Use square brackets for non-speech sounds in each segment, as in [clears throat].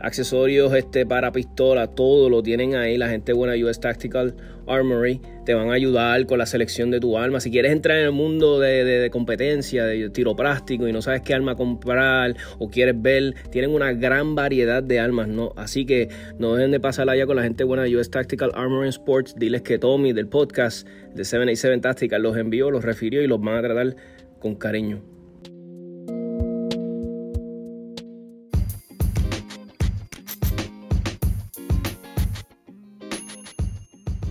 accesorios este, para pistola, todo lo tienen ahí. La gente buena US Tactical Armory te van a ayudar con la selección de tu arma. Si quieres entrar en el mundo de, competencia, de tiro práctico y no sabes qué arma comprar o quieres ver, tienen una gran variedad de armas, ¿no? Así que no dejen de pasar allá con la gente buena de US Tactical Armory Sports. Diles que Tommy del podcast de 787 Tactical los envió, los refirió y los van a tratar con cariño.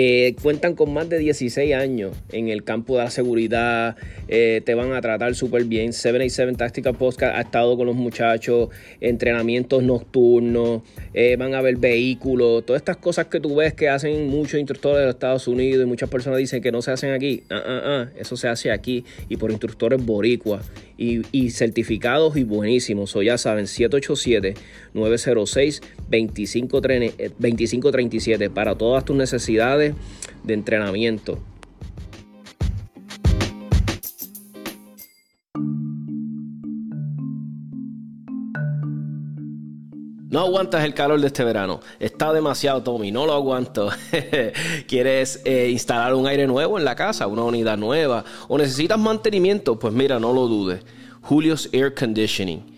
Eh, cuentan con más de 16 años en el campo de la seguridad, eh, te van a tratar súper bien. 787 Tactical Podcast ha estado con los muchachos, entrenamientos nocturnos, eh, van a ver vehículos, todas estas cosas que tú ves que hacen muchos instructores de los Estados Unidos y muchas personas dicen que no se hacen aquí. Ah, ah, ah, eso se hace aquí y por instructores boricuas y, certificados y buenísimos. O ya saben, 787-906-2537 para todas tus necesidades de entrenamiento. No aguantas el calor de este verano. Está demasiado, Tommy. No lo aguanto. [laughs] ¿Quieres eh, instalar un aire nuevo en la casa? ¿Una unidad nueva? ¿O necesitas mantenimiento? Pues mira, no lo dudes. Julio's Air Conditioning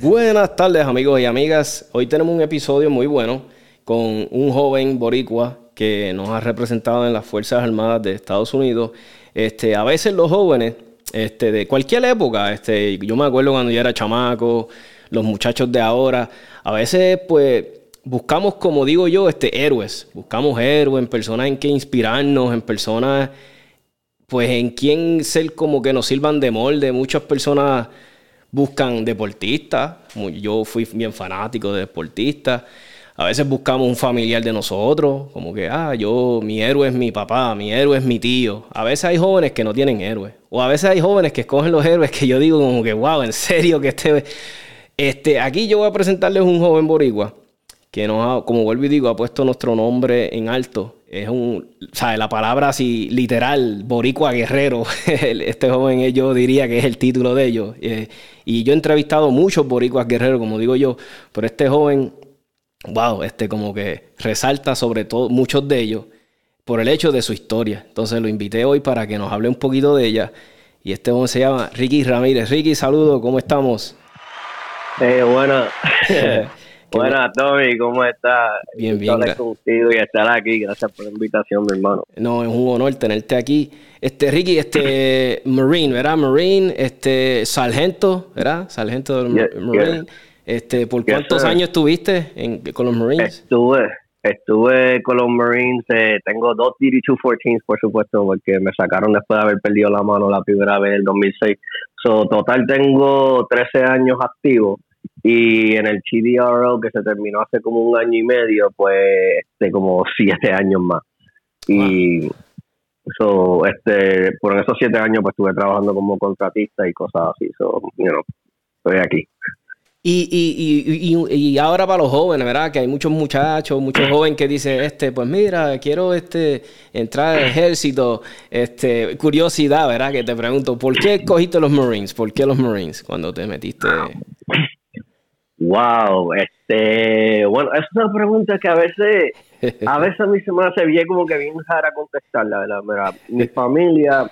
Buenas tardes amigos y amigas. Hoy tenemos un episodio muy bueno con un joven boricua que nos ha representado en las Fuerzas Armadas de Estados Unidos. Este, a veces los jóvenes este, de cualquier época, este, yo me acuerdo cuando yo era chamaco, los muchachos de ahora, a veces pues buscamos, como digo yo, este, héroes. Buscamos héroes, en personas en que inspirarnos, en personas, pues en quien ser como que nos sirvan de molde. Muchas personas buscan deportistas. Yo fui bien fanático de deportistas. A veces buscamos un familiar de nosotros, como que, ah, yo, mi héroe es mi papá, mi héroe es mi tío. A veces hay jóvenes que no tienen héroes. O a veces hay jóvenes que escogen los héroes que yo digo como que, wow, en serio que este... Este, aquí yo voy a presentarles un joven boricua que nos ha, como vuelvo y digo, ha puesto nuestro nombre en alto. Es un, o sea, la palabra así literal, boricua guerrero. [laughs] este joven eh, yo diría que es el título de ellos. Eh, y yo he entrevistado muchos boricuas guerreros, como digo yo, pero este joven, wow, este como que resalta sobre todo muchos de ellos por el hecho de su historia. Entonces lo invité hoy para que nos hable un poquito de ella. Y este joven se llama Ricky Ramírez. Ricky, saludo, ¿cómo estamos? Eh, bueno. [laughs] Buenas, Tommy, ¿cómo estás? Bien, bien. Estar contigo y estar aquí. Gracias por la invitación, mi hermano. No, es un honor tenerte aquí. Este, Ricky, este, [clears throat] Marine, ¿verdad? Marine, este, sargento, ¿verdad? Sargento del Marine. Este, ¿por cuántos años estuviste en, con los Marines? Estuve, estuve con los Marines, eh, tengo dos DD-214, por supuesto, porque me sacaron después de haber perdido la mano la primera vez en el 2006. So, total tengo 13 años activos y en el GDRO que se terminó hace como un año y medio, pues este, como [laughs] siete años más. Y so, este, por esos siete años pues estuve trabajando como contratista y cosas así. So, you know, estoy aquí. Y, y, y, y, ahora para los jóvenes, ¿verdad? Que hay muchos muchachos, muchos jóvenes que dicen, este, pues mira, quiero este entrar al ejército. Este, curiosidad, ¿verdad? Que te pregunto, ¿por qué escogiste los Marines? ¿Por qué los Marines cuando te metiste? Wow, este, bueno, es una pregunta que a veces, a [laughs] veces a mí se me hace bien como que bien rara contestarla, ¿verdad? Mira, mi [laughs] familia,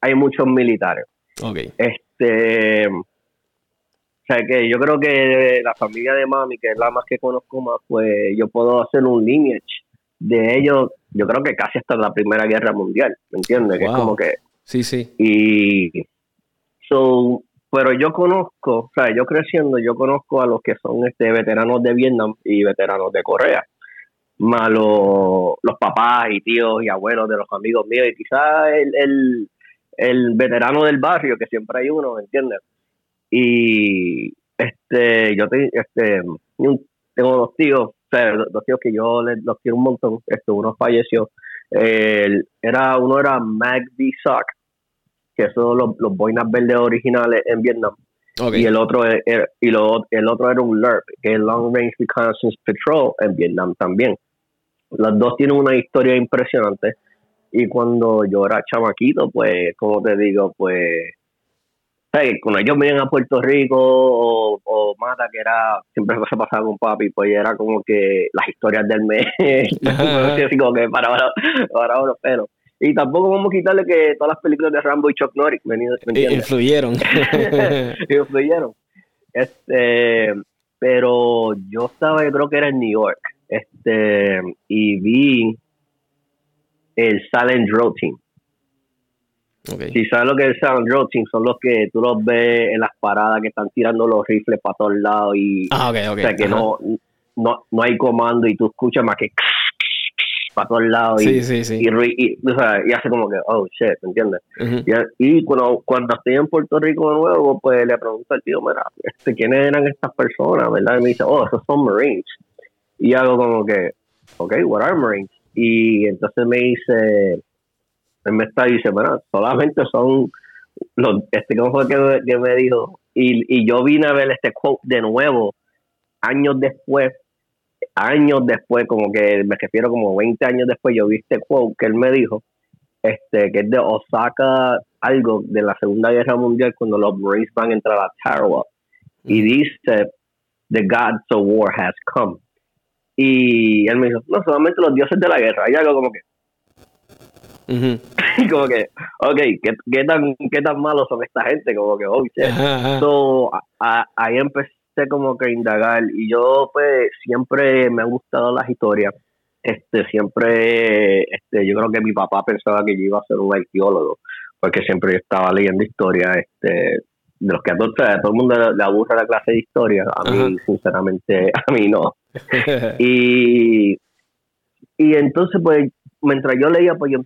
hay muchos militares. Okay. Este, o sea que yo creo que la familia de mami, que es la más que conozco más, pues yo puedo hacer un lineage de ellos, yo creo que casi hasta la Primera Guerra Mundial, ¿me entiendes? Que es como que... Sí, sí. Y... So, pero yo conozco, o sea, yo creciendo, yo conozco a los que son este veteranos de Vietnam y veteranos de Corea, más los, papás y tíos y abuelos de los amigos míos, y quizás el, el, veterano del barrio, que siempre hay uno, ¿me entiendes? Y este, yo te, este, tengo dos tíos, o sea, dos tíos que yo los quiero un montón, este, uno falleció, era, uno era Mag B. Sock, que son los, los boinas verdes originales en Vietnam. Y el otro era, y lo, el otro era un LRP, que es Long Range Reconnaissance Patrol en Vietnam también. Los dos tienen una historia impresionante. Y cuando yo era chamaquito, pues, como te digo, pues, cuando ellos venían a Puerto Rico o, Mata, que era, siempre se pasaba con papi, pues era como que las historias del mes, [laughs] así como que para ahora, para ahora, pero y tampoco vamos a quitarle que todas las películas de Rambo y Chuck Norris ¿me influyeron. [laughs] influyeron. Este, pero yo estaba, yo creo que era en New York, este, y vi el Silent Road Team. Si sabes lo que es el Silent Road Team, son los que tú los ves en las paradas que están tirando los rifles para todos lados y ah, o sea que no, no, no hay comando y tú escuchas más que para todos lados y, y, hace como que, oh shit, ¿me entiendes? y, cuando, cuando estoy en Puerto Rico de nuevo, pues le pregunto al tío, mira, este, ¿quiénes eran estas personas? ¿verdad? Y me dice, oh, esos son Marines. Y hago como que, ok, what are Marines? Y entonces me dice, él me está dice, solamente son los, este, ¿cómo fue que, que me dijo? Y, y yo vine a ver este quote de nuevo años después años después, como que me refiero como 20 años después, yo vi este quote que él me dijo, este, que es de Osaka, algo de la Segunda Guerra Mundial, cuando los Marines van a entrar a Tarawa. Y dice, The gods of war has come. Y él me dijo, no, solamente los dioses de la guerra. Y algo como que... [laughs] y como que, ok, ¿qué, tan, ¿qué tan malos son esta gente? Como que, oh, So, ahí empecé como que indagar. Y yo pues siempre me han gustado las historias. Este siempre este yo creo que mi papá pensaba que yo iba a ser un arqueólogo porque siempre yo estaba leyendo historia este de los que a todo, todo el mundo le, aburre la clase de historia. A mí sinceramente [laughs] a mí no. [laughs] Y y entonces pues mientras yo leía pues yo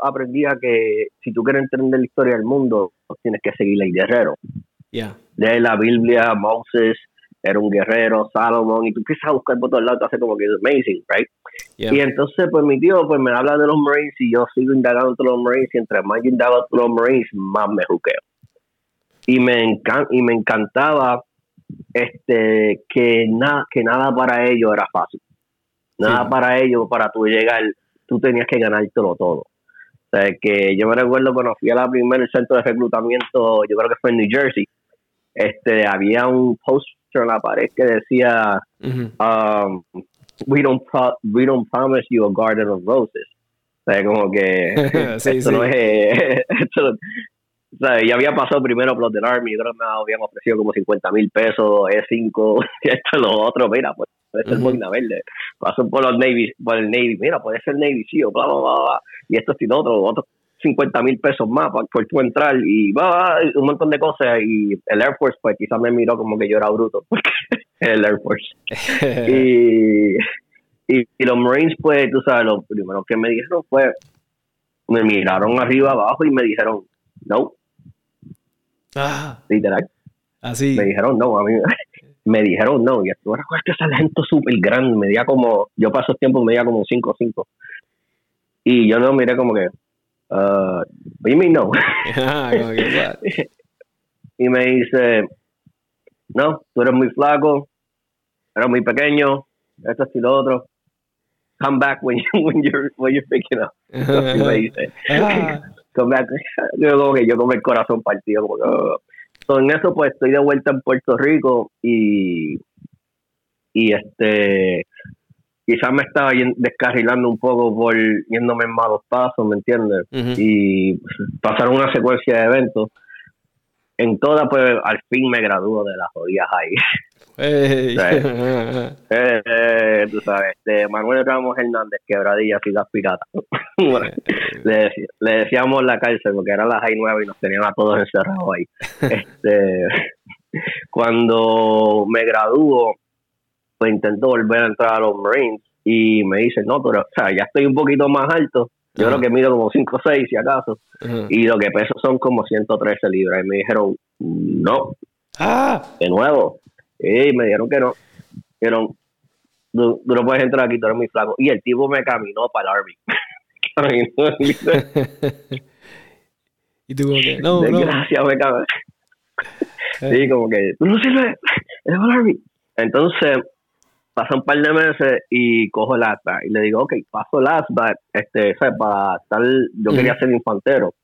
aprendía que si tú quieres entender la historia del mundo pues tienes que seguir el guerrero. Yeah. de la Biblia Moses era un guerrero, Salomón, y tú empiezas a buscar por todos lados, te hace como que es amazing, right? Y entonces, pues mi tío, pues me habla de los Marines y yo sigo indagando entre los Marines y entre más yo indago los Marines, más me juqueo. Y me, y me encantaba este que, nada que nada para ellos era fácil. Nada para ellos, para tú llegar, tú tenías que ganártelo todo. O sea, que yo me recuerdo cuando fui a la primera centro de reclutamiento, yo creo que fue en New Jersey, este, había un poster en la pared que decía, um, we, don't we don't promise you a garden of roses. O sea, como que [laughs] esto no es... [laughs] o sea, ya había pasado primero por los del Army, creo que me habían ofrecido como 50 mil pesos, E5, [laughs] esto, lo otro, mira, pues puede ser Boina Verde, pasó por los Navy, por el Navy, mira, puede ser Navy sí, bla, bla, bla, bla, y esto y lo otro, otros 50 mil pesos más por, por tu entrar y va un montón de cosas y el Air Force pues quizás me miró como que yo era bruto [laughs] porque el Air Force. [laughs] Y, y, los Marines pues tú sabes lo primero que me dijeron fue me miraron arriba abajo y me dijeron no ah, literal. Así me dijeron no a mí [laughs] me dijeron no y tú era este sargento súper grande medía como yo paso tiempo medía como 5 o 5 y yo no miré como que uh, you mean no? [laughs] [laughs] y me dice, no, tú eres muy flaco, eres muy pequeño, esto y lo otro. Come back when, you, when you're when you're picking up. y me dice, ah. [laughs] come back. Yo como que yo con el corazón partido, como que, oh. en eso pues estoy de vuelta en Puerto Rico y y este quizás me estaba descarrilando un poco por yéndome en malos pasos, ¿me entiendes? Y pasaron una secuencia de eventos. En todas, pues al fin me graduó de las jodidas ahí. [laughs] [laughs] Eh, eh, tú sabes, de Manuel Ramos Hernández, Quebradilla, Ciudad Pirata. [laughs] le, le, decíamos la cárcel porque eran las high nuevas y nos tenían a todos encerrados ahí. este, cuando me graduó, pues intento volver a entrar a los Marines y me dicen, no, pero o sea, ya estoy un poquito más alto. Yo creo que mido como 5 o 6 si acaso. Y lo que peso son como 113 libras. Y me dijeron, no. Ah. De nuevo. Y me dijeron que no. Dijeron, tú, no puedes entrar aquí, tú eres muy flaco. Y el tipo me caminó para el Army. [laughs] [laughs] y tú como que, no, no. Gracias, me caminó. [laughs] sí, como que, tú no sirves, eres el Army. Entonces, pasa un par de meses y cojo el ASBA y le digo, ok, paso el ASBA, este, para estar, yo quería ser infantero.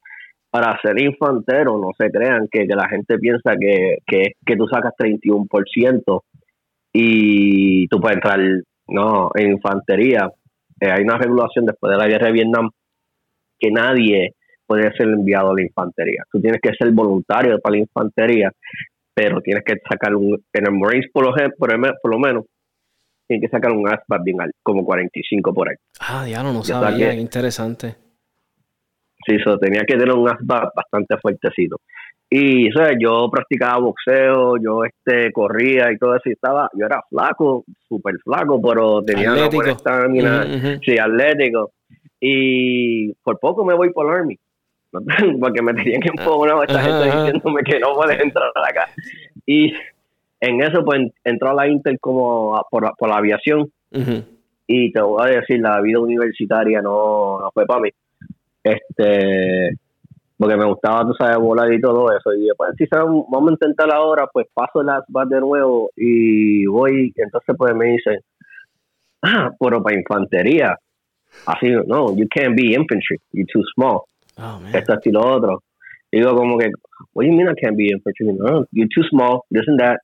Para ser infantero, no se crean que, la gente piensa que, que, que tú sacas 31% y tú puedes entrar, no, en infantería. Eh, hay una regulación después de la guerra de Vietnam que nadie puede ser enviado a la infantería. Tú tienes que ser voluntario para la infantería, pero tienes que sacar un, en el Marines por lo, por lo menos, tienen que sacar un ASVAB bien alto, como 45 por ahí. Ah, ya no, no sabía, interesante. Sí, eso tenía que tener un ASVAB bastante fuertecito. Y sea, yo practicaba boxeo, yo este corría y todo eso, y estaba, yo era flaco, súper flaco, pero tenía una buena estamina, sí, atlético. Y por poco me voy por el Army, [laughs] porque me tenían que empujar esta gente diciéndome que no puedes entrar acá. Y en eso, pues entró a la Inter como por, la aviación. Y te voy a decir, la vida universitaria no, no fue para mí. Este, porque me gustaba, tú sabes, volar y todo eso. Y después, si vamos a intentar ahora, pues paso las vas de nuevo y voy. Entonces, pues me dicen, ah, pero para infantería. Así, no, you can't be infantry, you're too small. Oh, Esto, así, lo otro. Digo, como que, what do you mean I can't be infantry? No, you're too small, this and that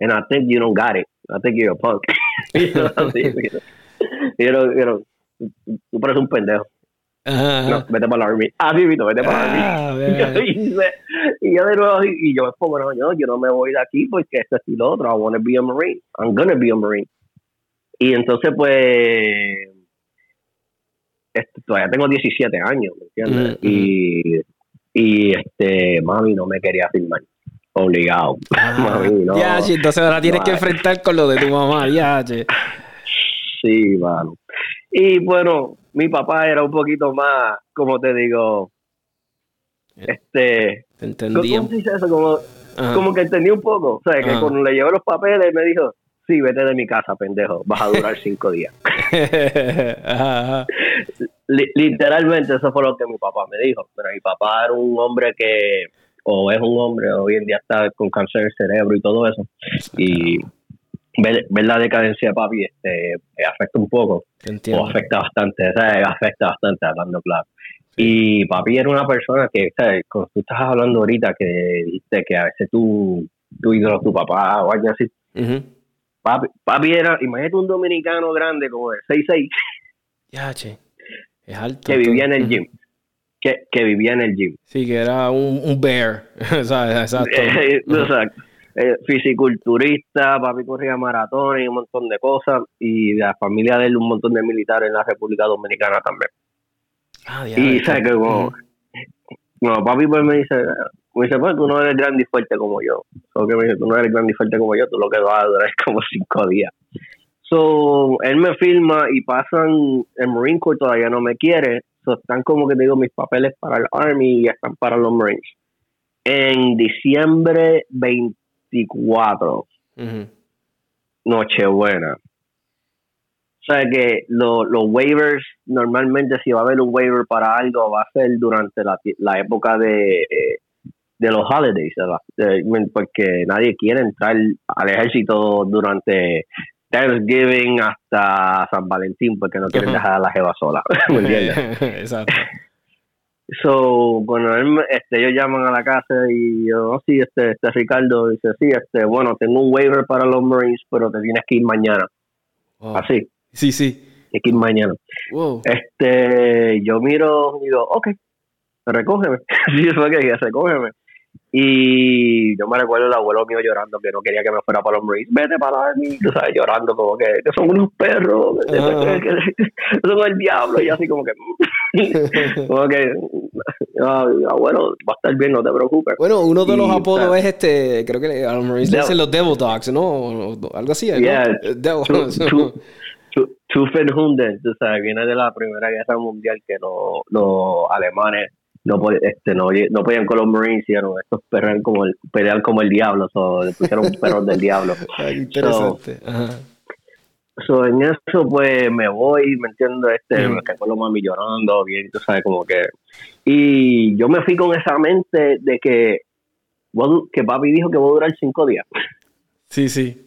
and I think you don't got it. I think you're a punk. [laughs] [laughs] you know you tú pareces un pendejo. No, vete para la army. Ah, sí, Vito, vete para la army. [laughs] y, yo de nuevo, y yo, pues, bueno, yo, yo no me voy de aquí porque esto es y lo otro. I want to be a Marine. I'm gonna be a Marine. Y entonces, pues, este, todavía tengo 17 años, ¿me entiendes? Mm, y, mm. y, este, mami no me quería firmar obligado. Ah, [laughs] ya, entonces ahora tienes que enfrentar con lo de tu mamá, ya, Sí, mano. Y bueno, mi papá era un poquito más, como te digo, este... Te entendía. Como, que entendí un poco. O sea, que cuando le llevé los papeles me dijo, sí, vete de mi casa, pendejo, vas a [laughs] durar cinco días. [laughs] Literalmente eso fue lo que mi papá me dijo. Pero mi papá era un hombre que o es un hombre, hoy en día está con cáncer del cerebro y todo eso. Y ver, la decadencia de papi este, afecta un poco. O afecta bastante, afecta bastante hablando claro. Y papi era una persona que, ¿sabes? Cuando tú estás hablando ahorita que dijiste que a veces tú, tú ídolo tu papá o algo así. papi, papi era, imagínate un dominicano grande como de 6'6". Ya, che. Es alto. Que vivía en el gym. Que, que, vivía en el gym. Sí, que era un, un bear. [laughs] Exacto. [laughs] Exacto. Eh, fisiculturista, papi corría maratones y un montón de cosas. Y de la familia de él, un montón de militares en la República Dominicana también. Ah, y sabes que como, no, papi pues me dice, me dice, pues tú no eres grande y fuerte como yo. So que me dice, tú no eres grande y fuerte como yo, tú lo que vas a durar es [laughs] como cinco días. So, él me filma y pasan, el Marine Corps todavía no me quiere, so, están como que te digo mis papeles para el Army y están para los Marines. En diciembre 24, Nochebuena, o sea que los waivers, normalmente si va a haber un waiver para algo, va a ser durante la, la época de, de los holidays, porque nadie quiere entrar al ejército durante Thanksgiving hasta San Valentín, porque no quieren dejar a la jeva sola. [laughs] ¿Me entiendes? [laughs] Exacto. So, bueno, este, ellos llaman a la casa y yo, oh, sí, este, este Ricardo dice, sí, este, bueno, tengo un waiver para los Marines, pero te tienes que ir mañana. Así. Sí, sí. Hay que ir mañana. Este, yo miro y digo, ok, recógeme. [laughs] sí, eso es que recógeme. Y yo me recuerdo el abuelo mío llorando que no quería que me fuera para los Marines. Vete para Army, tú sabes, llorando como que, que son unos perros, que, [laughs] son el diablo. Y así como que, [laughs] como que, abuelo, va a estar bien, no te preocupes. Bueno, uno de los apodos es este, creo que a los Marines dicen los Devil Dogs, ¿no? algo así, ¿no? Yeah, Devil, tú sabes, viene de la Primera Guerra Mundial que los alemanes no, este, no, no podían con los Marines y estos perros como el, pelean como el diablo, o le pusieron perros del diablo. [laughs] interesante. So, en eso pues me voy, me entiendo, este, me quedo los mami llorando, bien, tú sabes, como que... Y yo me fui con esa mente de que, que papi dijo que voy a durar cinco días. Sí, sí.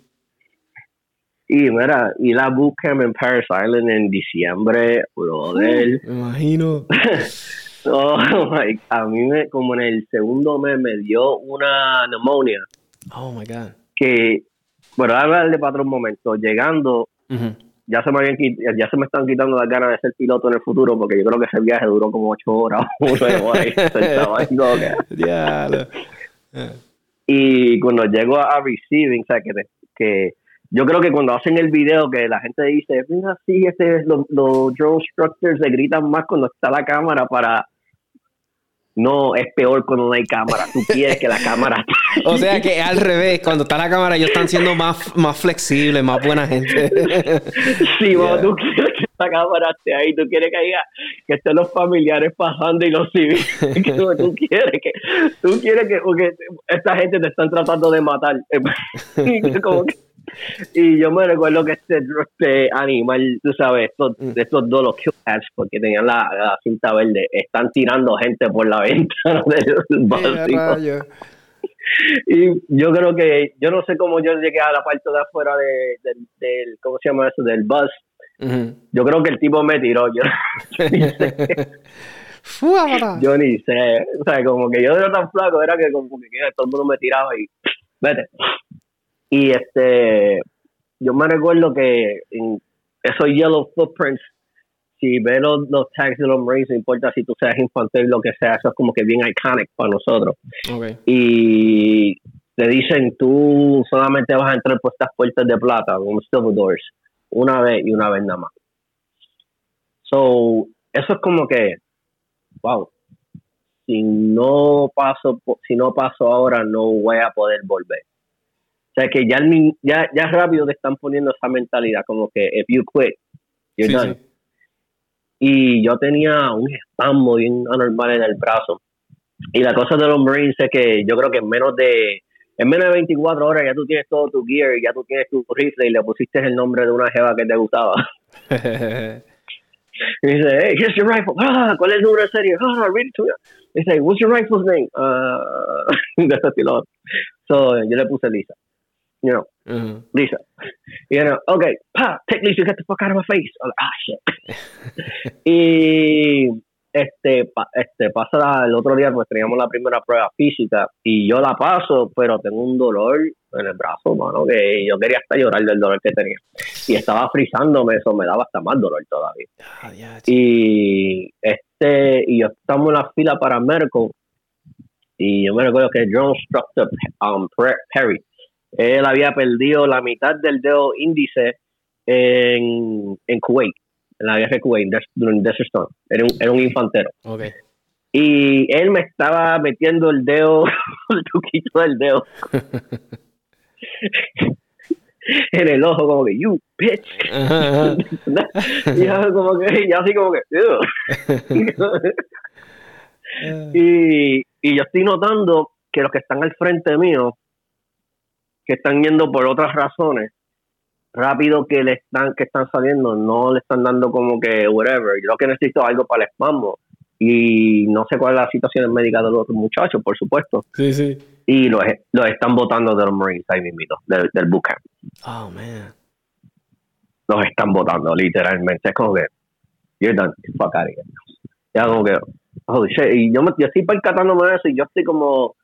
Y mira, y la bootcamp en Paris Island en diciembre, brother. me imagino. [laughs] [laughs] oh, a mí me, como en el segundo mes me dio una neumonía. Oh my God. Que, bueno, hablar de patrón momento, llegando, ya se me habían ya se me están quitando las ganas de ser piloto en el futuro porque yo creo que ese viaje duró como ocho horas [laughs] [laughs] y cuando llego a, receiving, o sea, que, que yo creo que cuando hacen el video que la gente dice, mira, sí, este, los, los drone structures se gritan más cuando está la cámara para... No, es peor cuando no hay cámara. Tú quieres que la cámara... [laughs] o sea que al revés, cuando está la cámara ellos están siendo más, más flexibles, más buena gente. [laughs] sí, tú quieres que la cámara esté ahí, tú quieres que haya, que estén los familiares pasando y los civiles. [laughs] tú quieres que, tú quieres que, porque esta gente te están tratando de matar. como que [laughs] y yo me recuerdo que este, este animal, tú sabes, estos, mm. estos dos, los Q-Cats, porque tenían la, cinta verde, están tirando gente por la [laughs] ventana del bus. Y yo creo que, yo no sé cómo yo llegué a la parte de afuera de, del, ¿cómo se llama eso? Del bus. Yo creo que el tipo me tiró. Yo, [laughs] yo ni sé. O sea, como que yo era tan flaco, era que como que todo el mundo me tiraba y vete. Y este, yo me recuerdo que en esos Yellow Footprints, si ves los, los tags de los Marines, no importa si tú seas infantil, lo que sea, eso es como que bien iconic para nosotros. Y te dicen, tú solamente vas a entrar por estas puertas de plata, como Silver Doors, una vez y una vez nada más. So, eso es como que, wow, si no paso, si no paso ahora, no voy a poder volver. O sea, que ya, ya, ya rápido te están poniendo esa mentalidad, como que if you quit, you're done. Y yo tenía un espasmo bien anormal en el brazo. Y la cosa de los Marines es que yo creo que en menos de en menos de 24 horas ya tú tienes todo tu gear, ya tú tienes tu rifle y le pusiste el nombre de una jeva que te gustaba. [laughs] y dice, hey, here's your rifle. Ah, ¿Cuál es el número de serie? Ah, read it to. Dice, what's your rifle's name? [laughs] Uh. So, yo le puse Lisa. You know, Lisa. You know, okay, pa, take Lisa, get the fuck out of my face. Like, ah, shit. [laughs] y este, este pasa el otro día, pues teníamos la primera prueba física y yo la paso, pero tengo un dolor en el brazo, mano, que yo quería hasta llorar del dolor que tenía. Y estaba frizándome, eso me daba hasta más dolor todavía. Ah, y este, y yo estamos en la fila para Merco y yo me recuerdo que John struck um, Perry. Él había perdido la mitad del dedo índice en, en Kuwait en la guerra de Kuwait, durante Desert Storm. Era un, era un infantero. Okay. Y él me estaba metiendo el dedo, [laughs] el truquito del dedo. [laughs] en el ojo, como que, you bitch. [laughs] y yo, como que, y así como que, y, y yo estoy notando que los que están al frente mío, que están yendo por otras razones, rápido que le están que están saliendo no le están dando como que whatever. Yo que necesito algo para el espasmo y no sé cuál es la situación médica de los otros muchachos por supuesto. Sí sí. Y los, los están votando de los Marines ahí mismo del, del bootcamp oh man. Los están votando literalmente. Es como que you're done. Fuck out of here. ya como que oh shit. Y yo, me, yo estoy percatándome de eso y yo estoy como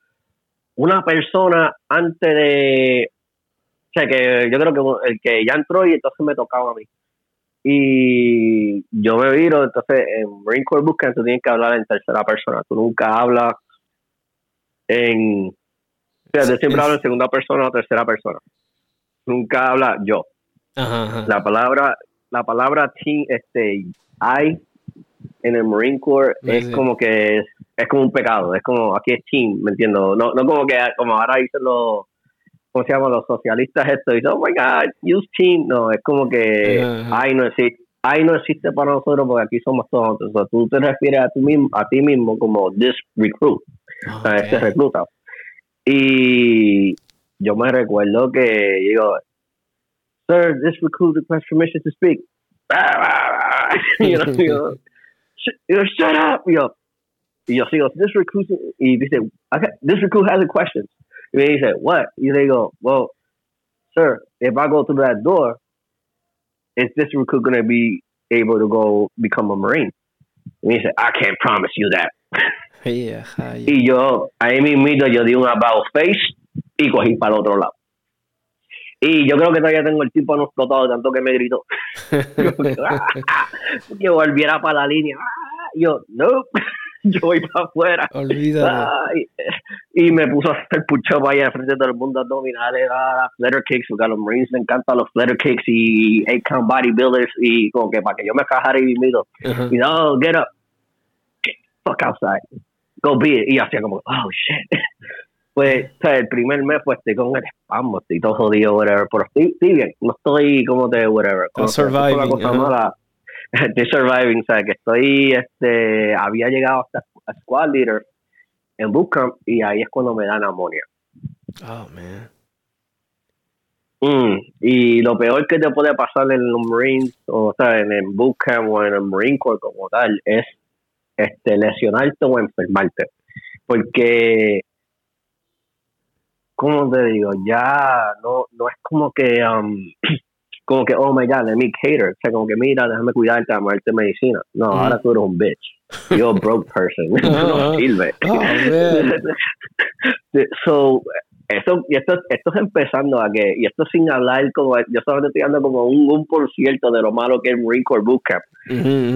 una persona antes de o sea, que yo creo que el que ya entró y entonces me tocaba a mí. Y yo me viro, entonces en Marine Corps Bootcamp tú tienes que hablar en tercera persona. Tú nunca hablas en. O sea, yo siempre hablo en segunda persona o tercera persona. Nunca habla yo. La palabra, la palabra team, este, I en el Marine Corps es como que es, como un pecado. Es como aquí es team, ¿me entiendo? No, no como que como ahora dicen los ¿cómo se llama? Los socialistas esto, y oh my God, use team. No, es como que ahí no existe. Ahí no existe para nosotros porque aquí somos todos. Entonces, tú te refieres a ti mismo, a ti mismo como this recruit, a este recluta. Y yo me recuerdo que digo, sir, this recruit requests permission to speak. [laughs] you know, you know, shut up. Yo. Y yo sigo, this recruit, y dice, okay, this recruit has a question. And he said, What? And they go, Well, sir, if I go through that door, is this recruit going to be able to go become a Marine? And he said, I can't promise you that. [laughs] Yeah, yeah. Y yo, ahí mismo yo di un about face y cogí para otro lado. Y yo creo que todavía tengo el tipo no explotado tanto que me gritó. [laughs] que volviera para la línea. Yo, no. [laughs] yo voy para afuera. y, me puso a hacer push-up ahí frente de todo el mundo abdominales, a flutter kicks, porque a los Marines me encantan los flutter kicks y eight count bodybuilders y como que para que yo me cajara y miro. Y no, get up. fuck outside. Go be it. Y hacía como, oh shit. Pues, o sea, el primer mes pues estoy con el spam, estoy todo jodido, whatever. Pero estoy, bien, no estoy como de whatever. surviving. Cosa mala, [laughs] estoy surviving, o sea, que estoy, este, había llegado hasta squad leader en bootcamp y ahí es cuando me dan amonia. Oh, man. Mm, y lo peor que te puede pasar en los Marines, o, sea, en el bootcamp o en el Marine Corps como tal, es este, lesionarte o enfermarte. Porque, ¿cómo te digo? Ya no, no es como que um, [clears throat] como que, oh my god, let me cater. O sea, como que, mira, déjame cuidarte, amarte medicina. No, mm. ahora tú eres un bitch. You're a broke person. [laughs] no [laughs] sirve. Oh, [laughs] so, eso, y esto, esto es empezando a que, y esto sin hablar como, yo solamente estoy dando como un, un por ciento de lo malo que es Marine Corps Bootcamp.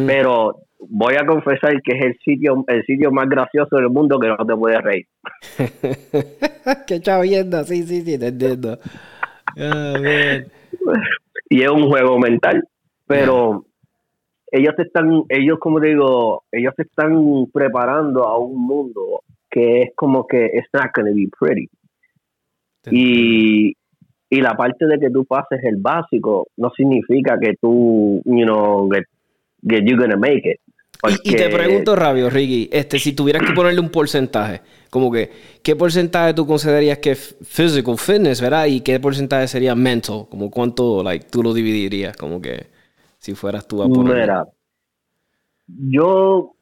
Pero voy a confesar que es el sitio, el sitio más gracioso del mundo que no te puedes reír. [laughs] Qué chavienda, sí, sí, sí, te entiendo. Oh, y es un juego mental. Pero ellos están, ellos como digo, ellos se están preparando a un mundo que es como que it's not to be pretty. Y, y la parte de que tú pases el básico no significa que tú, you know, que you're going to make it. Y, te pregunto, Rabio, Ricky, este, si tuvieras que ponerle un porcentaje, como que, ¿qué porcentaje tú considerarías que es physical fitness, verdad? Y qué porcentaje sería mental, como cuánto, like, tú lo dividirías, como que, si fueras tú a poner. Mira, yo,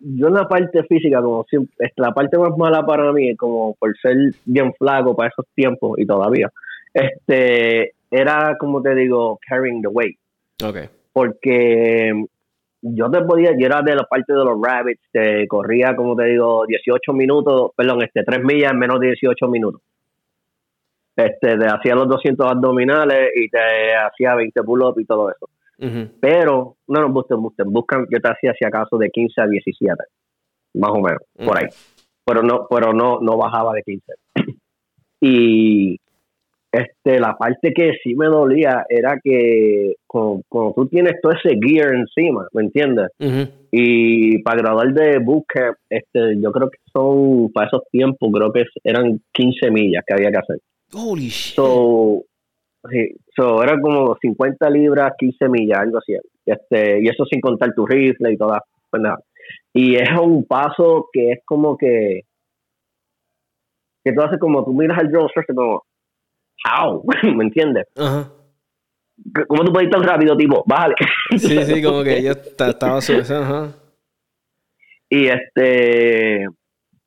yo en la parte física, como siempre, la parte más mala para mí, como por ser bien flaco para esos tiempos y todavía, este, era como te digo, carrying the weight. Ok. Porque yo te podía, yo era de la parte de los rabbits, te corría, como te digo, 18 minutos, perdón, este, 3 millas en menos de 18 minutos. Este, te hacía los 200 abdominales y te hacía 20 pull-ups y todo eso. Pero, no nos busquen, busquen, buscan, yo te hacía si acaso de 15 a 17, más o menos, por ahí. Pero no, pero no, no bajaba de 15. [clears throat] y este, la parte que sí me dolía era que cuando, tú tienes todo ese gear encima, ¿me entiendes? Y para graduar de bootcamp, este, yo creo que son, para esos tiempos, creo que eran 15 millas que había que hacer. Holy shit. So, sí, so era como 50 libras, 15 millas, algo así. Este, y eso sin contar tu rifle y todas. Pues nada. Y es un paso que es como que que tú haces como tú miras al drone como how, [laughs] ¿me entiendes? Ajá. ¿Cómo tú puedes ir tan rápido, tipo? Bájale. [laughs] Sí, sí, como que yo estaba ajá. Y este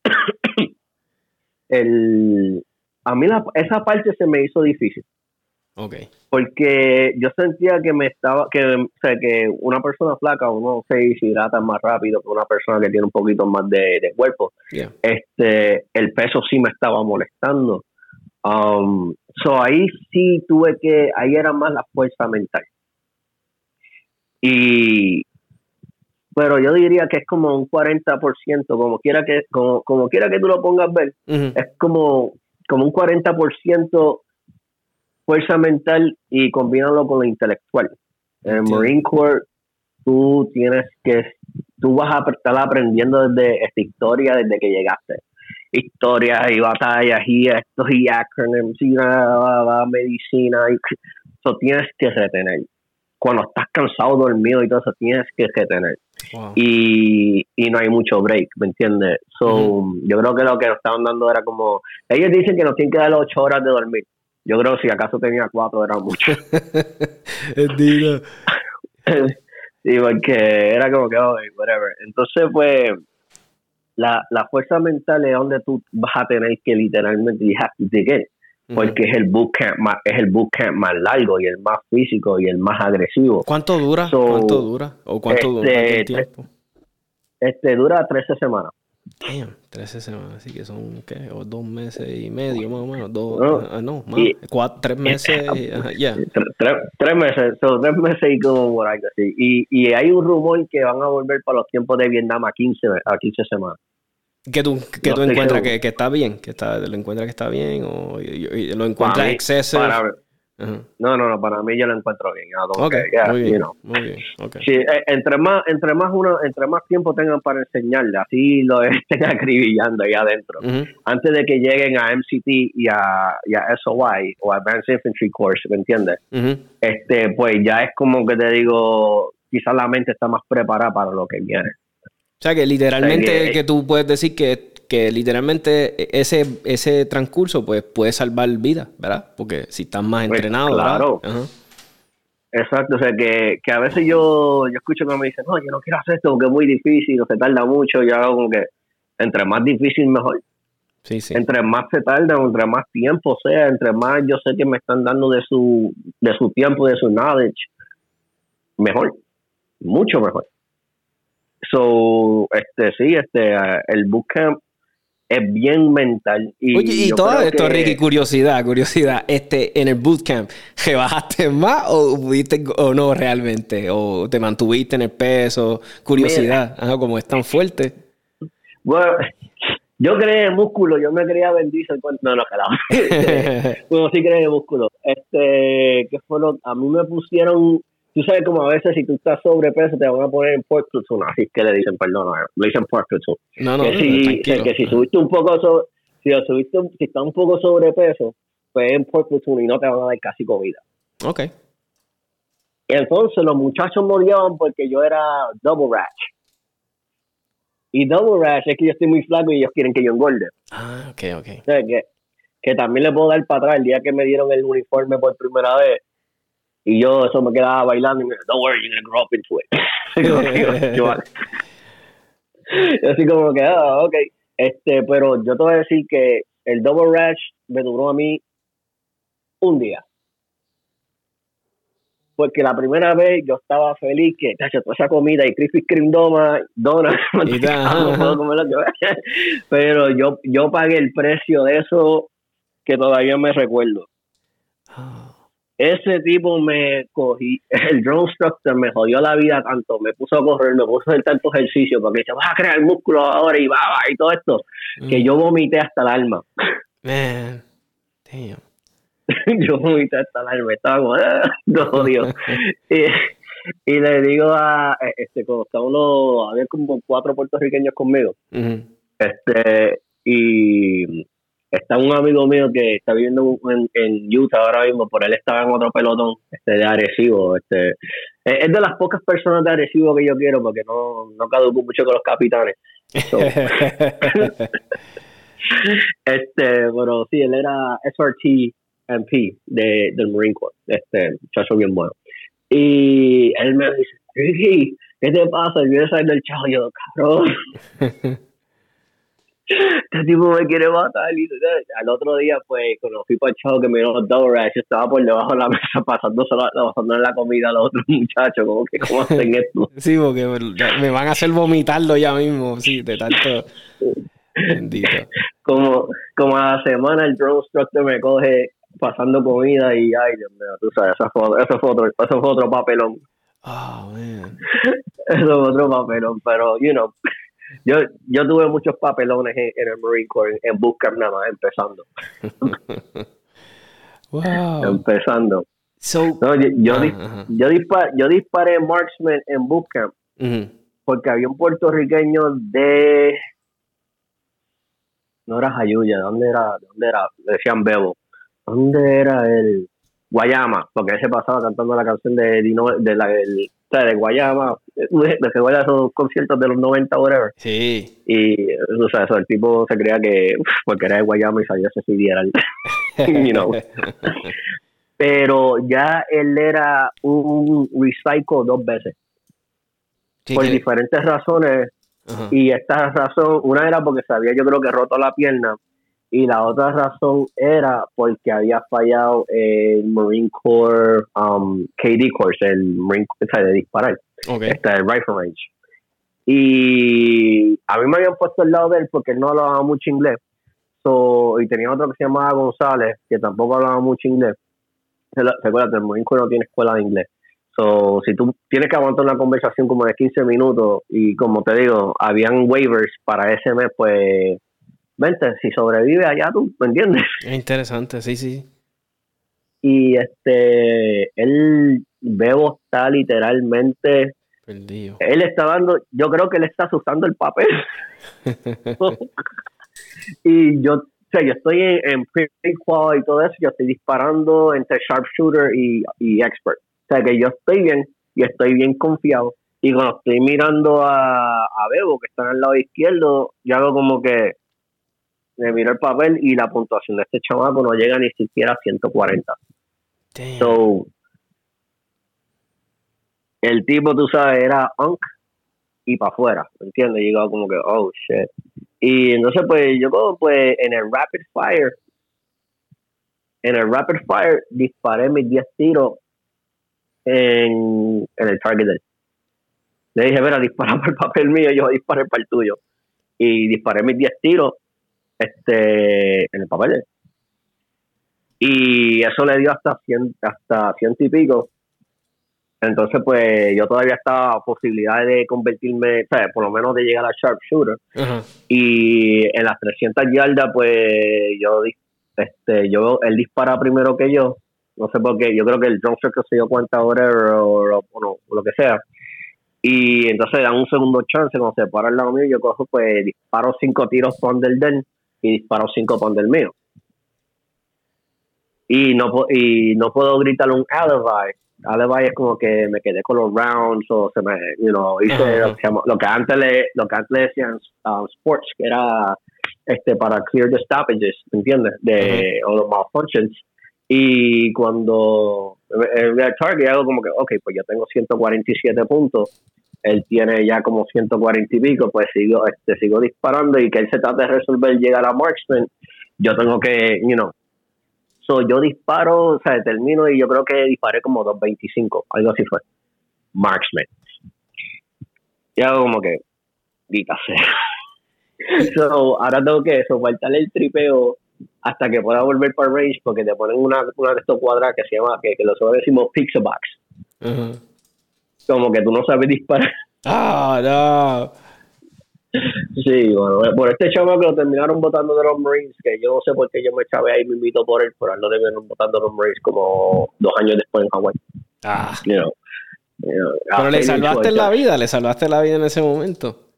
[clears throat] el a mí la, esa parte se me hizo difícil. Okay. Porque yo sentía que me estaba, que, o sea, que una persona flaca uno se hidrata más rápido que una persona que tiene un poquito más de, cuerpo. Este, el peso sí me estaba molestando. Um, so ahí sí tuve que, ahí era más la fuerza mental. Y, pero yo diría que es como un 40%, como quiera que, como, como quiera que tú lo pongas ver, es como, como un 40% fuerza mental y combinarlo con lo intelectual. En el Marine Corps, tú tienes que, tú vas a estar aprendiendo desde esta historia, desde que llegaste historias y batallas y estos y acronyms y la, medicina. Y, eso tienes que retener. Cuando estás cansado, dormido y todo eso, tienes que retener. Y, y no hay mucho break, ¿me entiendes? So, Yo creo que lo que nos estaban dando era como. Ellos dicen que nos tienen que dar ocho horas de dormir. Yo creo que si acaso tenía cuatro era mucho. [laughs] [laughs] sí, porque era como que, oh, whatever. Entonces, pues la, la fuerza mental es donde tú vas a tener que literalmente you have to porque es el bootcamp más es el bootcamp más largo y el más físico y el más agresivo. ¿Cuánto dura? ¿Cuánto dura? ¿O cuánto dura este, tiempo? Este dura 13 semanas. Damn, 13 semanas, así que son ¿qué? O dos meses y medio más o menos, dos, no, ah, no más, cuatro, tres meses, ya. Tres, tres, meses, son tres meses y como por ahí así. Y, y hay un rumor que van a volver para los tiempos de Vietnam a 15, a 15 semanas. Que tú, que tú encuentras que, que, está bien, que está, lo encuentras que está bien o lo encuentras exceso. No, no, no, para mí yo lo encuentro bien. Okay, muy bien, muy bien. Okay. Sí, eh, entre más, entre más uno, entre más tiempo tengan para enseñarle, así lo [laughs] estén acribillando ahí adentro. Antes de que lleguen a MCT y a, y a SOI o Advanced Infantry Course, ¿me entiendes? Este, pues ya es como que te digo, quizás la mente está más preparada para lo que viene. O sea, que literalmente que, tú puedes decir que, que literalmente ese, ese transcurso pues puede salvar vidas, ¿verdad? Porque si estás más pues, entrenado, claro. Exacto, o sea que, que, a veces yo, yo escucho que me dicen, no, yo no quiero hacer esto porque es muy difícil o se tarda mucho, yo hago como que entre más difícil mejor. Sí, sí. Entre más se tarda, entre más tiempo sea, entre más yo sé que me están dando de su, de su tiempo, de su knowledge, mejor, mucho mejor. So, este, sí, este, el bootcamp es bien mental. Y Oye, y todo esto, Ricky, curiosidad, curiosidad. Este, en el bootcamp, ¿rebajaste más o pudiste o no realmente? ¿O te mantuviste en el peso? Curiosidad, como es tan fuerte. Bueno, yo creé músculo, yo me quería bendice No, no, carajo. [laughs] bueno, sí creé músculo. Este, ¿qué fue lo? A mí me pusieron tú sabes como a veces si tú estás sobrepeso te van a poner en pork platoon, así que le dicen, perdón, le dicen pork platoon. No, no, que si, que si subiste un poco sobre, si, subiste, si estás un poco sobrepeso, pues en pork platoon y no te van a dar casi comida. Ok. Y entonces los muchachos me odiaban porque yo era double rash. Y double rash es que yo estoy muy flaco y ellos quieren que yo engorde. Ah, ok, ok. O sea, que, que también le puedo dar para atrás el día que me dieron el uniforme por primera vez y yo eso me quedaba bailando y me don't worry, you're gonna grow up into it. [laughs] [laughs] [laughs] yo, así como que, ah, ok. Este, pero yo te voy a decir que el double rash me duró a mí un día. Porque la primera vez yo estaba feliz que, tacho, toda esa comida y Krispy Kreme Doma, donas, pero yo, yo pagué el precio de eso que todavía me recuerdo. Ah. Ese tipo me cogí, [laughs] el drone instructor me jodió la vida tanto, me puso a correr, me puso a hacer tanto ejercicio, porque dice, vas a crear músculo ahora y va, y todo esto, que mm. yo vomité hasta el alma. [laughs] Man, damn. [laughs] yo vomité hasta el alma, estaba como, ah, Dios. y, le digo a, este, como está uno, había como cuatro puertorriqueños conmigo, este, y está un amigo mío que está viviendo en, Utah ahora mismo, por él estaba en otro pelotón este, de Arecibo. Este, es de las pocas personas de Arecibo que yo quiero porque no, no caduco mucho con los capitanes. [laughs] este, pero sí, él era SRT MP de, del Marine Corps, este muchacho bien bueno. Y él me dice, ¿qué te pasa? Yo quiero salir del chavo. Yo, cabrón. [laughs] este tipo me quiere matar. Y, al otro día, pues, fui para el show que me dio los yo estaba por debajo de la mesa pasando la comida a los otros muchachos. Como que, ¿cómo hacen [laughs] esto? Sí, porque me van a hacer vomitarlo ya mismo, sí, de tanto. Bendito. Como, como a la semana el drone instructor me coge pasando comida y, ay, Dios mío, tú sabes, eso fue, eso fue, otro, eso fue otro papelón. Oh, man. [laughs] eso fue otro papelón, pero, you know yo, yo tuve muchos papelones en, el Marine Corps, en, en nada más, empezando. [laughs] wow. Empezando. no, yo, yo, yo, disparé marksman en bootcamp porque había un puertorriqueño de no era Jayuya, ¿dónde era? ¿Dónde era? decían Bebo. ¿Dónde era el Guayama? Porque ese pasaba cantando la canción de, de la, el, de Guayama, de que Guayama son conciertos de los 90 whatever. Sí. Y, o sea, eso, el tipo se creía que, porque era de Guayama y sabía se siguiera [laughs] [laughs] you know. Pero ya él era un recycle dos veces. por diferentes razones. Y esta razón, una era porque sabía yo creo que roto la pierna y la otra razón era porque había fallado el Marine Corps um, KD course, el Marine Corps de disparar, este, el rifle range. Y a mí me habían puesto al lado de él porque él no hablaba mucho inglés. So, y tenía otro que se llamaba González, que tampoco hablaba mucho inglés. Recuerda, el Marine Corps no tiene escuela de inglés. So, si tú tienes que aguantar una conversación como de 15 minutos y como te digo, habían waivers para ese mes, pues vente, si sobrevive allá tú, ¿me entiendes? [laughs] Es interesante, sí, sí. Y este, él, Bebo está literalmente... Perdido. Él está dando, yo creo que él está usando el papel. [laughs] y yo, o sea, yo estoy en, en qual y todo eso, yo estoy disparando entre sharpshooter y, y expert. O sea, que yo estoy bien y estoy bien confiado. Y cuando estoy mirando a, a Bebo, que está en el lado izquierdo, yo hago como que, me miro el papel y la puntuación de este chamaco no llega ni siquiera a 140. So, el tipo, tú sabes, era unk y para afuera, ¿me entiendes? Llegaba como que, oh shit. Y entonces, pues yo, pues en el rapid fire, en el rapid fire disparé mis 10 tiros en, en el target Le dije, mira, dispara [laughs] para el papel mío, yo disparé para el tuyo. Y disparé mis 10 tiros este, en el papel. Y eso le dio hasta 100, hasta ciento y pico. Entonces, pues yo todavía estaba a posibilidad de convertirme, o sea, por lo menos de llegar a sharpshooter. Y en las 300 yardas, pues yo, este, yo, él dispara primero que yo. No sé por qué, yo creo que el drone que se dio cuenta ahora o, o, lo que sea. Y entonces dan un segundo chance, cuando se para el lado mío, yo cojo, pues disparo cinco tiros con del den y disparo cinco pounds del mío. Y no, y no puedo gritar un alibi. Alibi es como que me quedé con los rounds o se me, you know, hice lo, que antes le, lo que antes le decían um, sports, que era este para clear the stoppages, ¿entiendes? De, o los malfunctions. Y cuando el target hago como que, ok, pues yo tengo 147 puntos él tiene ya como 140 y pico, pues sigo, este, sigo disparando y que él se trate de resolver llegar a marksman, yo tengo que, you know, So, yo disparo, o sea, termino y yo creo que disparé como 2.25, algo así fue. Marksman. Y hago como que, dita [laughs] so, ahora tengo que soportar el tripeo hasta que pueda volver para range porque te ponen una, una de estos cuadrados que se llama, que, que nosotros decimos pixel box. Como que tú no sabes disparar. Ah, no. Sí, bueno, por este chavo que lo terminaron votando de los Marines, que yo no sé por qué yo me chavé ahí, me invito por él, pero él lo terminaron votando de los Marines como dos años después en Hawái. Ah. pero le salvaste la vida, le salvaste la vida en ese momento.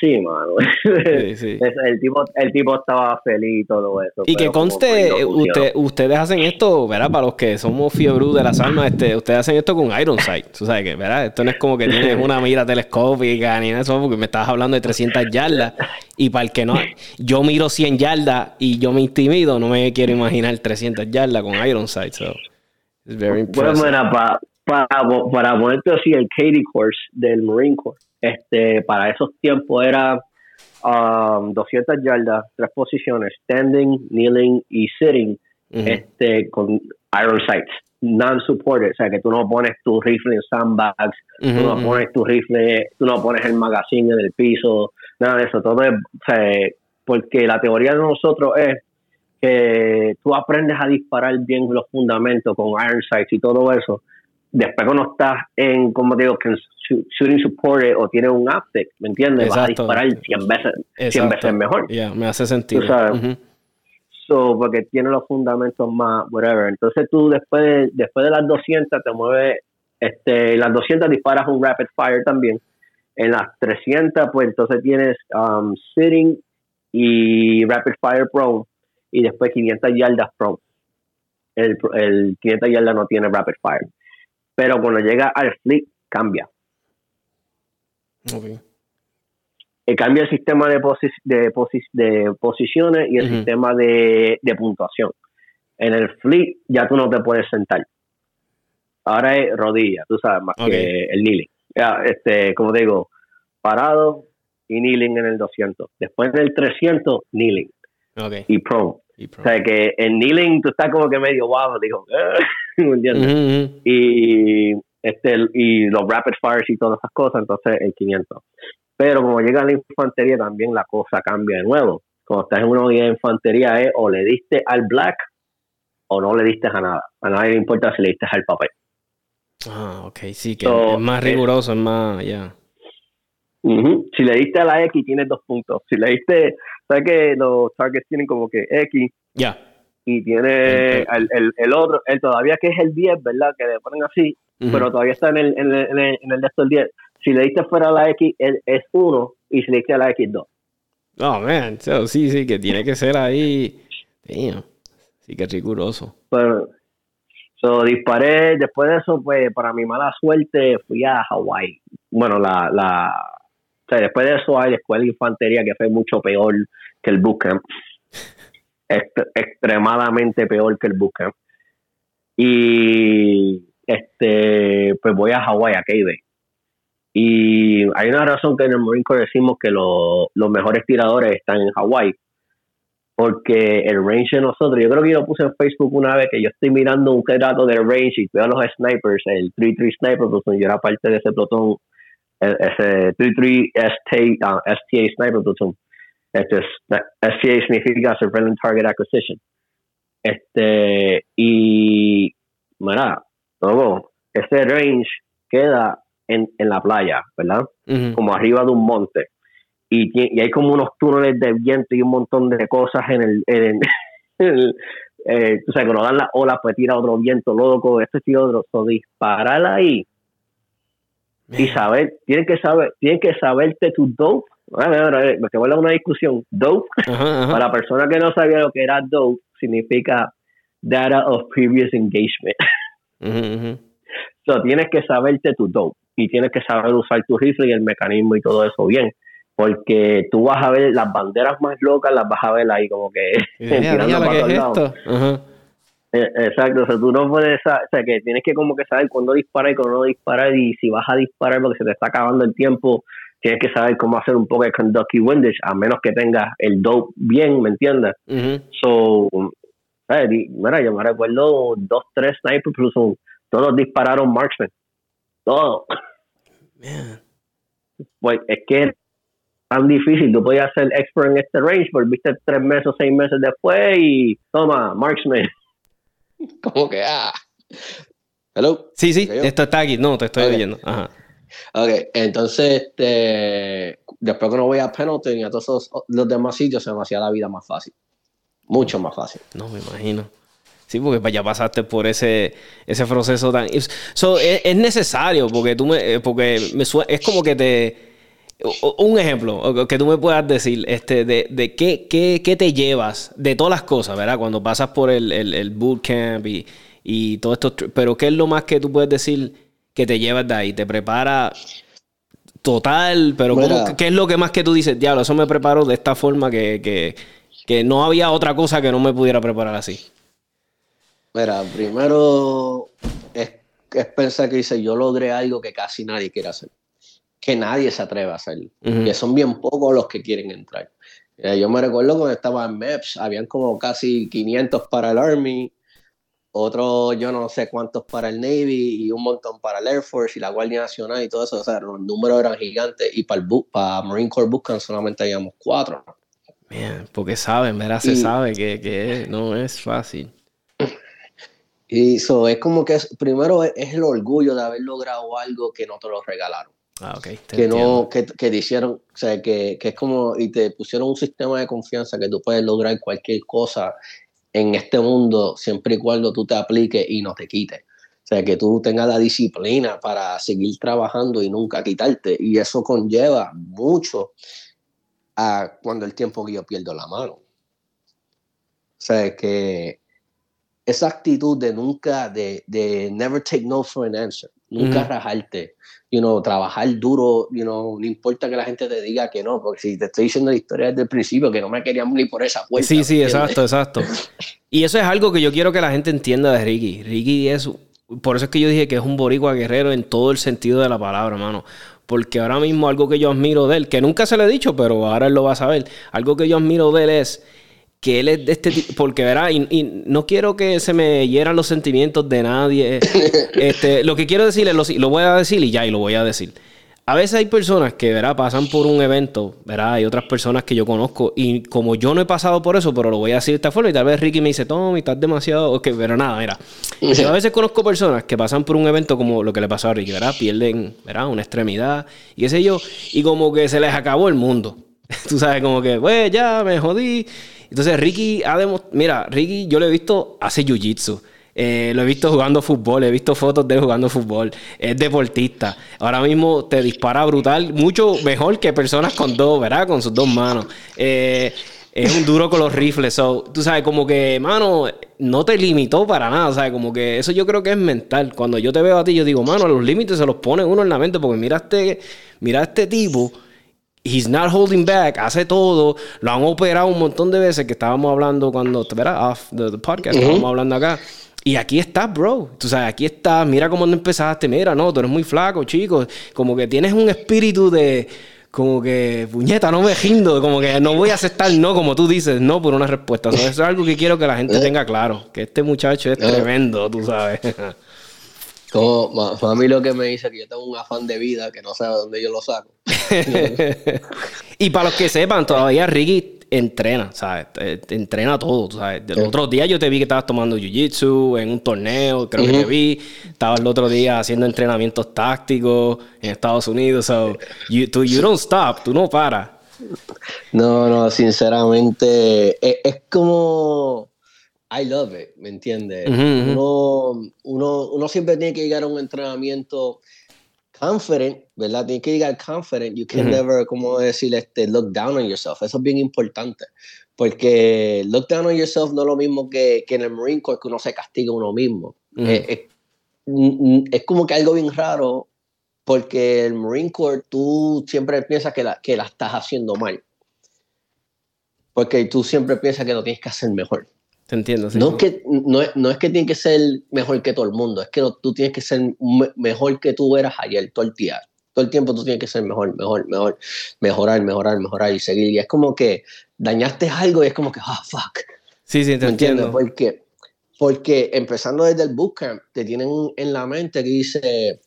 Sí, mano. [laughs] el, tipo, el tipo estaba feliz y todo eso. Y que conste, usted, ustedes hacen esto, ¿verdad? Para los que somos fiebre de las almas, este, ustedes hacen esto con Iron Sight. Tú sabes que, ¿verdad? Esto no es como que [laughs] tienes una mira telescópica ni eso, porque me estabas hablando de 300 yardas. Y para el que no, yo miro 100 yardas y yo me intimido, no me quiero imaginar 300 yardas con Iron Sight. So, it's very Bueno, para, para, para ponerte así, el Katie Course del Marine Corps este, para esos tiempos era um, 200 yardas, tres posiciones, standing, kneeling y sitting, este, con iron sights, non-supported, o sea que tú no pones tu rifle en sandbags, tú no pones tu rifle, tú no pones el magazine en el piso, nada de eso, todo es, o sea, porque la teoría de nosotros es que tú aprendes a disparar bien los fundamentos con iron sights y todo eso, después cuando estás en, como digo, que shooting support o tienes un uptick, ¿me entiendes? Vas a disparar 100 veces, 100 veces mejor. Ya, me hace sentido. so, porque tiene los fundamentos más, whatever. Entonces tú después de, después de las 200 te mueves, este, las 200 disparas un rapid fire también. En las 300, pues entonces tienes um, sitting y rapid fire prone y después 500 yardas prone. El, el 500 yardas no tiene rapid fire pero cuando llega al flip cambia. Okay. Eh, cambia el sistema de, de, de, posiciones y el sistema de, puntuación. En el flip ya tú no te puedes sentar. Ahora es rodilla, tú sabes, más que el kneeling. Ya, este, como digo, parado y kneeling en el 200. Después del 300, kneeling. Y prone. O sea, que en kneeling tú estás como que medio guapo, digo, [laughs] Y, este, y los rapid fires y todas esas cosas, entonces el 500. Pero como llega la infantería también la cosa cambia de nuevo. Cuando estás en una unidad de infantería es o le diste al black o no le diste a nada. A nadie le importa si le diste al papel. Ah, ok, sí, que es más riguroso, es, más, ya. Si le diste a la X, tienes dos puntos. Si le diste, sabes que los targets tienen como que X. Ya y tiene el, el, el, otro, el todavía que es el 10, ¿verdad? Que le ponen así, pero todavía está en el, en el, en el, en el de estos 10. Si le diste fuera a la X, es 1 y si le diste a la X, 2. Oh, man, sí, sí, que tiene que ser ahí. Sí, que riguroso. Pero, so, disparé, después de eso, pues, para mi mala suerte, fui a Hawái. Bueno, la, la, o sea, después de eso hay la escuela de infantería que fue mucho peor que el bootcamp extremadamente peor que el bootcamp. Y este, pues voy a Hawái, a Cave. Y hay una razón que en el Marine Corps decimos que los mejores tiradores están en Hawái. Porque el range de nosotros, yo creo que yo lo puse en Facebook una vez que yo estoy mirando un dato del range y veo a los snipers, el 3-3 Sniper Platoon, yo era parte de ese plotón, ese 3-3 STA, STA Sniper Platoon este, STA significa Surveillance Target Acquisition. Este, y, mira, luego, ese range queda en, en la playa, ¿verdad? Como arriba de un monte. Y, y, hay como unos túneles de viento y un montón de cosas en el. En el, [laughs] eh, o sea, cuando dan las olas, pues tira otro viento loco, este y otro. So, disparar ahí y saber, tienen que saber, tienen que saberte tu dope me que a una discusión. Dope, para la persona que no sabía lo que era dope, significa data of previous engagement. [laughs] so, tienes que saberte tu dope y tienes que saber usar tu rifle y el mecanismo y todo eso bien. Porque tú vas a ver las banderas más locas, las vas a ver ahí como que? [laughs] Eh, exacto, o sea, tú no puedes, o sea, que tienes que como que saber cuándo disparar y cuándo no disparar y si vas a disparar porque se te está acabando el tiempo tienes que saber cómo hacer un poco de conduct y windage, a menos que tengas el dope bien, ¿me entiendes? So, Mira, yo me recuerdo dos, tres snipers, incluso todos dispararon marksman. Todos. Pues es que es tan difícil. Tú podías ser expert en este range, volviste tres meses o seis meses después y toma, marksman. [laughs] Como que, ah. Hello. Sí, sí, esto está aquí. No, te estoy oyendo. Ajá. Ok, entonces, este, después que no voy a Pendleton y a todos los, demás sitios, se me hacía la vida más fácil. Mucho más fácil. No, me imagino. Sí, porque ya pasaste por ese, ese proceso tan... So, es, necesario, porque tú me... Eh, porque es como que te... Un ejemplo que tú me puedas decir, este, de, de qué, qué, qué, te llevas de todas las cosas, ¿verdad? Cuando pasas por el, el, el bootcamp y, y todo esto, pero ¿qué es lo más que tú puedes decir que te llevas de ahí? ¿Te prepara total? Pero ¿qué es lo que más que tú dices? Diablo, eso me preparo de esta forma que, no había otra cosa que no me pudiera preparar así. Mira, primero es, pensar que dice, yo logré algo que casi nadie quiere hacer. Que nadie se atreve a hacer. Que son bien pocos los que quieren entrar. Eh, yo me recuerdo cuando estaba en MEPS, habían como casi 500 para el Army otro yo no sé cuántos para el Navy y un montón para el Air Force y la Guardia Nacional y todo eso. O sea, los números eran gigantes y para, el para Marine Corps Buscan solamente habíamos cuatro. Bien, porque saben, ¿verdad? Se sabe que, no es fácil. [laughs] Y eso es como que primero es, el orgullo de haber logrado algo que no te lo regalaron. Ah, ok. que no, que, que, te hicieron, o sea, que, que es como, y te pusieron un sistema de confianza que tú puedes lograr cualquier cosa en este mundo siempre y cuando tú te apliques y no te quites. O sea, que tú tengas la disciplina para seguir trabajando y nunca quitarte. Y eso conlleva mucho a cuando el tiempo que yo pierdo la mano. O sea, que esa actitud de nunca, de, de never take no for an answer, nunca rajarte, you know, trabajar duro, you know, no importa que la gente te diga que no, porque si te estoy diciendo la historia desde el principio, que no me querían ni por esa puerta. Sí, sí, exacto, exacto. Y eso es algo que yo quiero que la gente entienda de Ricky. Ricky es, por eso es que yo dije que es un boricua guerrero en todo el sentido de la palabra, hermano. Porque ahora mismo algo que yo admiro de él, que nunca se le he dicho, pero ahora él lo va a saber, algo que yo admiro de él es que él es de este tipo, porque verá, y, no quiero que se me hieran los sentimientos de nadie. [laughs] este, lo que quiero decir es, lo, lo, voy a decir y ya, y lo voy a decir. A veces hay personas que, verá, pasan por un evento, verá, hay otras personas que yo conozco, y como yo no he pasado por eso, pero lo voy a decir de esta forma, y tal vez Ricky me dice, Tommy, estás demasiado, ok, pero nada, mira. [laughs] a veces conozco personas que pasan por un evento como lo que le pasó a Ricky, ¿verdad? Pierden, ¿verdad? Una extremidad, y qué sé yo, y como que se les acabó el mundo. [laughs] Tú sabes, como que, pues ya me jodí. Entonces Ricky ha demostrado, mira, Ricky yo lo he visto hace jiu-jitsu. Eh, lo he visto jugando fútbol, he visto fotos de él jugando fútbol. Es deportista. Ahora mismo te dispara brutal, mucho mejor que personas con dos, ¿verdad? Con sus dos manos. Eh, es un duro con los rifles. tú sabes, como que, mano, no te limitó para nada. ¿sabes? Como que eso yo creo que es mental. Cuando yo te veo a ti, yo digo, mano, los límites se los pone uno en la mente. Porque mira este, mira este tipo he's not holding back, hace todo, lo han operado un montón de veces que estábamos hablando cuando, ¿verdad? Off the, podcast, estábamos hablando acá. Y aquí estás, bro. Tú sabes, aquí estás. Mira cómo empezaste. Mira, no, tú eres muy flaco, chicos. Como que tienes un espíritu de. Como que, puñeta, no me rindo. Como que no voy a aceptar no, como tú dices, no por una respuesta. eso es algo que quiero que la gente tenga claro. Que este muchacho es tremendo, tú sabes. [laughs] Como a mí lo que me dice que yo tengo un afán de vida que no sé de dónde yo lo saco. [laughs] y para los que sepan, todavía Ricky entrena, ¿sabes? Entrena todo, ¿sabes? El otro día yo te vi que estabas tomando jiu-jitsu en un torneo, creo que te vi. Estabas el otro día haciendo entrenamientos tácticos en Estados Unidos. So, you, you don't stop, tú no paras. No, no, sinceramente, es como I love it, ¿me entiendes? uno, uno, siempre tiene que llegar a un entrenamiento confident, ¿verdad? Tiene que llegar confident. You can never, como decir, este, look down on yourself. Eso es bien importante. Porque look down on yourself no es lo mismo que, que en el Marine Corps, que uno se castiga a uno mismo. es, es, como que algo bien raro, porque el Marine Corps tú siempre piensas que la, que la estás haciendo mal. Porque tú siempre piensas que lo tienes que hacer mejor. Te entiendo, No, es que, no, no, es que tiene que ser mejor que todo el mundo, es que tú tienes que ser mejor que tú eras ayer, todo el día. Todo el tiempo tú tienes que ser mejor, mejor, mejor, mejorar, mejorar, mejorar y seguir. Y es como que dañaste algo y es como que, ah, fuck. Sí, sí, te ¿Me entiendes? entiendo. Porque, porque empezando desde el bootcamp, te tienen en la mente que dice,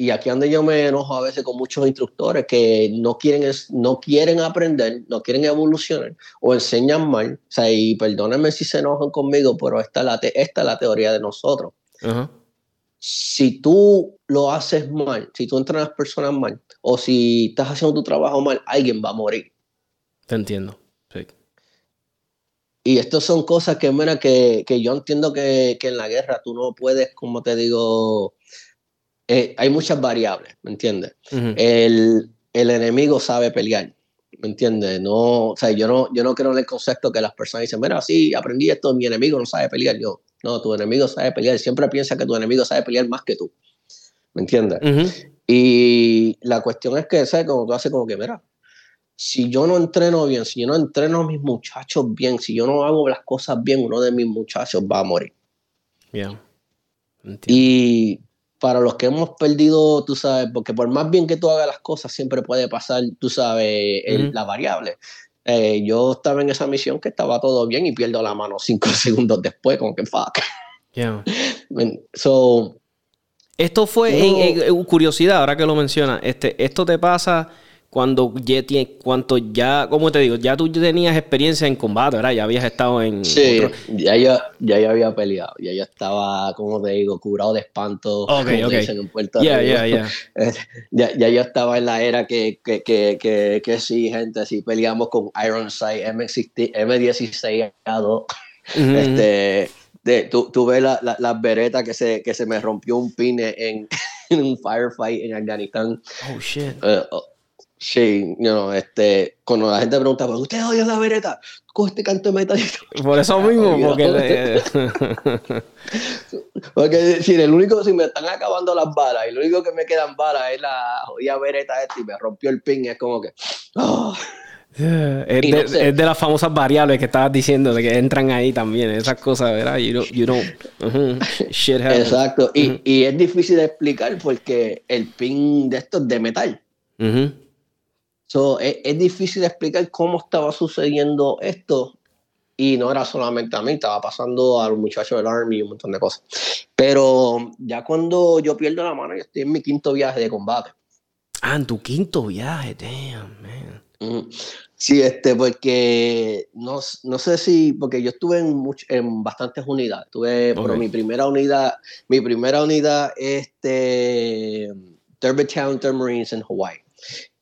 y aquí donde yo me enojo a veces con muchos instructores que no quieren, no quieren aprender, no quieren evolucionar o enseñan mal. O sea, y perdónenme si se enojan conmigo, pero esta es la, te- esta es la teoría de nosotros. Si tú lo haces mal, si tú entrenas personas mal, o si estás haciendo tu trabajo mal, alguien va a morir. Te entiendo. Sí. Y estas son cosas que, mira, que, que yo entiendo que, que en la guerra tú no puedes, como te digo, eh, hay muchas variables, ¿me entiendes? El, el enemigo sabe pelear, ¿me entiendes? No, o sea, yo no, yo no creo en el concepto que las personas dicen, mira, sí, aprendí esto, mi enemigo no sabe pelear. Yo, no, tu enemigo sabe pelear. Siempre piensa que tu enemigo sabe pelear más que tú, ¿me entiendes? Ujú. Y la cuestión es que, ¿sabes? Como tú haces como que, mira, si yo no entreno bien, si yo no entreno a mis muchachos bien, si yo no hago las cosas bien, uno de mis muchachos va a morir. Entiendo. Y para los que hemos perdido, tú sabes, porque por más bien que tú hagas las cosas, siempre puede pasar, tú sabes, el- la variable. Eh, yo estaba en esa misión que estaba todo bien y pierdo la mano cinco [laughs] segundos después, como que fuck. Ya. [laughs] So, Esto fue, en, en- curiosidad, ahora que lo mencionas, este, esto te pasa cuando ya, tie- cuando ya, como te digo, ya tú tenías experiencia en combate, ¿verdad? Ya habías estado en sí, otro- ya yo, ya yo había peleado, ya yo estaba, como te digo, curado de espanto, Ok, como ok. dicen en Puerto Ya, Rico. ya. Eh, [laughs] ya, ya yo estaba en la era que, que, que, que, que sí, gente, sí peleamos con Iron Sight, M16, M16 A2. Ujú, [laughs] Este, de, tú, tú ves la- la- las beretas que se, que se me rompió un pine en, [laughs] en un firefight en Afganistán. Oh, shit. Oh, sí, you know, este, cuando la gente pregunta, ¿por qué usted odia la bereta? Coge este canto de metal. Por eso mismo, porque... no. eh, [laughs] Porque si el único, si me están acabando las balas y lo único que me quedan balas es la jodida bereta esta y me rompió el pin, es como que. ah. es, de, no sé. es de las famosas variables que estabas diciendo, de que entran ahí también, esas cosas, ¿verdad? You don't, you don't, shit happens. Exacto. Y, y es difícil de explicar porque el pin de esto es de metal. Ujú. So, es, es difícil de explicar cómo estaba sucediendo esto y no era solamente a mí, estaba pasando a los muchachos del Army y un montón de cosas. Pero ya cuando yo pierdo la mano, yo estoy en mi quinto viaje de combate. Ah, en tu quinto viaje, damn, man. Ujú. Sí, este, porque no, no sé si, porque yo estuve en, much- en bastantes unidades, tuve, pero Ok. mi primera unidad, mi primera unidad, este, Third Battalion, Third Marines en Hawaii.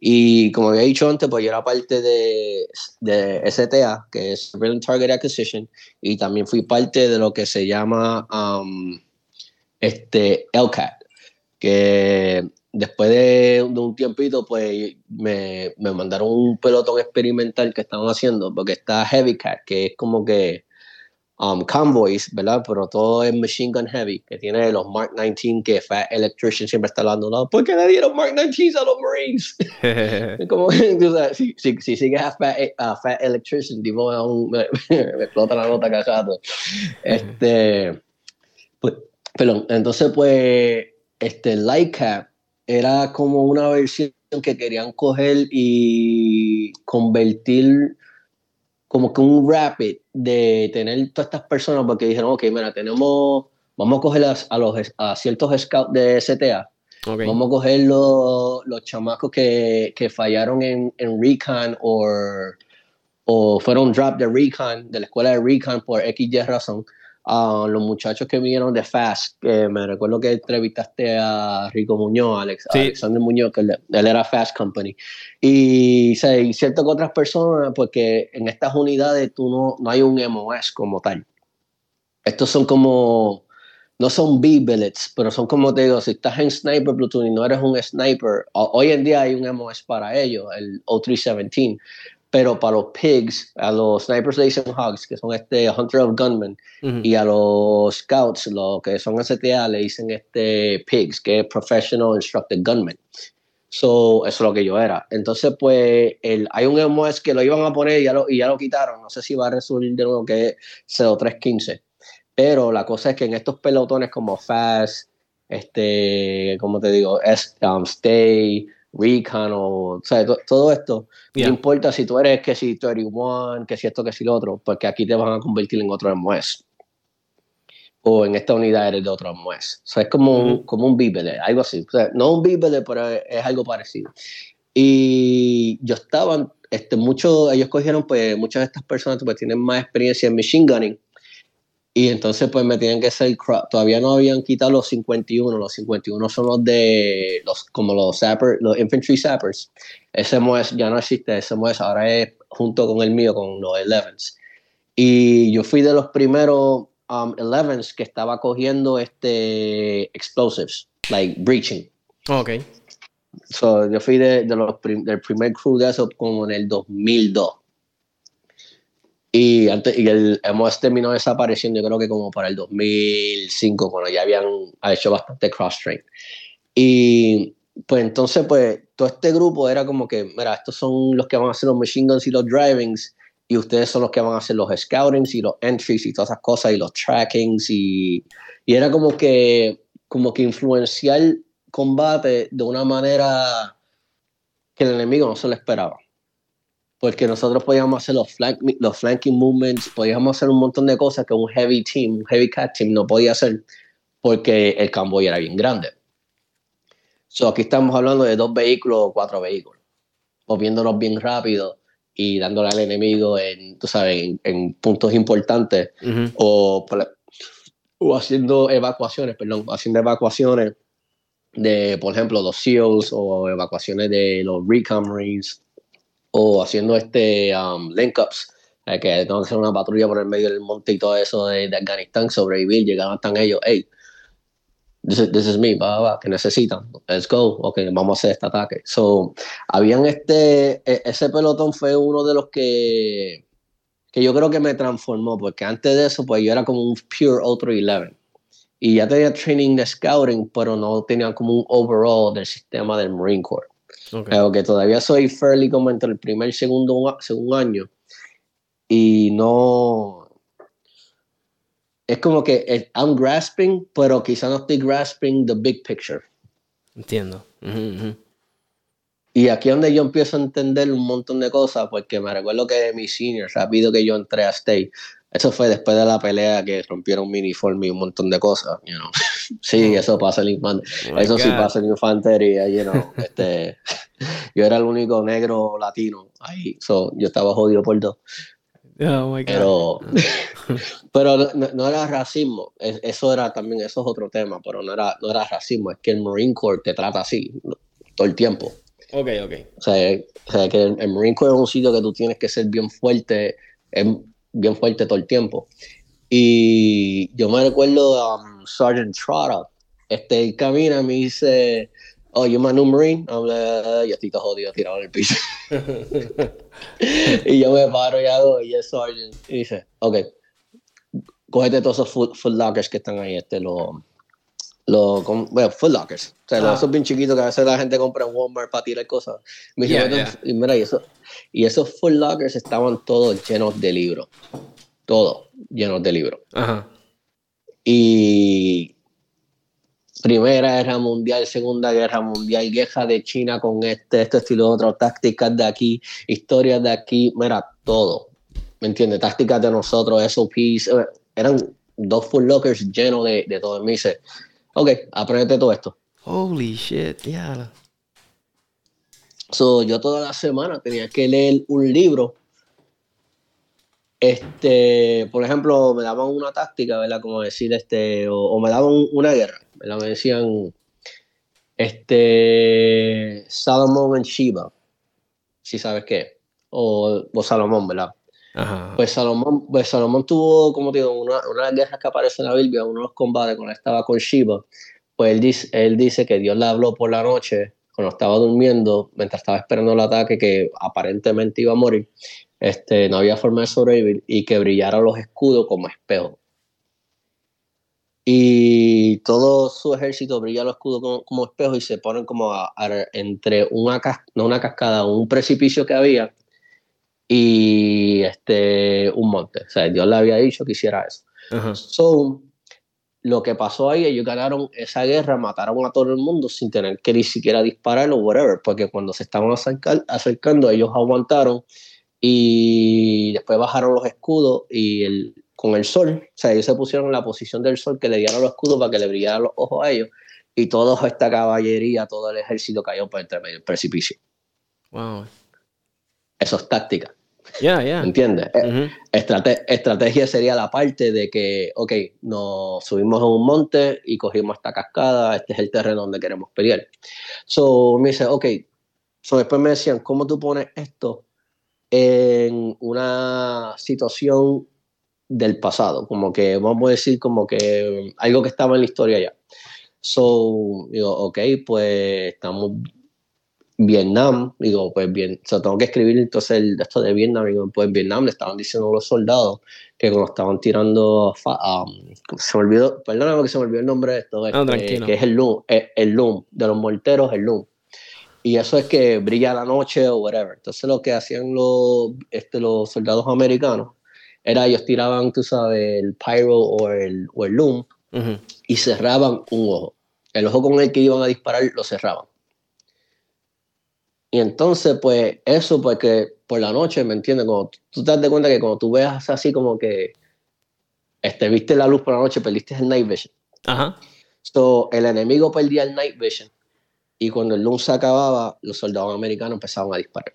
Y como había dicho antes, pues yo era parte de, de STA, que es Civilian Target Acquisition, y también fui parte de lo que se llama um, este, LCAT, que después de, de un tiempito, pues me, me mandaron un pelotón experimental que estaban haciendo, porque está Heavy Cat, que es como que um, convoys, ¿verdad? Pero todo es machine gun heavy, que tiene los Mark 19, que Fat Electrician siempre está hablando, ¿no? ¿por qué le dieron Mark 19 a los Marines? [laughs] [laughs] Es como, [laughs] tú sabes, si, si, si sigues a Fat, a Fat Electrician, tipo, un- me, me explota la nota cada rato. Este, pues, perdón, entonces, pues, este, Leica era como una versión que querían coger y convertir como que un rapid de tener todas estas personas, porque dijeron, ok, mira, tenemos, vamos a coger a, a los, a ciertos scouts de STA, Ok. Vamos a coger los, los chamacos que, que fallaron en, en Recon o, o fueron drop de Recon, de la escuela de Recon por XY razón. A los muchachos que vinieron de FAST, que me recuerdo que entrevistaste a Rico Muñoz, Alex, Sí. Alexander Muñoz, que él, él era Fast Company. Y, y cierto que otras personas, porque en estas unidades tú no, no hay un MOS como tal. Estos son como no son B-billets, pero son como te digo, si estás en Sniper Platoon y no eres un sniper, ho- hoy en día hay un MOS para ello, el O317, pero para los pigs, a los snipers le dicen hogs, que son este Hunter of Gunmen, y a los scouts, lo que son STA, le dicen este pigs, que es Professional Instructed Gunmen. So, eso es lo que yo era. Entonces, pues, el, hay un MOS que lo iban a poner y ya lo, y ya lo quitaron. No sé si va a resurgir de nuevo, que es 0315. Pero la cosa es que en estos pelotones como Fast, este, como te digo, es, um, Stay, recon o, sea, todo esto. No importa si tú eres que si 31, que si esto, que si lo otro, porque aquí te van a convertir en otro MOS. O en esta unidad eres de otro MOS. O sea, es como, un, como un bíbele, algo así. O sea, no un bíbele, pero es, algo parecido. Y yo estaba, este, mucho, ellos cogieron, pues muchas de estas personas pues, tienen más experiencia en machine gunning y entonces pues me tienen que hacer, todavía no habían quitado los 51, los 51 son los de, los como los sappers, los infantry sappers. Ese MOS ya no existe, ese MOS ahora es junto con el mío, con los 11s. Y yo fui de los primeros um, 11s que estaba cogiendo este explosives, like breaching. Ok. So, yo fui de, de los del primer crew de eso como en el 2002. Y, antes, y el MOS terminó desapareciendo, yo creo que como para el 2005, cuando ya habían hecho bastante cross-train. Y pues entonces, pues todo este grupo era como que, mira, estos son los que van a hacer los machine guns y los drivings, y ustedes son los que van a hacer los scoutings y los entries y todas esas cosas, y los trackings, y, y era como que, como que influenciar combate de una manera que el enemigo no se lo esperaba porque nosotros podíamos hacer los, flank, los flanking movements, podíamos hacer un montón de cosas que un heavy team, un heavy cat team no podía hacer porque el convoy era bien grande. So, aquí estamos hablando de dos vehículos o cuatro vehículos, moviéndonos bien rápido y dándole al enemigo en, tú sabes, en, puntos importantes o, o haciendo evacuaciones, perdón, haciendo evacuaciones de, por ejemplo, los SEALs o evacuaciones de los Recon Marines o haciendo este um, link-ups, eh, que tengo que hacer una patrulla por el medio del monte y todo eso de, Afganistán, sobrevivir, llegaron hasta ellos, hey, this is, me, va, va, que necesitan, let's go, ok, vamos a hacer este ataque. So, habían este, e, ese pelotón fue uno de los que, que yo creo que me transformó, porque antes de eso, pues yo era como un pure Ultra 11. Y ya tenía training de scouting, pero no tenía como un overall del sistema del Marine Corps. Okay. que todavía soy fairly como entre el primer y segundo, segundo año. Y no. Es como que I'm grasping, pero quizá no estoy grasping the big picture. Entiendo. Y aquí es donde yo empiezo a entender un montón de cosas, porque me recuerdo que mi senior, rápido que yo entré a State, eso fue después de la pelea que rompieron mi uniforme y un montón de cosas, you know. [laughs] Sí, eso pasa en infantería. Oh eso sí pasa en infantería, you know. [laughs] Este, yo era el único negro latino ahí, so, yo estaba jodido por dos. Oh my God. Pero, [laughs] pero no, era racismo, eso era también, eso es otro tema, pero no era, no era racismo, es que el Marine Corps te trata así todo el tiempo. Ok, ok. O sea, o sea que el, Marine Corps es un sitio que tú tienes que ser bien fuerte, bien fuerte todo el tiempo. Y yo me recuerdo a um, Sergeant Trotter, este, camina y me dice, oh, you're my new Marine. y estoy todo jodido tirado en el piso. [laughs] y yo me paro y hago, y es Sergeant. Y dice, ok, cógete todos esos foot, lockers que están ahí, este, los, los, bueno, foot lockers. O sea, ah. esos bien chiquitos que a veces la gente compra en Walmart para tirar cosas. Me dice, y mira, y eso, y esos full lockers estaban todos llenos de libros. Todos llenos de libros. Y Primera Guerra Mundial, Segunda Guerra Mundial, guerra de China con este, este estilo, otro, tácticas de aquí, historias de aquí, mira, todo. ¿Me entiendes? Tácticas de nosotros, SOPs, eh, eran dos full lockers llenos de, de todo. me dice, ok, aprende todo esto. Holy shit, yeah. So, yo toda la semana tenía que leer un libro. Este, por ejemplo, me daban una táctica, ¿verdad? Como decir, este, o, me daban una guerra, ¿verdad? Me decían, este, Salomón en Shiva, si sabes qué, o, o Salomón, ¿verdad? Pues Salomón, pues Salomón tuvo, como digo, una, una guerra que aparece en la Biblia, uno de los combates cuando estaba con Shiva, pues él dice, él dice que Dios le habló por la noche cuando estaba durmiendo, mientras estaba esperando el ataque que aparentemente iba a morir, este, no había forma de sobrevivir y que brillaran los escudos como espejos. Y todo su ejército brilla los escudos como, como espejos y se ponen como entre una, no una cascada, un precipicio que había y este, un monte. O sea, Dios le había dicho que hiciera eso. So, lo que pasó ahí, ellos ganaron esa guerra, mataron a todo el mundo sin tener que ni siquiera disparar o whatever, porque cuando se estaban acercando, ellos aguantaron y después bajaron los escudos y el, con el sol, o sea, ellos se pusieron en la posición del sol que le dieron los escudos para que le brillaran los ojos a ellos y toda esta caballería, todo el ejército cayó por entre medio del precipicio. Wow. Eso es táctica. Ya, ya. ¿Entiendes? Eh, estrategia sería la parte de que, ok, nos subimos a un monte y cogimos esta cascada, este es el terreno donde queremos pelear. So, me dice, ok, so después me decían, ¿cómo tú pones esto en una situación del pasado? Como que, vamos a decir, como que algo que estaba en la historia ya. So, digo, ok, pues estamos Vietnam, digo, pues bien, o sea, tengo que escribir entonces el, esto de Vietnam, digo, pues Vietnam le estaban diciendo a los soldados que cuando estaban tirando, um, se me olvidó, perdóname que se me olvidó el nombre de esto, este, que es el loom, el, el, loom, de los morteros, el loom. Y eso es que brilla la noche o whatever. Entonces lo que hacían los, este, los soldados americanos era ellos tiraban, tú sabes, el pyro o el, o el loom y cerraban un ojo. El ojo con el que iban a disparar lo cerraban. Y entonces, pues, eso, pues que por la noche, ¿me entiendes? Como tú te das cuenta que cuando tú veas así como que este, viste la luz por la noche, perdiste el night vision. Ajá. So, el enemigo perdía el night vision y cuando el luz se acababa, los soldados americanos empezaban a disparar.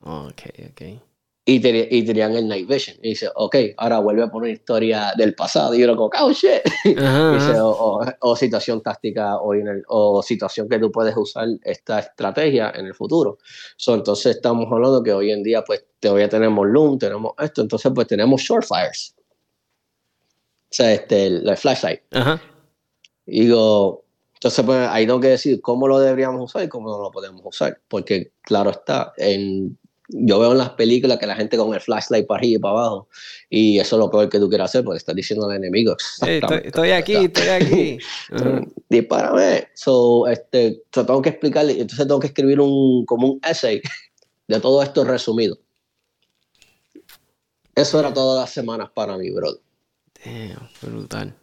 Ok, ok y, y tenían el night vision. Y dice, ok, ahora vuelve a poner historia del pasado. Y yo lo como, oh shit. [laughs] dice, o, situación táctica o, o situación que tú puedes usar esta estrategia en el futuro. So, entonces estamos hablando que hoy en día, pues, todavía tenemos Loom, tenemos esto, entonces, pues, tenemos short fires. O sea, este, el, flashlight. Y digo, entonces, pues, ahí tengo que decir cómo lo deberíamos usar y cómo no lo podemos usar. Porque, claro está, en yo veo en las películas que la gente con el flashlight para arriba y para abajo, y eso es lo peor que tú quieras hacer, porque estás diciendo al enemigo. estoy, aquí, estoy aquí. [laughs] Dispárame. So, este, tengo que explicarle, entonces tengo que escribir un, como un essay de todo esto resumido. Eso era todas las semanas para mí, bro. Damn, brutal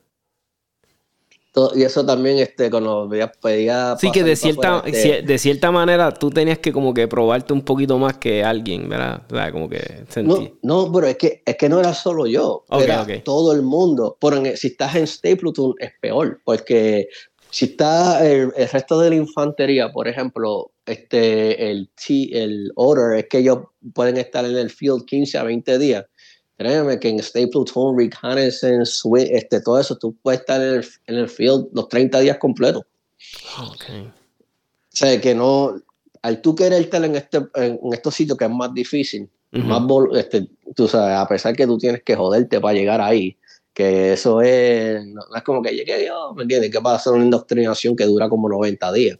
y eso también, este, cuando pedía... Sí, que de cierta, este de cierta manera tú tenías que como que probarte un poquito más que alguien, ¿verdad? O sea, como que sentí. No, no, pero es que, es que no era solo yo, era todo el mundo. Por, si estás en Stapleton es peor, porque si está el, resto de la infantería, por ejemplo, este, el, el order es que ellos pueden estar en el field 15 a 20 días Créeme que en Stapleton, Reconnaissance, este, todo eso, tú puedes estar en el, en el field los 30 días completos. Okay. O sea, que no, al tú querer estar en, este, en, estos sitios que es más difícil, más este, tú sabes, a pesar que tú tienes que joderte para llegar ahí, que eso es, no, es como que llegué yo, ¿me entiendes? Que para hacer una indoctrinación que dura como 90 días.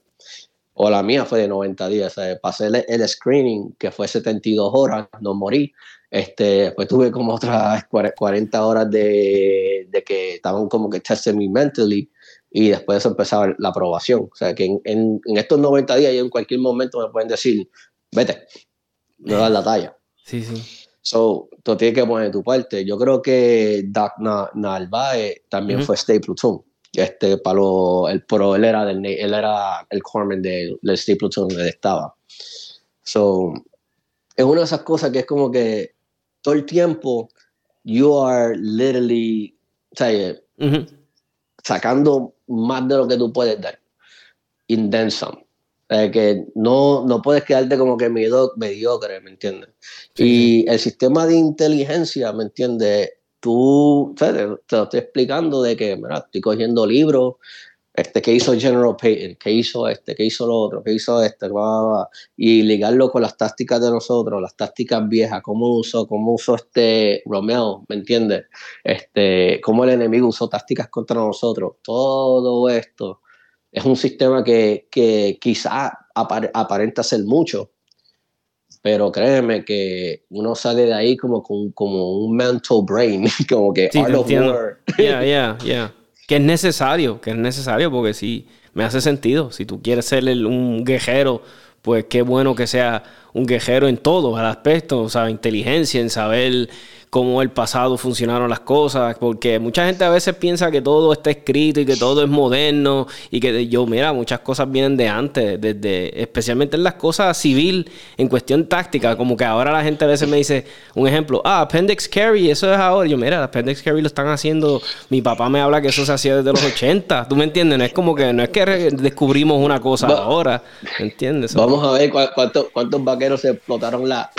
O la mía fue de 90 días. O sea, pasé el, el screening, que fue 72 horas, no morí. Este, pues tuve como otras 40 horas de, de que estaban como que testing me mentally y después eso empezaba la aprobación. O sea, que en, en, estos 90 días y en cualquier momento me pueden decir, vete, no das la talla. Sí, sí. So, tú tienes que poner tu parte. Yo creo que Doc Narváez también fue Stapleton. Este, para lo, el pro, él era, del, él era el corpsman del, del Stapleton donde estaba. So, es una de esas cosas que es como que todo el tiempo, you are literally sacando más de lo que tú puedes dar. In then some. que no, no puedes quedarte como que mediocre, ¿me entiendes? y el sistema de inteligencia, ¿me entiendes? Tú, te, lo estoy explicando de que, mira, estoy cogiendo libros, este, ¿qué hizo General Payton? ¿Qué hizo este? ¿Qué hizo lo otro? ¿Qué hizo este? Y ligarlo con las tácticas de nosotros, las tácticas viejas, cómo usó, cómo usó este Romeo, ¿me entiendes? Este, cómo el enemigo usó tácticas contra nosotros. Todo esto es un sistema que, que quizá aparenta ser mucho, pero créeme que uno sale de ahí como, como, como un mental brain, [laughs] como que sí, Yeah, yeah, yeah. Que es necesario, que es necesario porque sí, me hace sentido. Si tú quieres ser un guerrero, pues qué bueno que sea un guerrero en todos los aspectos, o sea, inteligencia, en saber cómo el pasado funcionaron las cosas, porque mucha gente a veces piensa que todo está escrito y que todo es moderno y que yo, mira, muchas cosas vienen de antes, desde especialmente en las cosas civil, en cuestión táctica, como que ahora la gente a veces me dice, un ejemplo, ah, Appendix Carry, eso es ahora, yo, mira, Appendix Carry lo están haciendo, mi papá me habla que eso se hacía desde los 80, ¿tú me entiendes? No es como que, no es que descubrimos una cosa ahora, ¿me entiendes? Vamos a ver cuántos, cuántos vaqueros se explotaron la...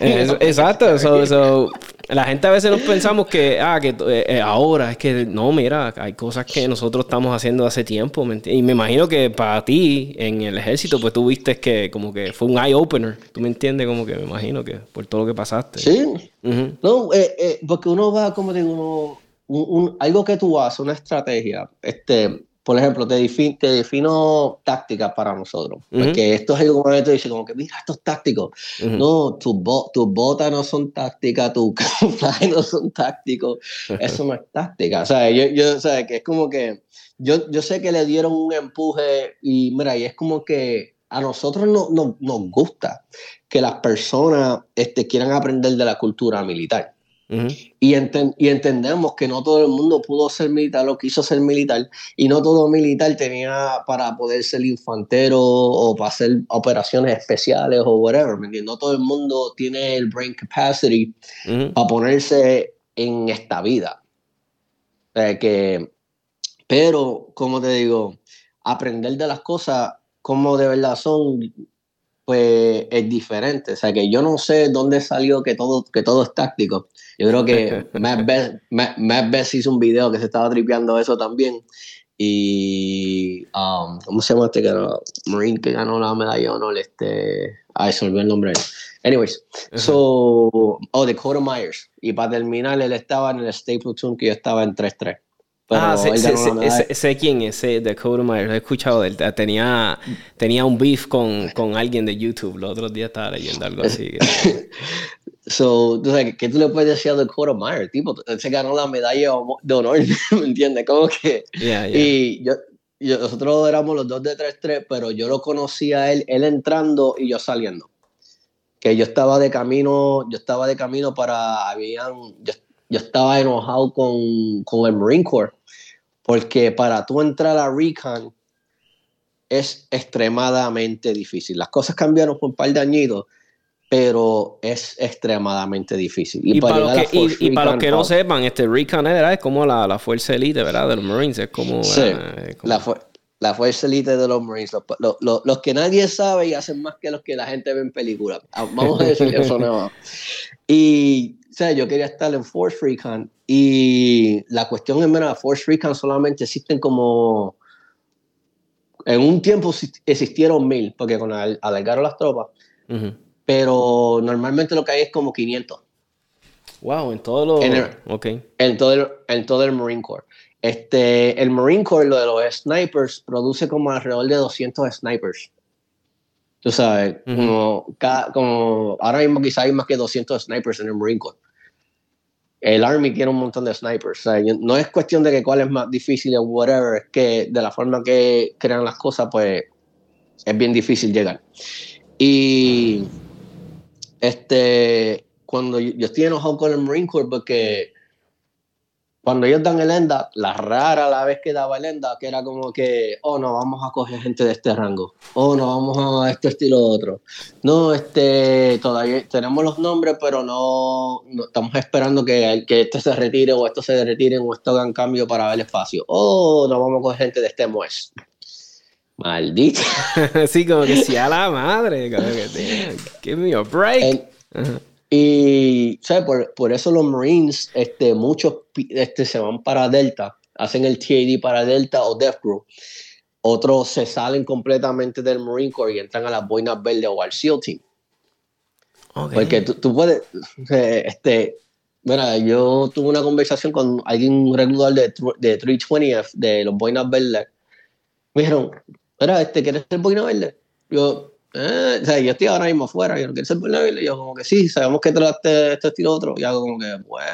exacto, [laughs] la gente a veces nos pensamos que, ah, que eh, eh, ahora es que no, mira, hay cosas que nosotros estamos haciendo hace tiempo, y me imagino que para ti en el ejército, pues tú viste que como que fue un eye opener, tú me entiendes, como que me imagino que por todo lo que pasaste. Sí, no, eh, porque uno va, como digo, uno, algo que tú haces, una estrategia, este, por ejemplo, te, defino tácticas para nosotros. Porque esto es algo como tú dices, como que mira, esto es táctico. No, tus botas no son tácticas, tus [laughs] camuflajes no son tácticos. Eso no es táctica. O sea, yo, yo o sea, que es como que yo, yo sé que le dieron un empuje y mira, y es como que a nosotros no, no, nos gusta que las personas este, quieran aprender de la cultura militar y, y, entendemos que no todo el mundo pudo ser militar o quiso ser militar y no todo militar tenía para poder ser infantero o para hacer operaciones especiales o whatever, ¿me No todo el mundo tiene el brain capacity para ponerse en esta vida. que, pero, como te digo, aprender de las cosas como de verdad son pues es diferente. O sea, que yo no sé dónde salió que todo, que todo es táctico. Yo creo que [laughs] Matt Best, hizo un video que se estaba tripeando eso también. Y, um, ¿cómo se llama este que Marine que ganó la medalla o no? Este, ay, se olvidó el nombre. Anyways, so, oh, Dakota Myers. Y para terminar, él estaba en el Stapleton que yo estaba en 3-3 ah, sé, quién es, sé Dakota Myers, he escuchado de él. Tenía, tenía un beef con, con alguien de YouTube. Los otros días estaba leyendo algo así. [laughs] [laughs] so, tú sabes, ¿qué tú le puedes decir a Dakota Myers? Tipo, se ganó la medalla de honor, [laughs] ¿me entiendes? Como que... Y yo, nosotros éramos los dos de 3-3, pero yo lo conocía a él, él entrando y yo saliendo. Que yo estaba de camino, yo estaba de camino para, habían, yo estaba enojado con, con, el Marine Corps, porque para tú entrar a Recon es extremadamente difícil. Las cosas cambiaron por un par de añitos, pero es extremadamente difícil. Y, para, los que, y, para los que no sepan, este Recon es como la, la, fuerza elite, ¿verdad? De los Marines, es como... Eh, La, la, fuerza elite de los Marines. Los, los, los, que nadie sabe y hacen más que los que la gente ve en películas. Ah, vamos a decir eso [laughs] no. Y o sea, yo quería estar en Force Recon y la cuestión es, mira, Force Recon solamente existen como... En un tiempo existieron mil, porque con alargaron las tropas, pero normalmente lo que hay es como 500. Wow, en todo lo... En, el, en, todo el, en todo el Marine Corps. Este, el Marine Corps, lo de los snipers, produce como alrededor de 200 snipers. Tú sabes, como, como, ahora mismo quizá hay más que 200 snipers en el Marine Corps el Army tiene un montón de snipers. No es cuestión de que cuál es más difícil o whatever, es que de la forma que crean las cosas, pues es bien difícil llegar. Y este, cuando yo, yo estoy enojado con el Marine Corps porque cuando ellos dan el ENDA, la rara la vez que daba el ENDA, que era como que, oh, no, vamos a coger gente de este rango, oh, no, vamos a este estilo otro. No, este, todavía tenemos los nombres, pero no, estamos esperando que, que este se retire o esto se retire o esto hagan cambio para ver el espacio. Oh, no, vamos a coger gente de este MOES. Maldito. [laughs] sí, como que a la madre, como que, give me a break. Y, ¿sabes? Por, por, eso los Marines, este, muchos este, se van para Delta, hacen el TAD para Delta o Death Group. Otros se salen completamente del Marine Corps y entran a las boinas verdes o al SEAL Team. Porque tú, tú, puedes, eh, este, mira, yo tuve una conversación con alguien regular de, de 320F, de los boinas verdes. Me dijeron, mira, este, ¿quieres ser boina verde? Yo, eh, o sea, yo estoy ahora mismo afuera, yo no quiero ser vulnerable. Y yo, como que sí, sabemos que trataste este estilo otro. Y hago como que, pues.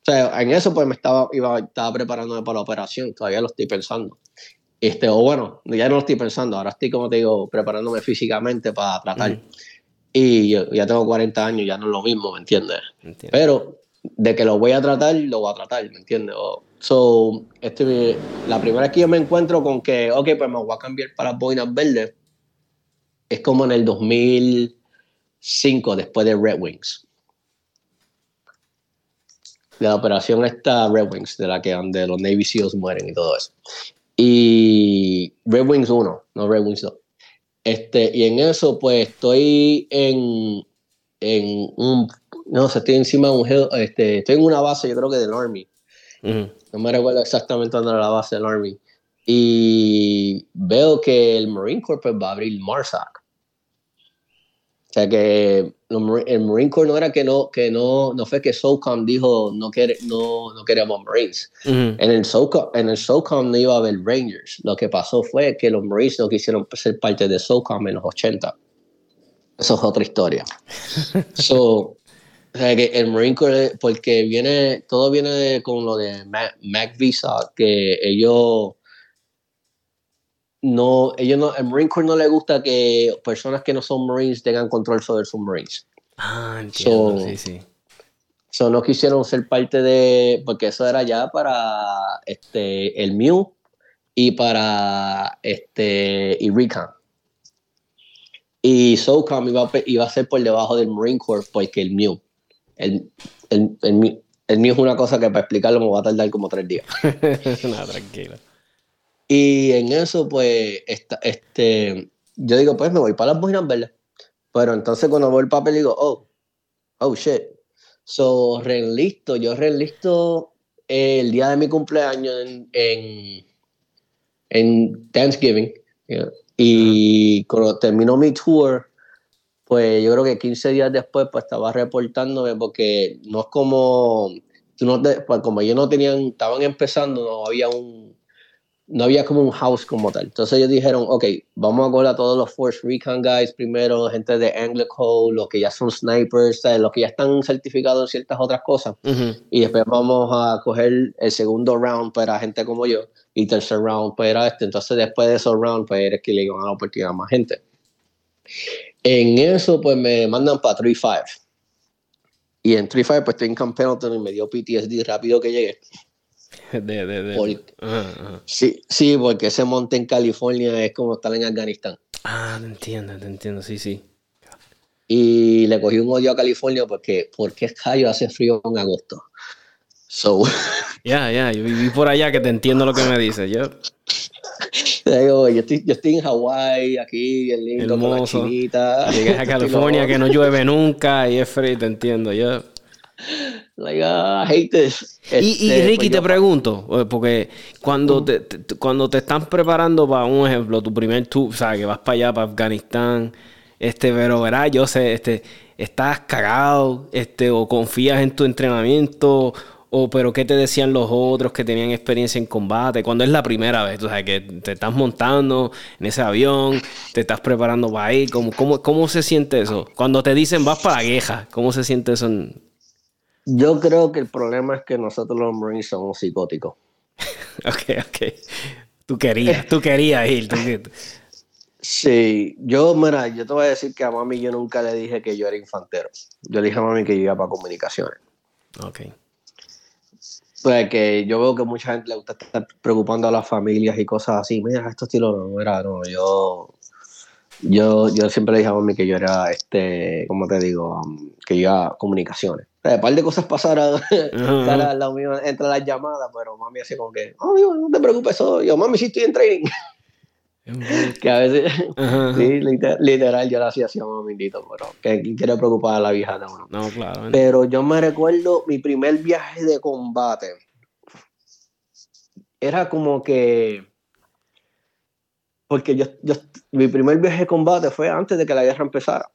O sea, en eso, pues me estaba, iba, estaba preparándome para la operación. Todavía lo estoy pensando. Este, o bueno, ya no lo estoy pensando. Ahora estoy, como te digo, preparándome físicamente para tratar. Y yo ya tengo 40 años, ya no es lo mismo, ¿me entiendes? Pero de que lo voy a tratar, lo voy a tratar, ¿me entiendes? so, este, la primera vez que yo me encuentro con que, ok, pues me voy a cambiar para boinas verdes, es como en el 2005, después de Red Wings. La operación esta Red Wings, de la que donde los Navy SEALs mueren y todo eso. Y Red Wings 1, no Red Wings 2. Este, y en eso, pues estoy en, en un, no sé, estoy encima de un, este, estoy en una base, yo creo que del Army. No me recuerdo exactamente dónde era la base del Army. Y veo que el Marine Corps pues, va a abrir Marsac. O sea que el Marine Corps no era que no, que no, no fue que SOCOM dijo no, quiere, no, no queremos Marines. en, el SOCOM, en el SOCOM no iba a haber Rangers. Lo que pasó fue que los Marines no quisieron ser parte de SOCOM en los 80. Eso es otra historia. [laughs] so, o sea que el Marine Corps, porque viene, todo viene con lo de Mac Visa, que ellos no, ellos no, el Marine Corps no le gusta que personas que no son Marines tengan control sobre sus Marines. Ah, entiendo, sí, sí. So no quisieron ser parte de, porque eso era ya para este, el Mew y para este, y Recon. Y SOCOM iba, iba a ser por debajo del Marine Corps porque el Mew. El, el, el, el Mew es una cosa que para explicarlo me va a tardar como tres días. [laughs] no, tranquilo. Y en eso, pues, este, yo digo, pues me voy para las boinas verdes. Pero entonces cuando veo el papel digo, oh, oh shit. So, reenlisto, yo reenlisto el día de mi cumpleaños en, en, Thanksgiving. Y cuando terminó mi tour, pues yo creo que 15 días después, pues estaba reportándome porque no es como, no pues como ellos no tenían, estaban empezando, no había un, no había como un house como tal. Entonces ellos dijeron, ok, vamos a coger a todos los Force Recon guys primero, gente de Anglico, los que ya son snipers, los que ya están certificados en ciertas otras cosas. Y después vamos a coger el segundo round para gente como yo y tercer round para este. Entonces después de esos rounds, pues eres que le iban a la oportunidad a más gente. En eso, pues me mandan para 3-5. Y en 3-5, pues estoy en Camp y me dio PTSD rápido que llegué. [laughs] De, de, de. Sí, sí, porque ese monte en California es como estar en Afganistán. Ah, te entiendo, te entiendo, sí, sí. Y le cogí un odio a California porque, porque es callo hace frío en agosto. So. [laughs] Ya, ya, yo viví por allá que te entiendo lo que me dices. Yo. yo, estoy, yo estoy en Hawái, aquí, el lindo, Hermoso. Llegué a [laughs] California que no llueve nunca y es frío, te entiendo. Yo. Like, uh, hate this. y, este, Ricky, pues te pregunto, eh, porque cuando, te, cuando te están preparando para un ejemplo, tu primer tour, o sea, que vas para allá, para Afganistán, este, pero verás, yo sé, este, estás cagado, este, o confías en tu entrenamiento, o pero qué te decían los otros que tenían experiencia en combate, cuando es la primera vez, o sea, que te estás montando en ese avión, te estás preparando para ir, ¿cómo, cómo, cómo se siente eso? Cuando te dicen vas para la guerra, ¿cómo se siente eso en, yo creo que el problema es que nosotros los Marines somos psicóticos. [laughs] ok, ok. Tú querías, tú querías ir. Sí, yo, mira, yo te voy a decir que a mami yo nunca le dije que yo era infantero. Yo le dije a mami que yo iba para comunicaciones. Ok. Pues que yo veo que mucha gente le gusta estar preocupando a las familias y cosas así. Mira, esto estilo no era, no, yo yo, yo siempre le dije a mami que yo era, este, ¿cómo te digo? Que yo iba a comunicaciones. un par de cosas pasaron [laughs] entre las llamadas, pero mami así como que, oh, no te preocupes, eso. yo, mami, sí estoy en training. [laughs] que a veces, sí, literal, yo la hacía así a mamindito, pero que quiere preocupar a la vieja de uno. No, claro. Pero yo me recuerdo mi primer viaje de combate. Era como que porque yo, yo, mi primer viaje de combate fue antes de que la guerra empezara.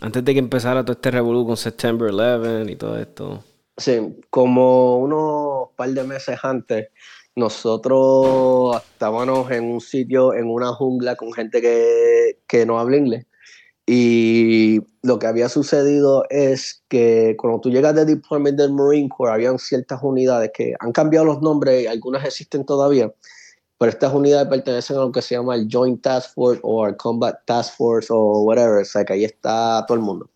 Antes de que empezara todo este revolú con September 11 y todo esto. Sí, como unos par de meses antes, nosotros estábamos en un sitio, en una jungla con gente que, que no habla inglés. Y lo que había sucedido es que cuando tú llegas de deployment del Marine Corps, habían ciertas unidades que han cambiado los nombres, algunas existen todavía, pero estas unidades pertenecen a lo que se llama el Joint Task Force o el Combat Task Force o whatever, o sea que ahí está todo el mundo.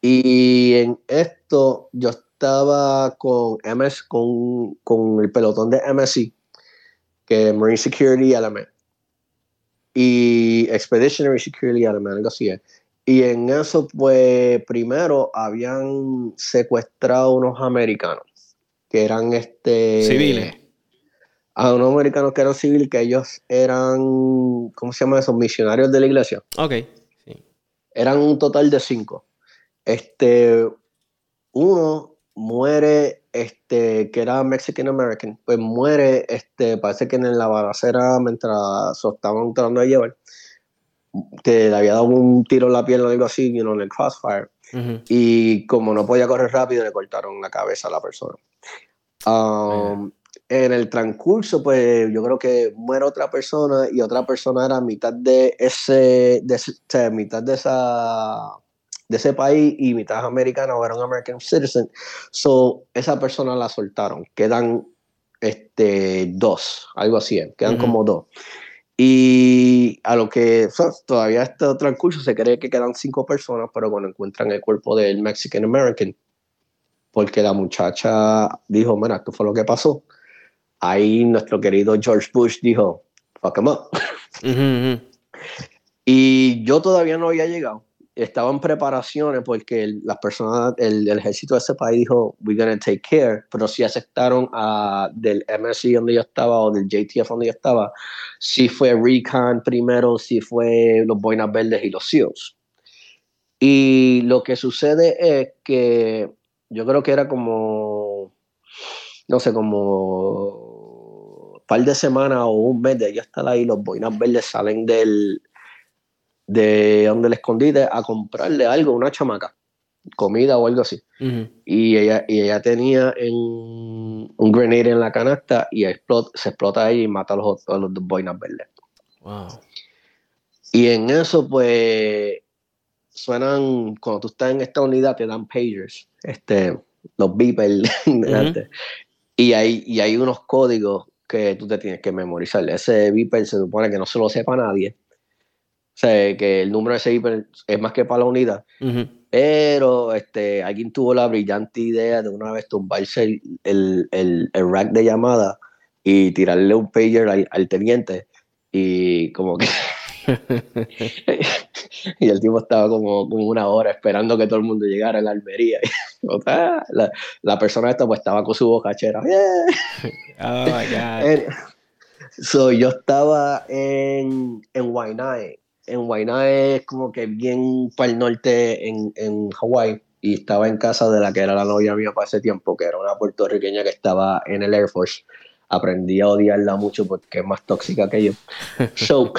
Y en esto yo estaba con MS, con, con el pelotón de MSC, que es Marine Security Element, y Expeditionary Security Element, algo así es. Y en eso, pues, primero habían secuestrado unos americanos, que eran este... Civiles. A unos americanos que eran civiles, que ellos eran, ¿cómo se llama eso? Misionarios de la iglesia. Ok. Eran un total de cinco. Este, uno muere, este, que era Mexican American, pues muere, este, parece que en la balacera mientras se estaban tratando de llevar, que le había dado un tiro en la pierna o algo así, you know, en el crossfire. Y como no podía correr rápido, le cortaron la cabeza a la persona. Um, en el transcurso, pues yo creo que muere otra persona y otra persona era mitad de ese, de ese, o sea, mitad de esa de ese país y mitad americana o era un American citizen. So, esa persona la soltaron. Quedan este, dos, algo así, quedan como dos. Y a lo que todavía este transcurso se cree que quedan cinco personas, pero cuando encuentran el cuerpo del Mexican American, porque la muchacha dijo, mira, esto fue lo que pasó. Ahí nuestro querido George Bush dijo, fuck him up. Y yo todavía no había llegado estaban preparaciones porque las personas, el, ejército de ese país dijo, we're gonna take care, pero si aceptaron a, del MSC donde yo estaba o del JTF donde yo estaba, si fue Recon primero, si fue los Boinas Verdes y los SEALs. Y lo que sucede es que yo creo que era como, no sé, como par de semanas o un mes de ya estar ahí, los Boinas Verdes salen del de donde el escondite a comprarle algo, una chamaca, comida o algo así. y, ella, y ella tenía en, un grenade en la canasta y explota, se explota ahí y mata a los, a los boinas verdes. Y en eso, pues, suenan, cuando tú estás en esta unidad, te dan pagers, este, los beepers, [laughs] y, hay, y hay unos códigos que tú te tienes que memorizar. Ese beeper se supone que no se lo sepa nadie sea, que el número de ese hiper es más que para la unidad. Pero este, alguien tuvo la brillante idea de una vez tumbarse el, el, el, rack de llamada y tirarle un pager al, teniente. Y como que. [laughs] [laughs] y el tipo estaba como, como, una hora esperando que todo el mundo llegara a la almería. [laughs] la, la, persona esta pues estaba con su bocachera. [laughs] oh my God. so, yo estaba en, en Waianae en Waianae es como que bien para el norte en, en Hawái y estaba en casa de la que era la novia mía para ese tiempo, que era una puertorriqueña que estaba en el Air Force. Aprendí a odiarla mucho porque es más tóxica que yo. So,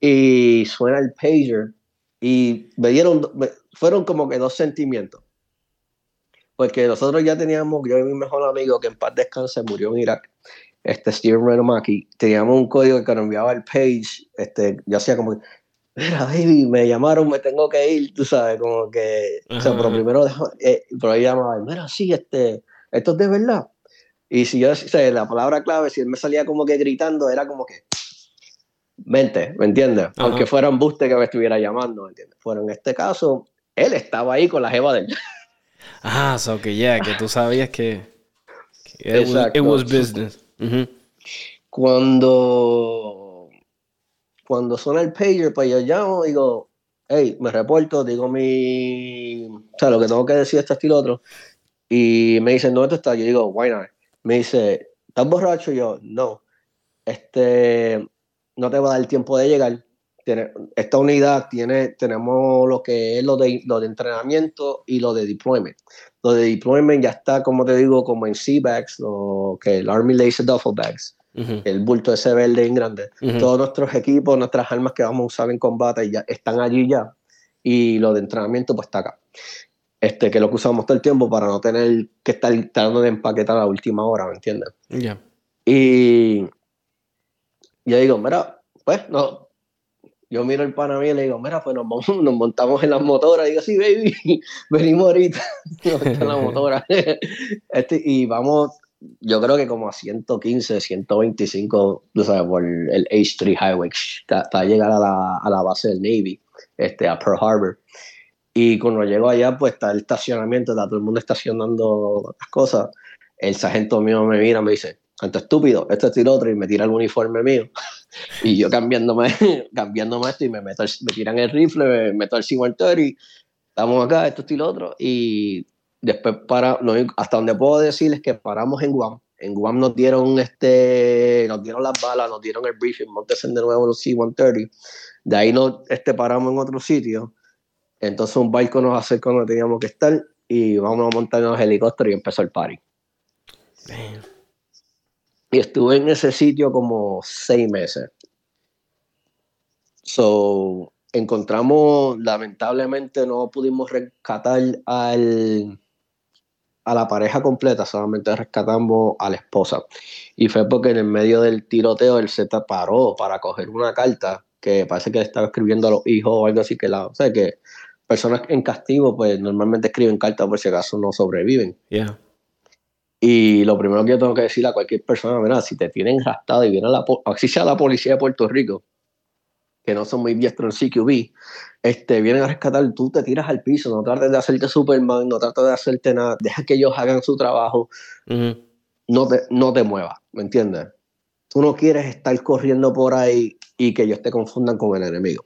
y suena el pager y me dieron, fueron como que dos sentimientos. Porque nosotros ya teníamos, yo y mi mejor amigo que en paz descanse murió en Irak, este Steven Renomaki, teníamos un código que nos enviaba el page, este, yo hacía como, mira, baby, me llamaron, me tengo que ir, tú sabes, como que, o sea, pero primero, eh, pero ahí llamaba, mira, sí, este, esto es de verdad. Y si yo, o sea, la palabra clave, si él me salía como que gritando, era como que, vente, ¿me entiendes? Aunque fuera un buste que me estuviera llamando, ¿me entiendes? Fuera en este caso, él estaba ahí con la jeva de él. [laughs] Ah, so que ya, que tú sabías que, que it was business. Cuando cuando suena el pager, pues yo llamo, digo, hey, me reporto, digo mi, o sea, lo que tengo que decir, este estilo otro. Y me dicen, ¿dónde estás? Yo digo, why not? Me dice, ¿estás borracho? Yo, no. Este, no te va a dar tiempo de llegar. Tiene, esta unidad tiene, tenemos lo que es lo de, lo de entrenamiento y lo de deployment. Lo de deployment ya está, como te digo, como en C-Bags, lo que el Army dice duffel bags, el bulto ese verde en grande. Todos nuestros equipos, nuestras armas que vamos a usar en combate ya están allí ya. Y lo de entrenamiento pues está acá. Este, que es lo que usamos todo el tiempo para no tener que estar tratando de empaquetar a la última hora, ¿me entiendes? Y yo digo, mira, pues no, yo miro el pana y le digo, mira, pues nos, [laughs] nos montamos en las motoras. Y digo, sí, baby, [laughs] venimos ahorita. [laughs] en la motora. este, y vamos, yo creo que como a 115, 125, tú sabes, por el H3 Highway, hasta llegar a la, a la base del Navy, este, a Pearl Harbor. Y cuando llego allá, pues está el estacionamiento, está todo el mundo estacionando las cosas. El sargento mío me mira, me dice, tanto estúpido, esto es el otro, y me tira el uniforme mío. [laughs] y yo cambiándome, [laughs] cambiándome esto, y me, meto me tiran el rifle, me meto el C-130, estamos acá, esto es el otro. Y después, para, hasta donde puedo decir es que paramos en Guam. En Guam nos dieron, este, nos dieron las balas, nos dieron el briefing, montes de nuevo los C-130. De ahí nos este, paramos en otro sitio. Entonces un barco nos acercó donde teníamos que estar y vamos a montar en los helicópteros y empezó el party. Y estuve en ese sitio como seis meses. So, encontramos, lamentablemente no pudimos rescatar al, a la pareja completa, solamente rescatamos a la esposa. Y fue porque en el medio del tiroteo él se paró para coger una carta que parece que estaba escribiendo a los hijos o algo así, que la, o sea, que personas en castigo pues normalmente escriben cartas por si acaso no sobreviven. Yeah. Y lo primero que yo tengo que decir a cualquier persona, mira, si te tienen arrestado y viene la, así sea la policía de Puerto Rico, que no son muy diestros en CQB, este, vienen a rescatar, tú te tiras al piso, no trates de hacerte Superman, no trates de hacerte nada, deja que ellos hagan su trabajo, no, te, no te muevas, ¿me entiendes? Tú no quieres estar corriendo por ahí y que ellos te confundan con el enemigo.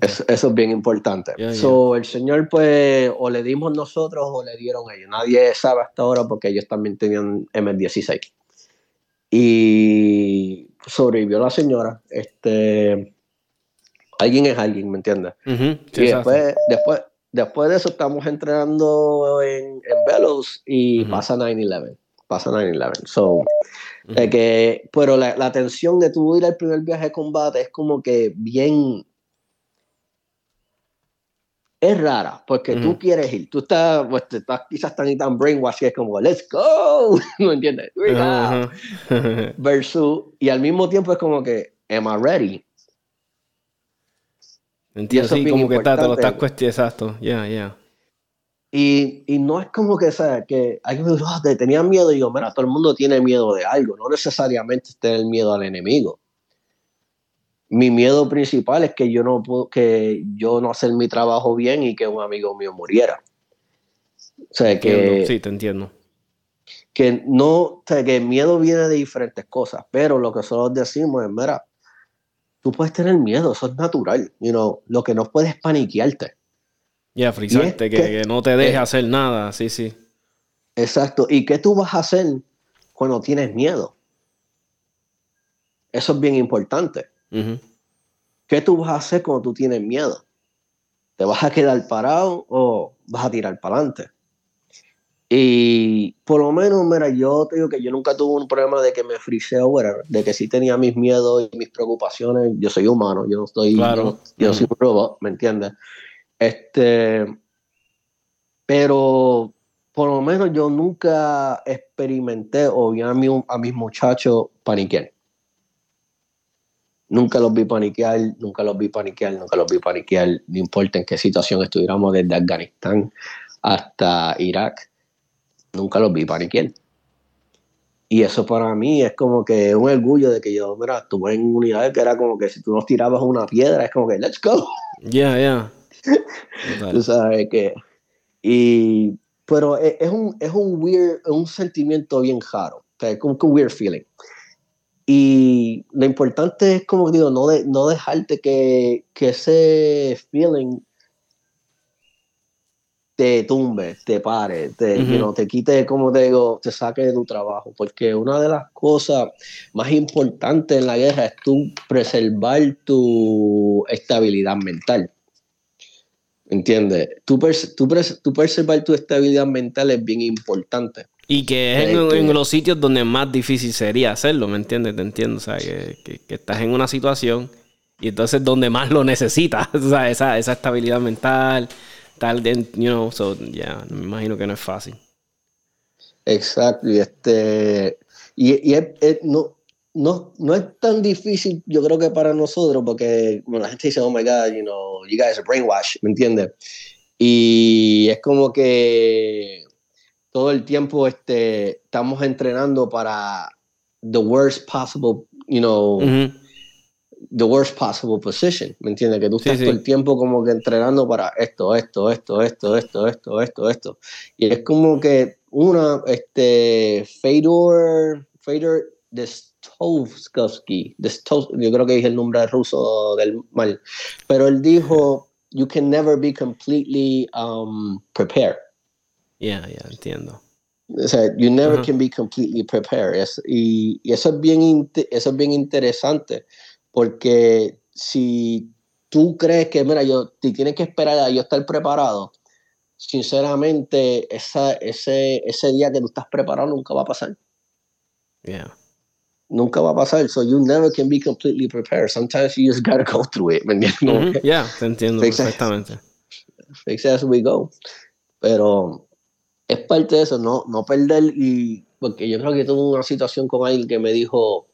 Eso, es bien importante. el Señor, pues, o le dimos nosotros o le dieron ellos. Nadie sabe hasta ahora porque ellos también tenían M16. Y sobrevivió la señora. Este, alguien es alguien, ¿me entiendes? y después, después, después de eso estamos entrenando en, en Velos y pasa 9-11. Pasa 9-11. So, que, pero la, la tensión de tu ir al primer viaje de combate es como que bien es rara, porque tú quieres ir, tú estás, pues, estás quizás tan y tan brainwashed que es como, let's go, [laughs] ¿no entiendes? [laughs] Versus, y al mismo tiempo es como que, am I ready? Entiendo, sí, como que está, te lo estás cuestionando, exacto, ya, ya. Y, y, no es como que, sea, que hay que oh, tenía miedo y yo, mira, todo el mundo tiene miedo de algo, no necesariamente tener miedo al enemigo mi miedo principal es que yo no puedo, que yo no hacer mi trabajo bien y que un amigo mío muriera. O sea, que, sí, te entiendo. Que no, o sea, que el miedo viene de diferentes cosas, pero lo que nosotros decimos es, mira, tú puedes tener miedo, eso es natural, you know, lo que no puedes paniquearte. Ya, frisarte, que, no te deje hacer nada, sí, sí. Exacto, ¿y qué tú vas a hacer cuando tienes miedo? Eso es bien importante. ¿Qué tú vas a hacer cuando tú tienes miedo? ¿Te vas a quedar parado o vas a tirar para adelante? Y por lo menos, mira, yo te digo que yo nunca tuve un problema de que me friseo, de que sí tenía mis miedos y mis preocupaciones. Yo soy humano, yo no estoy, yo, no soy un robot, ¿me entiendes? Este, pero por lo menos yo nunca experimenté o vi a, a mis muchachos paniquear. Nunca los vi paniquear, nunca los vi paniquear, nunca los vi paniquear, no importa en qué situación estuviéramos desde Afganistán hasta Irak, nunca los vi paniquear. Y eso para mí es como que un orgullo de que yo, mira, estuve en unidades que era como que si tú nos tirabas una piedra, es como que, let's go. Ya, ya. [laughs] tú sabes que. Y. Pero es, un, es un weird, un sentimiento bien raro. es como que un weird feeling. Y lo importante es, como digo, no, de, no dejarte que, que ese feeling te tumbe, te pare, te, te quite, como te digo, te saque de tu trabajo. Porque una de las cosas más importantes en la guerra es tú preservar tu estabilidad mental. ¿Entiendes? Tú, tú, tú preservar tu estabilidad mental es bien importante. Y que es en, los sitios donde más difícil sería hacerlo, ¿me entiendes? Te entiendo, o sea, que, que, estás en una situación y entonces donde más lo necesitas, [laughs] o sea, esa, esa estabilidad mental, tal, you know, so, ya, me imagino que no es fácil. Exacto, y este, y, no, no, no es tan difícil, yo creo que para nosotros, porque la gente dice, oh my God, you know, you guys are brainwashed, ¿me entiendes? Y es como que todo el tiempo este, estamos entrenando para the worst possible, you know, the worst possible position, ¿me entiendes? Que tú estás todo el tiempo como que entrenando para esto, esto, esto, esto, esto, esto, esto, esto. Y es como que una, este, Fedor, Fedor Destovsky, yo creo que dije el nombre ruso del mal, pero él dijo, you can never be completely um, prepared. Yeah, yeah, entiendo. O sea, you never can be completely prepared. y, y, eso, es bien, eso es bien interesante porque si tú crees que, mira, yo te tienes que esperar a yo estar preparado, sinceramente, esa, ese, ese día que tú estás preparado nunca va a pasar. Yeah. Nunca va a pasar. So you never can be completely prepared. Sometimes you just gotta go through it. ¿Me entiendes? Yeah, te entiendo perfectamente. Fix as we go. Pero es parte de eso, no, no perder y porque yo creo que tuve una situación con alguien que me dijo,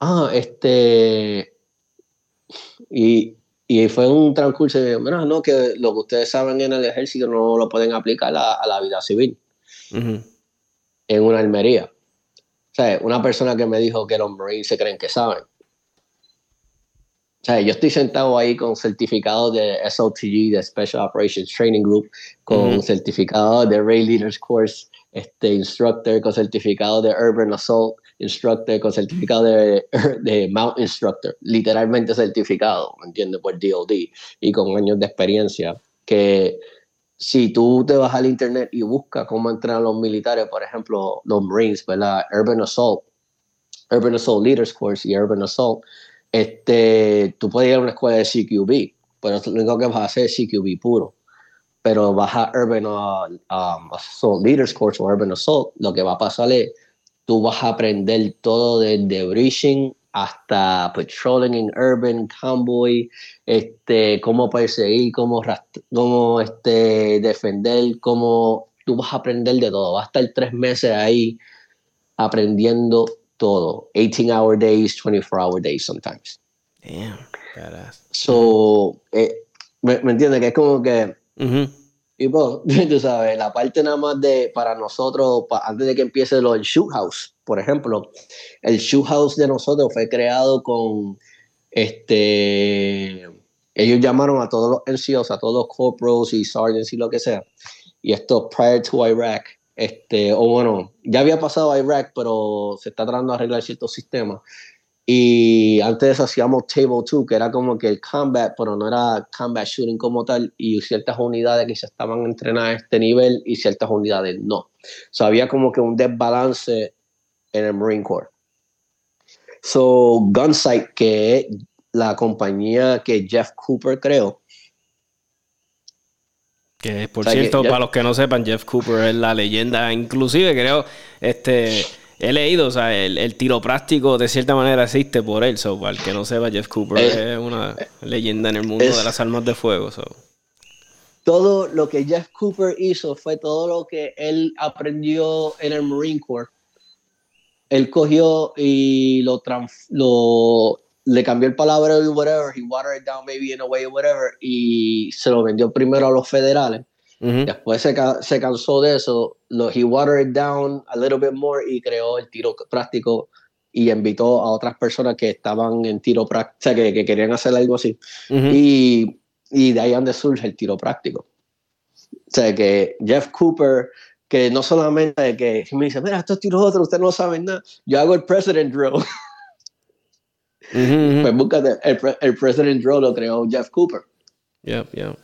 ah, este, y, y fue un transcurso de, mira, no, que lo que ustedes saben en el ejército no lo pueden aplicar a, la vida civil, en una almería. O sea, una persona que me dijo que los Marines se creen que saben. Sea, yo estoy sentado ahí con certificado de SOTG, de Special Operations Training Group, con certificado de Ray Leaders Course, este instructor, con certificado de Urban Assault, instructor con certificado de, [laughs] de Mount Instructor, literalmente certificado, ¿me entiendes? Por DOD y con años de experiencia. Que si tú te vas al internet y buscas cómo entrenan los militares, por ejemplo, los Marines, ¿verdad? Urban Assault, Urban Assault Leaders Course y Urban Assault, este, tú puedes ir a una escuela de CQB, pero lo único que vas a hacer es CQB puro. Pero vas a Urban um, Assault Leaders Course o Urban Assault, lo que va a pasar es tú vas a aprender todo desde breaching hasta patrolling en urban, convoy, este, cómo perseguir, cómo, cómo este, defender, cómo tú vas a aprender de todo. Vas a estar tres meses ahí aprendiendo todo. 18 hour days, 24 hour days sometimes. Damn, badass. So, eh, ¿me, ¿me entiendes? Que es como que y pues, [laughs] tú sabes, la parte nada más de para nosotros, antes de que empiece lo del shoot house, por ejemplo, el shoot house de nosotros fue creado con este. Ellos llamaron a todos los NCOs, a todos los corporals y sergeants y lo que sea. Y esto prior to Iraq, este, o bueno, ya había pasado a Iraq, pero se está tratando de arreglar ciertos sistemas. Y antes hacíamos Table 2, que era como que el combat, pero no era combat shooting como tal, y ciertas unidades que se estaban entrenadas a este nivel y ciertas unidades no. O había como que un desbalance en el Marine Corps. So, Gunsight, que es la compañía que Jeff Cooper creó. Que por cierto, para los que no sepan, Jeff Cooper es la leyenda, inclusive creo, este he leído, o sea, el, tiro práctico de cierta manera existe por él. So, para el que no sepa, Jeff Cooper eh, es una leyenda en el mundo de las armas de fuego. Todo lo que Jeff Cooper hizo fue todo lo que él aprendió en el Marine Corps. Él cogió y lo, lo le cambió el palabra y whatever, he watered it down maybe in a way or whatever, y se lo vendió primero a los federales Después se, se, cansó de eso, lo, he watered it down a little bit more y creó el tiro práctico y invitó a otras personas que estaban en tiro práctico, o sea, que, que, querían hacer algo así. y, y, de ahí donde surge el tiro práctico. O sea, que Jeff Cooper, que no solamente que me dice, mira, estos tiros otros, ustedes no saben nada, yo hago el President Drill. [laughs] Pues búscate, el, el President Drill lo creó Jeff Cooper.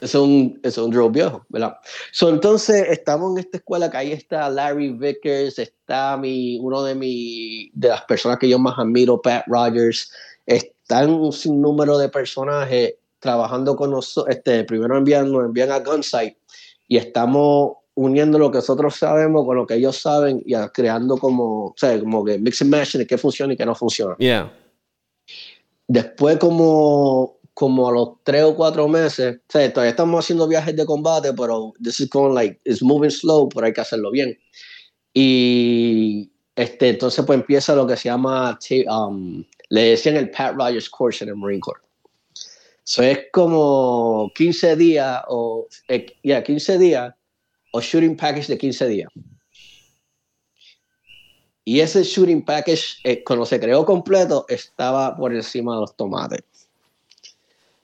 Es un, es un drill viejo, ¿verdad? So, entonces, estamos en esta escuela que ahí está Larry Vickers, está mi, uno de, mi, de las personas que yo más admiro, Pat Rogers, están un sinnúmero de personajes trabajando con nosotros, este, primero envían, nos envían a Gunsight y estamos uniendo lo que nosotros sabemos con lo que ellos saben y creando como, o sea, como que mix and match de qué funciona y qué no funciona. Yeah. Después como como a los tres o cuatro meses, o sea, todavía estamos haciendo viajes de combate, pero this is going like, it's moving slow, pero hay que hacerlo bien. Y este, entonces pues empieza lo que se llama, um, le decían el Pat Rogers Course en el Marine Corps. Eso es como 15 días o, eh, ya, 15 días o shooting package de 15 días. Y ese shooting package, eh, cuando se creó completo, estaba por encima de los tomates.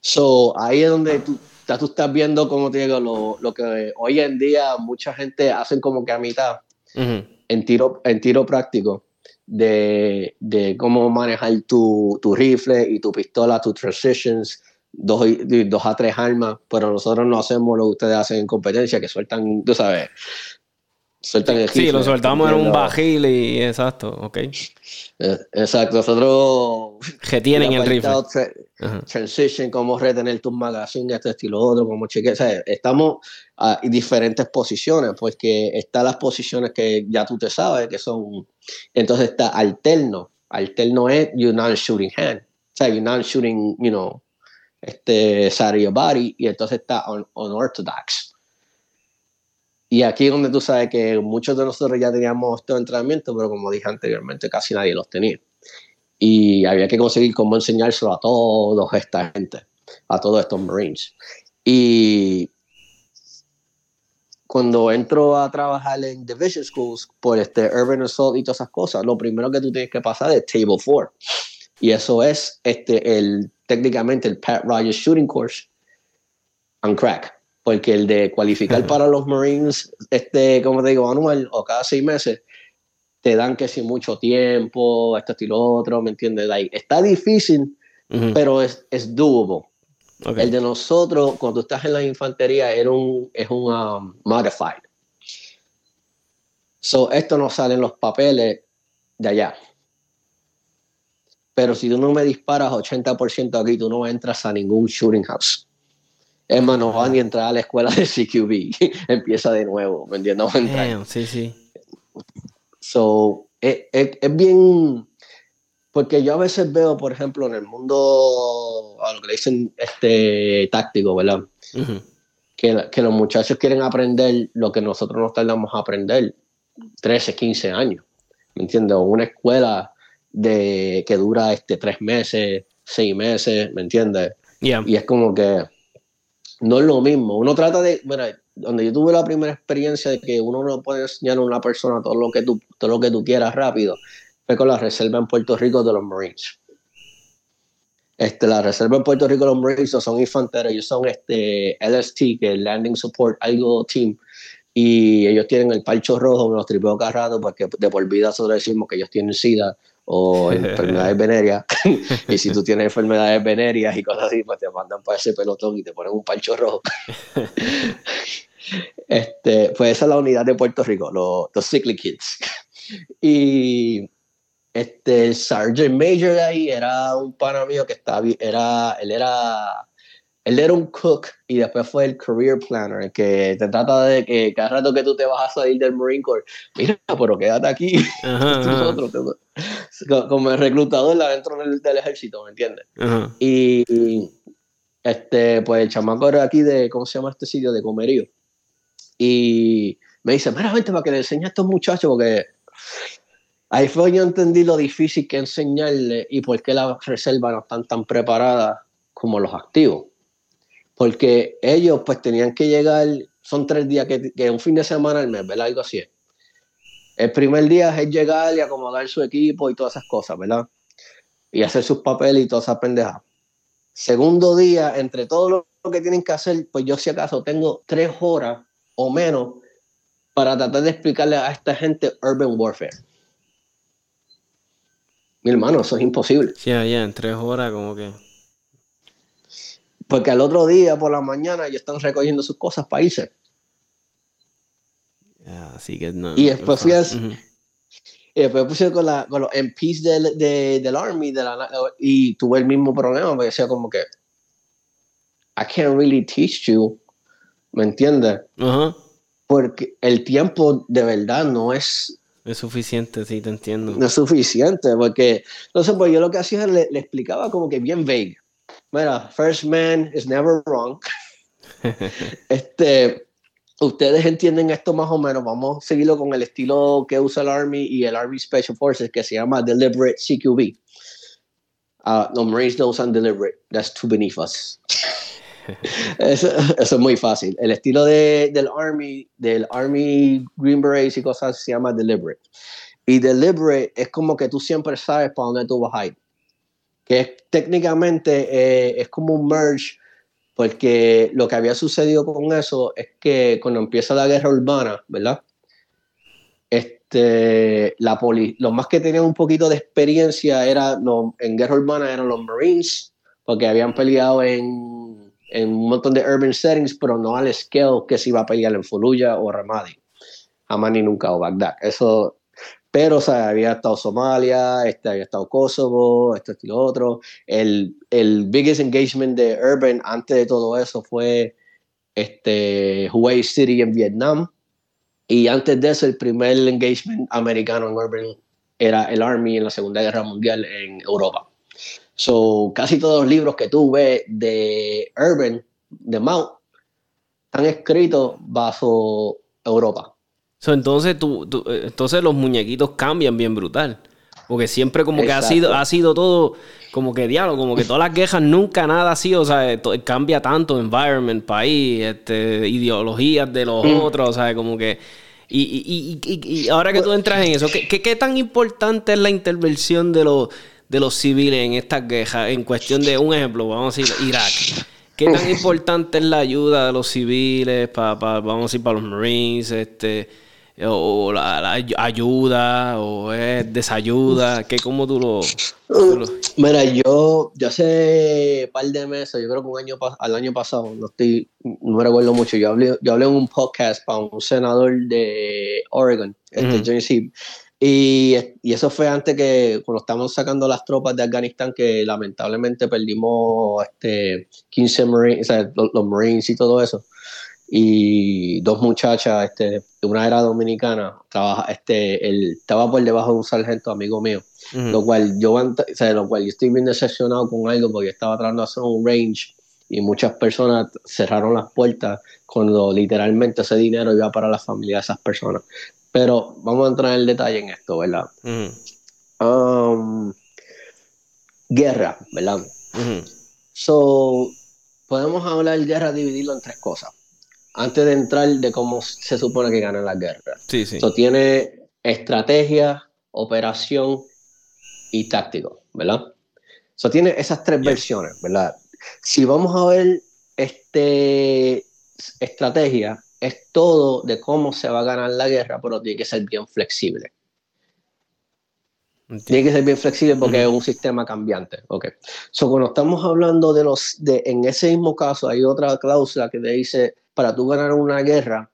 So, ahí es donde tú, estás viendo, como te digo, lo, lo, que hoy en día mucha gente hacen como que a mitad en, tiro, en tiro práctico de, de cómo manejar tu, tu, rifle y tu pistola, tus transitions, dos, dos a tres armas, pero nosotros no hacemos lo que ustedes hacen en competencia, que sueltan, tú sabes, sueltan el Sí, lo soltamos en un bajil y exacto, ok. Eh, exacto, nosotros que tienen el rifle. transition, cómo retener tus magazines, este estilo otro, como cheque, o sea, estamos en diferentes posiciones, porque están las posiciones que ya tú te sabes que son, entonces está alterno, alterno es you're not shooting hand, o sea, you're not shooting, you know, este, side of your body, y entonces está unorthodox. Y aquí es donde tú sabes que muchos de nosotros ya teníamos estos entrenamientos, pero como dije anteriormente, casi nadie los tenía. Y había que conseguir cómo enseñárselo a todos esta gente, a todos estos Marines. Y cuando entro a trabajar en Division Schools por este Urban Assault y todas esas cosas, lo primero que tú tienes que pasar es Table 4. Y eso es este, el, técnicamente el Pat Rogers Shooting Course on crack porque el de cualificar para los Marines, este, como te digo, anual o cada seis meses, te dan que si mucho tiempo, esto y lo otro, ¿me entiendes? está difícil, pero es, es doable. El de nosotros, cuando estás en la infantería, era un, es un um, modified. So, esto no sale en los papeles de allá. Pero si tú no me disparas 80% aquí, tú no entras a ningún shooting house. Es más, no va ni entrar a la escuela de CQB. [laughs] Empieza de nuevo, ¿me entiendes? No sí, sí. So, es, bien. Porque yo a veces veo, por ejemplo, en el mundo, a lo que le dicen este táctico, ¿verdad? que, que, los muchachos quieren aprender lo que nosotros nos tardamos a aprender 13, 15 años. ¿Me entiendes? Una escuela de, que dura este, tres meses, seis meses, ¿me entiendes? Y es como que no es lo mismo. Uno trata de, mira, donde yo tuve la primera experiencia de que uno no puede enseñar a una persona todo lo que tú, todo lo que tú quieras rápido, fue con la reserva en Puerto Rico de los Marines. Este, la reserva en Puerto Rico de los Marines son infanteros, ellos son este LST, que es Landing Support Algo Team, y ellos tienen el palcho rojo, me los tripeo cada rato, porque de por vida nosotros decimos que ellos tienen SIDA, o [laughs] enfermedades venéreas. [laughs] y si tú tienes enfermedades venéreas y cosas así, pues te mandan para ese pelotón y te ponen un pancho rojo. [laughs] este, pues esa es la unidad de Puerto Rico, los, los Sickly Kids. y este, el Sergeant Major de ahí era un pana mío que estaba, era, él era él era un cook y después fue el career planner, que te trata de que cada rato que tú te vas a salir del Marine Corps, mira, pero quédate aquí. [laughs] como el reclutador dentro del, del ejército, ¿me entiendes? y, este, pues el chamaco era aquí de, ¿cómo se llama este sitio? De Comerío. Y me dice, mira, vente para que le enseñe a estos muchachos, porque ahí fue yo entendí lo difícil que enseñarle y por qué las reservas no están tan preparadas como los activos porque ellos pues tenían que llegar, son tres días, que, que un fin de semana al mes, ¿verdad? Algo así. El primer día es llegar y acomodar su equipo y todas esas cosas, ¿verdad? Y hacer sus papeles y todas esas pendejas. Segundo día, entre todo lo que tienen que hacer, pues yo si acaso tengo tres horas o menos para tratar de explicarle a esta gente urban warfare. Mi hermano, eso es imposible. Sí, ya, en tres horas como que... Porque al otro día por la mañana ya están recogiendo sus cosas para irse. así que no. Y después fui a, Y después puse con, la, con los MPs del, del Army de la, y tuve el mismo problema, porque decía como que I can't really teach you, ¿me entiendes? Porque el tiempo de verdad no es... Es suficiente, sí, te entiendo. No es suficiente, porque, sé, pues yo lo que hacía es le, le explicaba como que bien vague. Mira, first man is never wrong. [laughs] este, ustedes entienden esto más o menos. Vamos a seguirlo con el estilo que usa el Army y el Army Special Forces, que se llama Deliberate CQB. Uh, los Marines no usan Deliberate. That's too beneath us. [laughs] eso, es muy fácil. El estilo de, del Army, del Army Green Berets y cosas se llama Deliberate. Y Deliberate es como que tú siempre sabes para dónde tú vas a ir que técnicamente eh, es como un merge, porque lo que había sucedido con eso es que cuando empieza la guerra urbana, ¿verdad? Este, la poli los más que tenían un poquito de experiencia era en guerra urbana eran los Marines, porque habían peleado en, en un montón de urban settings, pero no al scale que se iba a pelear en Fallujah o Ramadi. Jamás ni nunca o Bagdad. Eso pero, o sea, había estado Somalia, este, había estado Kosovo, esto, y lo otro. El, el biggest engagement de Urban antes de todo eso fue este, Hue City en Vietnam. Y antes de eso, el primer engagement americano en Urban era el Army en la Segunda Guerra Mundial en Europa. So, casi todos los libros que tú ves de Urban, de Mount, están escritos bajo Europa entonces, tú, eh, entonces los muñequitos cambian bien brutal. Porque siempre como que ha sido, ha sido todo como que diálogo, como que todas las quejas nunca nada ha sido, o sea, cambia tanto environment, país, este, ideologías de los mm. otros, o sea, como que... Y, y, ahora que tú entras en eso, ¿qué, ¿qué, tan importante es la intervención de los, de los civiles en estas quejas? En cuestión de, un ejemplo, vamos a decir, Irak. ¿Qué tan importante es la ayuda de los civiles, para, vamos a decir, para los Marines, este o la, ayuda o es desayuda? ¿Qué, ¿Cómo tú lo, Mira, yo, yo hace un par de meses, yo creo que un año al año pasado, no estoy, no me recuerdo mucho, yo hablé, yo hablé en un podcast para un senador de Oregon, este y, y, eso fue antes que, cuando estábamos sacando las tropas de Afganistán, que lamentablemente perdimos este, 15 Marines, o sea, los Marines y todo eso y dos muchachas, este, una era dominicana, trabaja, este, él estaba por debajo de un sargento amigo mío, lo cual yo, o sea, lo cual yo estoy bien decepcionado con algo porque estaba tratando de hacer un range y muchas personas cerraron las puertas cuando literalmente ese dinero iba para la familia de esas personas. Pero vamos a entrar en detalle en esto, ¿verdad? Um, guerra, ¿verdad? So, podemos hablar de guerra, dividirlo en tres cosas antes de entrar de cómo se supone que gana la guerra. Sí, sí. Eso tiene estrategia, operación y táctico, ¿verdad? Eso tiene esas tres versiones, ¿verdad? Si vamos a ver este estrategia, es todo de cómo se va a ganar la guerra, pero tiene que ser bien flexible. Tiene que ser bien flexible porque es un sistema cambiante. Ok. So, cuando estamos hablando de los, de, en ese mismo caso, hay otra cláusula que te dice para tú ganar una guerra,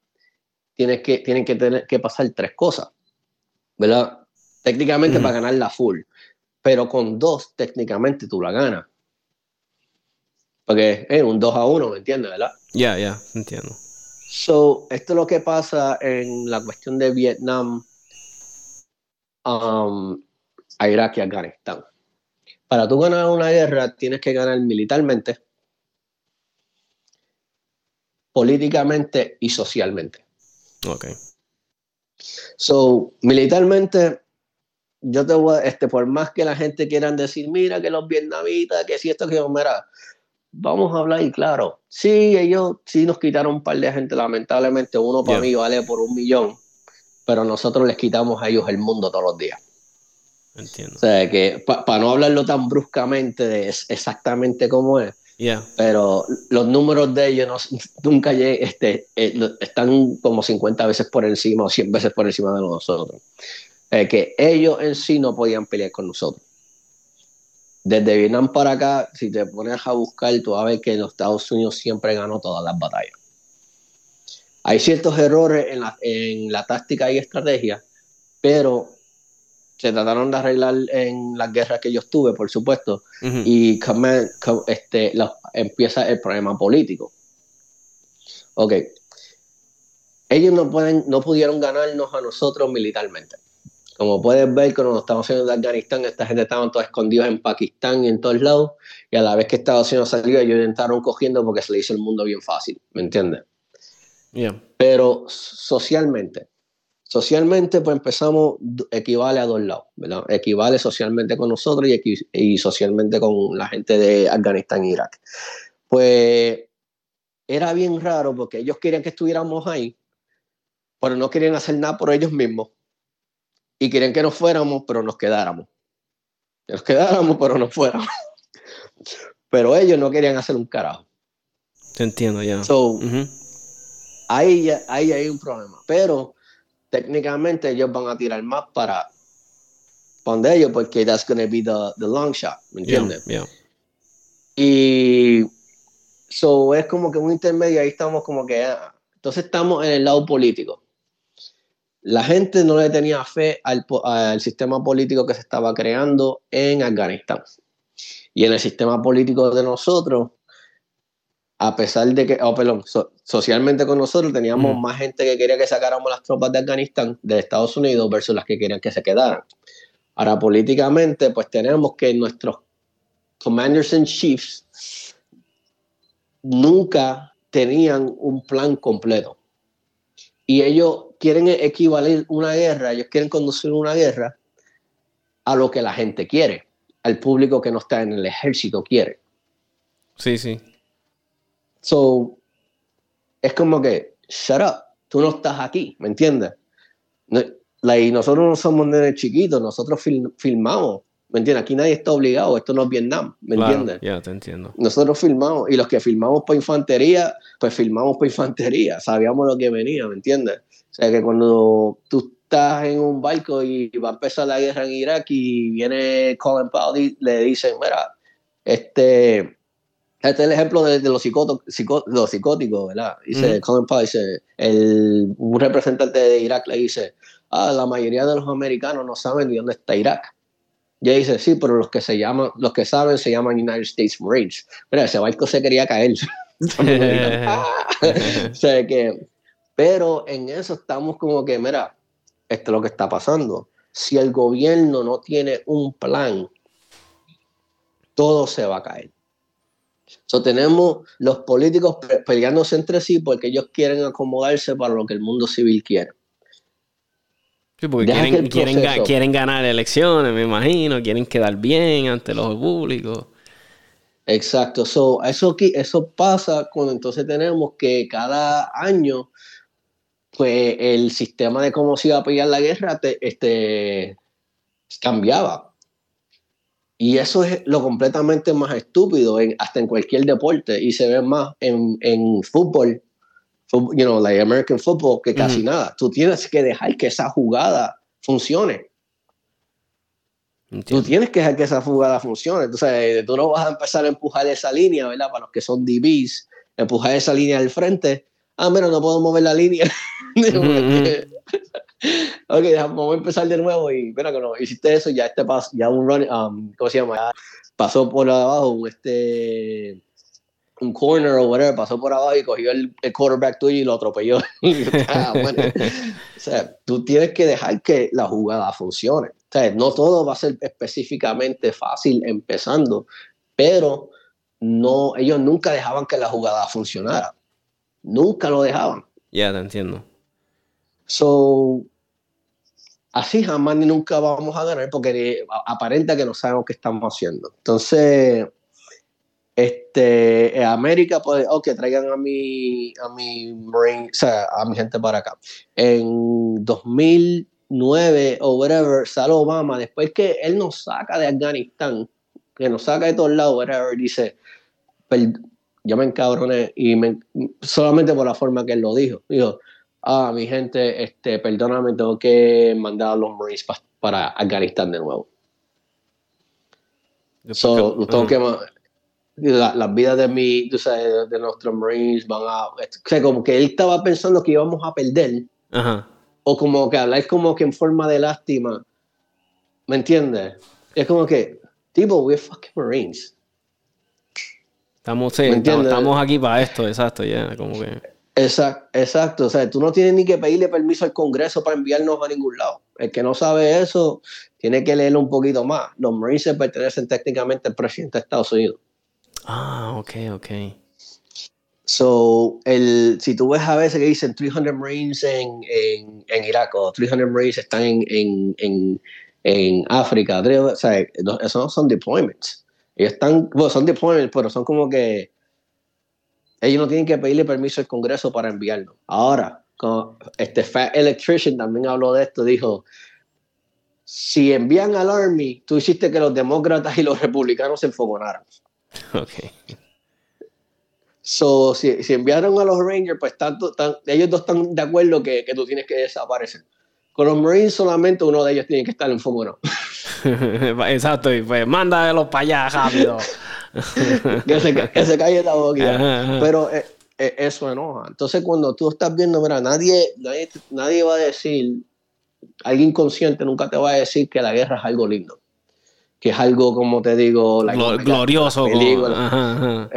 tienes que, tienen que, tener, que pasar tres cosas, ¿verdad? Técnicamente para ganar la full, pero con dos, técnicamente tú la ganas. Porque es un 2 a 1, ¿me entiendes, verdad? Ya, ya, entiendo. So, esto es lo que pasa en la cuestión de Vietnam, um, a Irak y Afganistán. Para tú ganar una guerra, tienes que ganar militarmente, políticamente y socialmente. Ok. So, militarmente, yo te voy a, este, por más que la gente quieran decir, mira, que los vietnamitas, que si esto, que mira, vamos a hablar y claro, sí, ellos sí nos quitaron un par de gente, lamentablemente, uno para mí vale por un millón, pero nosotros les quitamos a ellos el mundo todos los días. Entiendo. O sea, que para no hablarlo tan bruscamente de exactamente cómo es, pero los números de ellos nunca llegan, este, eh, están como 50 veces por encima o 100 veces por encima de nosotros. Eh, que ellos en sí no podían pelear con nosotros. Desde Vietnam para acá, si te pones a buscar, tú vas a ver que los Estados Unidos siempre ganó todas las batallas. Hay ciertos errores en la táctica y estrategia, pero se trataron de arreglar en las guerras que yo estuve, por supuesto, y este, empieza el problema político. Ok. Ellos no, pueden, no pudieron ganarnos a nosotros militarmente. Como puedes ver, cuando estamos haciendo de Afganistán, esta gente estaban todos escondidos en Pakistán y en todos lados, y a la vez que Estados Unidos salió, ellos entraron cogiendo porque se le hizo el mundo bien fácil, ¿me entiendes? Pero socialmente, Socialmente, pues empezamos, equivale a dos lados, ¿verdad? Equivale socialmente con nosotros y, y socialmente con la gente de Afganistán e Irak. Pues era bien raro porque ellos querían que estuviéramos ahí, pero no querían hacer nada por ellos mismos. Y querían que nos fuéramos, pero nos quedáramos. Nos quedáramos, pero no fuéramos. [laughs] pero ellos no querían hacer un carajo. Te entiendo ya. So, ahí, ahí hay un problema. Pero técnicamente ellos van a tirar más para donde ellos porque that's going to be the, the, long shot, ¿me entiendes? Y so es como que un intermedio, ahí estamos como que, ah, entonces estamos en el lado político. La gente no le tenía fe al, al sistema político que se estaba creando en Afganistán. Y en el sistema político de nosotros, a pesar de que, oh, perdón, socialmente con nosotros teníamos más gente que quería que sacáramos las tropas de Afganistán, de Estados Unidos, versus las que querían que se quedaran. Ahora, políticamente, pues tenemos que nuestros commanders in chiefs nunca tenían un plan completo. Y ellos quieren equivaler una guerra, ellos quieren conducir una guerra a lo que la gente quiere, al público que no está en el ejército quiere. Sí, sí. So, es como que, shut up, tú no estás aquí, ¿me entiendes? y nosotros no somos nenes chiquitos, nosotros filmamos, ¿me entiendes? Aquí nadie está obligado, esto no es Vietnam, ¿me entiendes? Ya, te entiendo. Nosotros filmamos, y los que filmamos por infantería, pues filmamos por infantería, sabíamos lo que venía, ¿me entiendes? O sea que cuando tú estás en un barco y va a empezar la guerra en Irak y viene Colin Powell y le dicen, mira, este este es el ejemplo de, los, los psicóticos, ¿verdad? Dice, Colin Powell dice, el, un representante de Irak le dice, ah, la mayoría de los americanos no saben de dónde está Irak. Y dice, sí, pero los que se llaman, los que saben se llaman United States Marines. Mira, ese barco se quería caer. [laughs] [laughs] o sea que, pero en eso estamos como que, mira, esto es lo que está pasando. Si el gobierno no tiene un plan, todo se va a caer. So, tenemos los políticos peleándose entre sí porque ellos quieren acomodarse para lo que el mundo civil quiere. Sí, porque quieren, quieren, ganar elecciones, me imagino, quieren quedar bien ante los públicos. Exacto, so, eso, eso pasa cuando entonces tenemos que cada año, pues el sistema de cómo se iba a pelear la guerra este, cambiaba. Y eso es lo completamente más estúpido, en, hasta en cualquier deporte, y se ve más en, en fútbol, you know, like American football, que casi nada. Tú tienes que dejar que esa jugada funcione. Tú tienes que dejar que esa jugada funcione. Entonces, tú no vas a empezar a empujar esa línea, ¿verdad? Para los que son DBs, empujar esa línea al frente. Ah, mira, no puedo mover la línea. [laughs] ok, vamos a empezar de nuevo y mira que no, hiciste eso, ya este paso, ya un run, um, ¿cómo se llama? pasó por abajo, este, un corner o whatever, pasó por abajo y cogió el, quarterback tuyo y lo atropelló. [laughs] Ah, o sea, tú tienes que dejar que la jugada funcione. O sea, no todo va a ser específicamente fácil empezando, pero no, ellos nunca dejaban que la jugada funcionara. Nunca lo dejaban. Ya, te entiendo. So, así jamás ni nunca vamos a ganar porque aparenta que no sabemos qué estamos haciendo. Entonces, este, América, pues, ok, traigan a mi, a mi Marine, o sea, a mi gente para acá. En 2009 o whatever, sale Obama, después que él nos saca de Afganistán, que nos saca de todos lados, whatever, dice, yo me encabroné y me, solamente por la forma que él lo dijo. Dijo, ah, mi gente, este, perdóname, tengo que mandar a los Marines para Afganistán de nuevo. So, tengo que, las vidas de mi, tú sabes, de, nuestros Marines van a, o sea, como que él estaba pensando que íbamos a perder, o como que hablar como que en forma de lástima, ¿me entiendes? Es como que, tipo, we're fucking Marines. Estamos, sí, estamos, aquí para esto, exacto, ya, como que... Exacto, exacto, o sea, tú no tienes ni que pedirle permiso al Congreso para enviarnos a ningún lado. El que no sabe eso tiene que leerlo un poquito más. Los Marines pertenecen técnicamente al presidente de Estados Unidos. Ah, ok, ok. So, el, si tú ves a veces que dicen 300 Marines en, en, en Irak o 300 Marines están en, en, en, en África, o sea, esos no son deployments. Ellos están, bueno, son deployments, pero son como que ellos no tienen que pedirle permiso al Congreso para enviarlo. Ahora, este Fat Electrician también habló de esto, dijo, si envían al Army, tú hiciste que los demócratas y los republicanos se enfogonaran. [laughs] Ok. So, si, si enviaron a los Rangers, pues tanto, tan- ellos dos están de acuerdo que, que tú tienes que desaparecer. Con los Marines solamente uno de ellos tiene que estar enfogonado. [laughs] Exacto, y pues mándalos para allá rápido. [laughs] [laughs] que, se, que se calle la ajá. Pero eh, eh, eso enoja. Entonces, cuando tú estás viendo, mira, nadie, nadie, nadie va a decir, alguien consciente nunca te va a decir que la guerra es algo lindo. Que es algo, como te digo, like, glorioso. como- película. Ajá, ajá.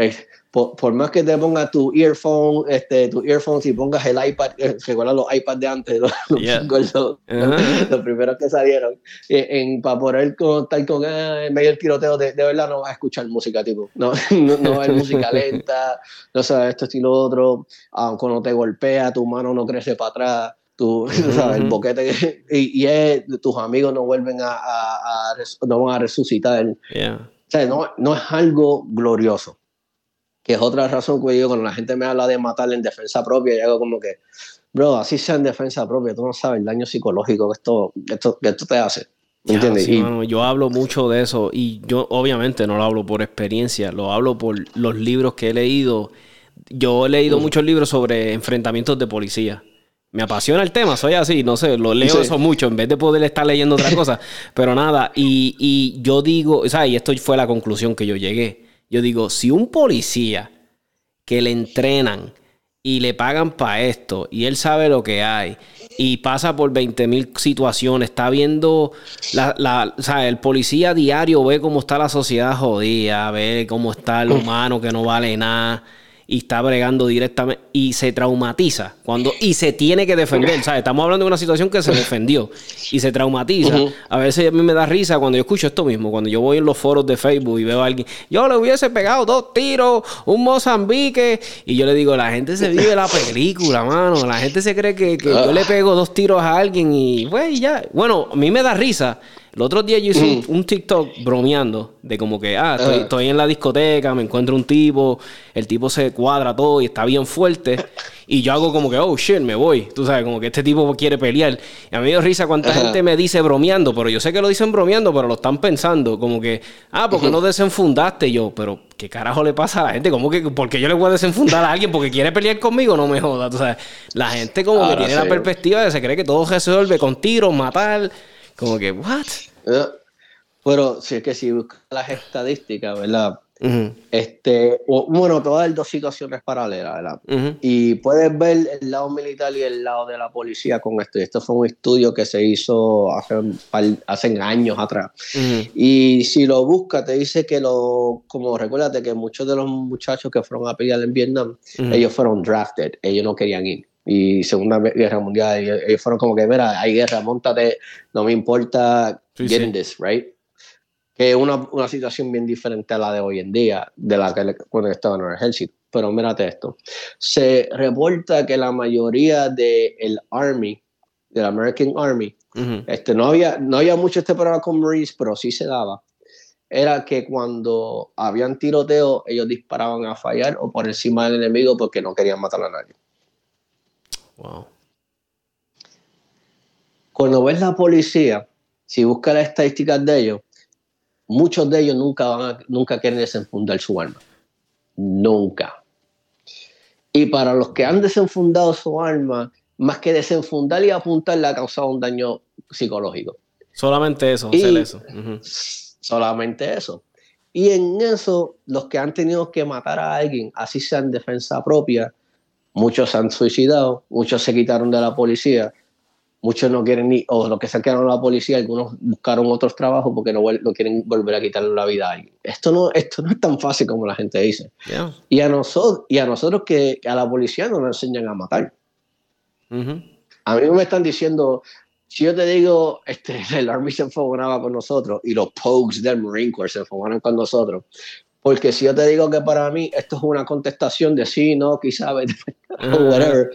Por, por más que te pongas tu earphone, este, tu earphones y pongas el iPad, eh, recuerda los iPads de antes, [laughs] los, los Yeah. jingles, los- Ajá. los primeros que salieron, eh, en, para poder contar con en medio del tiroteo, de, de verdad no vas a escuchar música, tipo, no, [laughs] no, no va a haber música [laughs] lenta, no sabes esto, esto y lo otro, ah, cuando te golpea, tu mano no crece para atrás, tu, sabes, el boquete, que- y, y es, tus amigos no vuelven a, a- a no van a resucitar, Yeah. o sea, no, no es algo glorioso. Que es otra razón que yo cuando la gente me habla de matar en defensa propia, yo hago como que, bro, así sea en defensa propia, tú no sabes el daño psicológico que esto, que esto, que esto te hace. ¿Me Ya, entiendes? sí, Y- mano, yo hablo mucho de eso y yo obviamente no lo hablo por experiencia, lo hablo por los libros que he leído. Yo he leído muchos libros sobre enfrentamientos de policía. Me apasiona el tema, soy así, no sé, lo leo Sí. eso mucho en vez de poder estar leyendo otra [laughs] cosa. Pero nada, y, y yo digo, o sea, y esto fue la conclusión que yo llegué. Yo digo, si un policía que le entrenan y le pagan para esto y él sabe lo que hay y pasa por 20 mil situaciones, está viendo, la, la- o sea, el policía diario ve cómo está la sociedad jodida, ve cómo está el [clears throat] humano que no vale nada y está bregando directamente y se traumatiza cuando y se tiene que defender, ¿sabes? Estamos hablando de una situación que se defendió y se traumatiza. A veces a mí me da risa cuando yo escucho esto mismo, cuando yo voy en los foros de Facebook y veo a alguien, yo le hubiese pegado dos tiros, un Mozambique, y yo le digo, la gente se vive la película, mano, la gente se cree que, que yo le pego dos tiros a alguien y, güey, ya. Bueno, a mí me da risa. El otro día yo hice un, un TikTok bromeando de como que, ah, estoy, estoy en la discoteca, me encuentro un tipo, el tipo se cuadra todo y está bien fuerte. Y yo hago como que, oh shit, me voy. Tú sabes, como que este tipo quiere pelear. Y a mí me dio risa cuánta gente me dice bromeando, pero yo sé que lo dicen bromeando, pero lo están pensando. Como que, ah, ¿por qué no desenfundaste? Y yo, pero ¿qué carajo le pasa a la gente? ¿Cómo que, porque yo le voy a desenfundar a alguien porque quiere pelear conmigo? No me jodas. Tú sabes, la gente como que tiene la perspectiva de se cree que todo se resuelve con tiros, matar. Como que, what? ¿eh? Pero si es que si buscas las estadísticas, ¿verdad? Este, o- bueno, te voy a dar dos situaciones paralelas, ¿verdad? Y puedes ver el lado militar y el lado de la policía con esto. Y esto fue un estudio que se hizo hace, hace años atrás. Y si lo buscas, te dice que lo, como recuérdate que muchos de los muchachos que fueron a pelear en Vietnam, ellos fueron drafted, ellos no querían ir. Y Segunda Guerra Mundial, ellos, ellos fueron como que, mira, hay guerra, montate, no me importa, Sí, get sí. in this, right? Que es una, una situación bien diferente a la de hoy en día, de la que cuando estaban en el ejército. Pero mírate esto. Se reporta que la mayoría del Army, del American Army, Ujú. este, no, había, no había mucho este programa con Marines, pero sí se daba. Era que cuando habían tiroteo, ellos disparaban a fallar o por encima del enemigo porque no querían matar a nadie. Wow. Cuando ves la policía, si buscas las estadísticas de ellos, muchos de ellos nunca, van a- nunca quieren desenfundar su arma. Nunca. Y para los que han desenfundado su arma, más que desenfundar y apuntar, le ha causado un daño psicológico. Solamente eso, Y- eso. Solamente eso. Y en eso, los que han tenido que matar a alguien, así sea en defensa propia, muchos se han suicidado, muchos se quitaron de la policía, muchos no quieren ni, o los que se quedaron en la policía, algunos buscaron otros trabajos porque no, quieren volver a quitarle la vida a alguien. Esto no, esto no es tan fácil como la gente dice. Yeah. Y a nosotros, y a nosotros que a la policía no nos enseñan a matar. Ujú. A mí me están diciendo, si yo te digo, este, [laughs] el Army se enfogonaba con nosotros y los Pogues del Marine Corps se enfogonan con nosotros. Porque si yo te digo que para mí esto es una contestación de sí, no, quizá, [laughs] o whatever,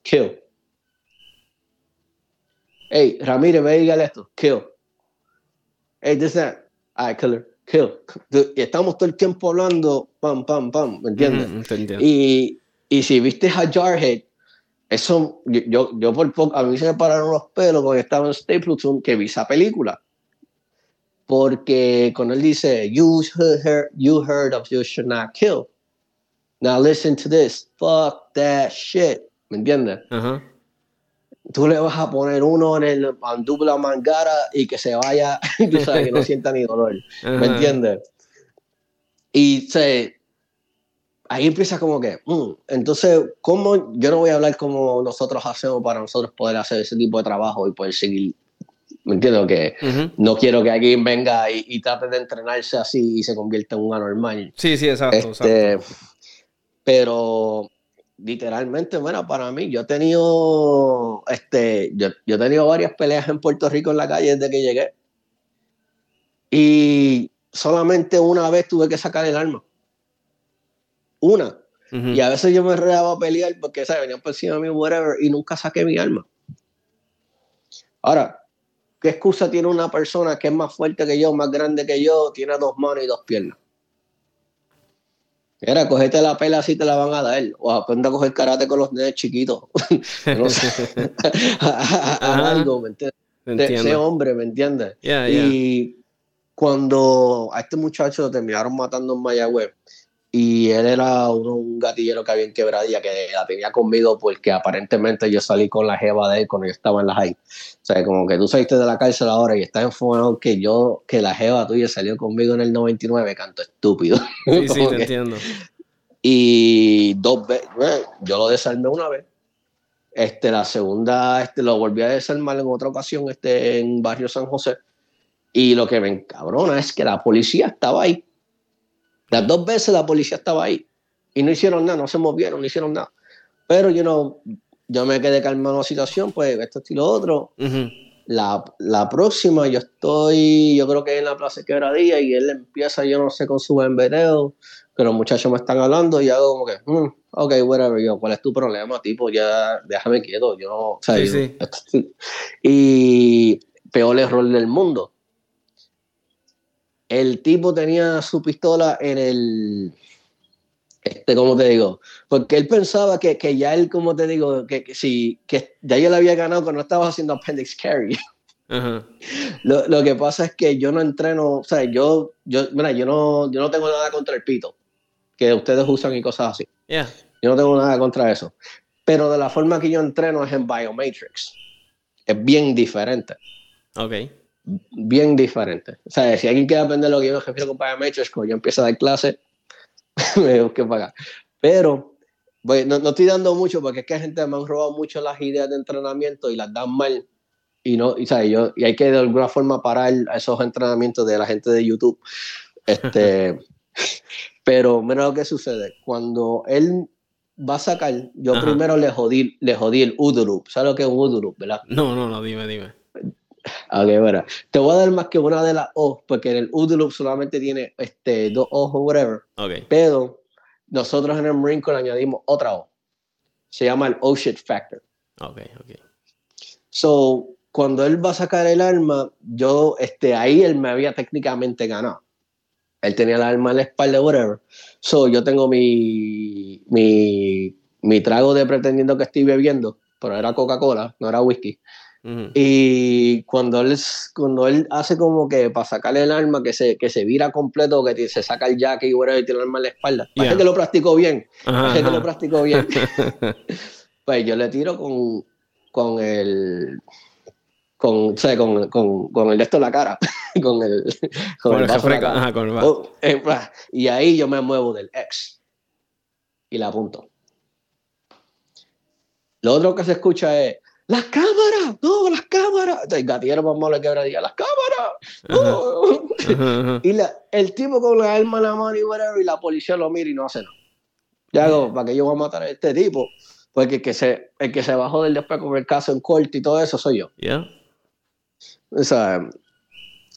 kill. Hey, Ramírez, ve y dígale esto, kill. Hey, this, that, I killer, kill. Y estamos todo el tiempo hablando, pam, pam, pam, ¿me entiendes? Entiendo. Y, y si viste a Jarhead, eso, yo, yo por poco, a mí se me pararon los pelos cuando estaba en Stapleton que vi esa película. Porque cuando él dice, you heard, you heard of you should not kill. Now listen to this. Fuck that shit. ¿Me entiendes? Tú le vas a poner uno en el mandúbula mangara y que se vaya, [laughs] tú sabes, que no sienta ni dolor. ¿Me entiendes? Y se, ahí empieza como que, mm, entonces, ¿cómo yo no voy a hablar como nosotros hacemos para nosotros poder hacer ese tipo de trabajo y poder seguir? ¿Me entiendo? Que no quiero que alguien venga y, trate de entrenarse así y se convierta en un anormal. Sí, sí, exacto. Este, pero literalmente, bueno, para mí, yo he tenido, este, yo, yo he tenido varias peleas en Puerto Rico en la calle desde que llegué. Y solamente una vez tuve que sacar el arma una. Y a veces yo me redaba a pelear porque, ¿sabes? Venían por encima de mí, whatever, y nunca saqué mi arma. Ahora, ¿qué excusa tiene una persona que es más fuerte que yo, más grande que yo, tiene dos manos y dos piernas? Era, cogete la pela así te la van a dar. O aprende a coger karate con los nenes chiquitos. [laughs] no sé. [laughs] [laughs] algo, ¿me entiendes? Ese hombre, ¿me entiendes? Y cuando a este muchacho lo terminaron matando en Mayagüez, y él era un, gatillero que había en quebradilla que la tenía conmigo porque aparentemente yo salí con la jeva de él cuando yo estaba en la high. O sea, como que tú saliste de la cárcel ahora y estás enfocado que yo, que la jeva tuya salió conmigo en el 99, canto estúpido. Sí, sí, [laughs] te entiendo. Y dos veces, yo lo desarmé una vez. Este, la segunda, este, lo volví a desarmar en otra ocasión, este, en Barrio San José. Y lo que me encabrona es que la policía estaba ahí las dos veces la policía estaba ahí y no hicieron nada, no se movieron, no hicieron nada. Pero yo no, yo me quedé calmado en la situación, pues esto y lo otro. la, la, próxima yo estoy, yo creo que en la Plaza Quebradilla y él empieza, yo no sé, con su video, que los muchachos me están hablando y hago como que, mm, ok, whatever, yo, ¿cuál es tu problema, tipo? Ya, déjame quieto, yo no, o sea, sí, sí. y peor error del mundo el tipo tenía su pistola en el, este, ¿cómo te digo? Porque él pensaba que, que ya él, como te digo, que, que, si, que ya yo le había ganado cuando estaba haciendo appendix carry. [laughs] Lo, lo, que pasa es que yo no entreno, o sea, yo, yo, mira, yo no, yo no tengo nada contra el pito, que ustedes usan y cosas así. Yeah. Yo no tengo nada contra eso. Pero de la forma que yo entreno es en Biomatrix. Es bien diferente. Ok bien diferente. O sea, si alguien quiere aprender lo que yo me refiero con Parametrics, cuando yo empiezo a dar clase, [laughs] me tengo que pagar. Pero no, no, estoy dando mucho porque es que hay gente me han robado mucho las ideas de entrenamiento y las dan mal. Y, no, y, ¿sabes? Yo, y hay que de alguna forma parar esos entrenamientos de la gente de YouTube. Este, [laughs] pero mira lo que sucede. Cuando él va a sacar, yo primero le jodí, le jodí el Udurup. ¿Sabes lo que es un Udurup, verdad? No, no, no, dime, dime. Ok, bueno. Te voy a dar más que una de las O, porque en el UDLOOP solamente tiene este, dos O o whatever. Okay. Pero nosotros en el Marine Corps añadimos otra O. Se llama el O shit factor. Ok, ok. So, cuando él va a sacar el arma, yo, este, ahí él me había técnicamente ganado. Él tenía el arma en la espalda, whatever. So, yo tengo mi, mi, mi trago de pretendiendo que estoy bebiendo, pero era Coca-Cola, no era whisky. Y cuando él, cuando él hace como que para sacarle el arma, que se, que se vira completo, que se saca el jack y, y tiene el arma en la espalda. Parece que lo practicó bien. Parece que lo practicó bien. [laughs] pues yo le tiro con, con el. Con, con, con, con, el de esto en la cara. [laughs] con el. Con, el, Ajá, con el oh, eh, y ahí yo me muevo del X. Y la apunto. Lo otro que se escucha es las cámaras, no, las cámaras. El gatillero más malo que quebradilla, las cámaras. Y la, el tipo con la arma en la mano y whatever, y la policía lo mira y no hace nada. Ya hago, ¿para qué yo voy a matar a este tipo? Porque el que se, el que se bajó del después con el caso en corte y todo eso soy yo. Yeah. O sea,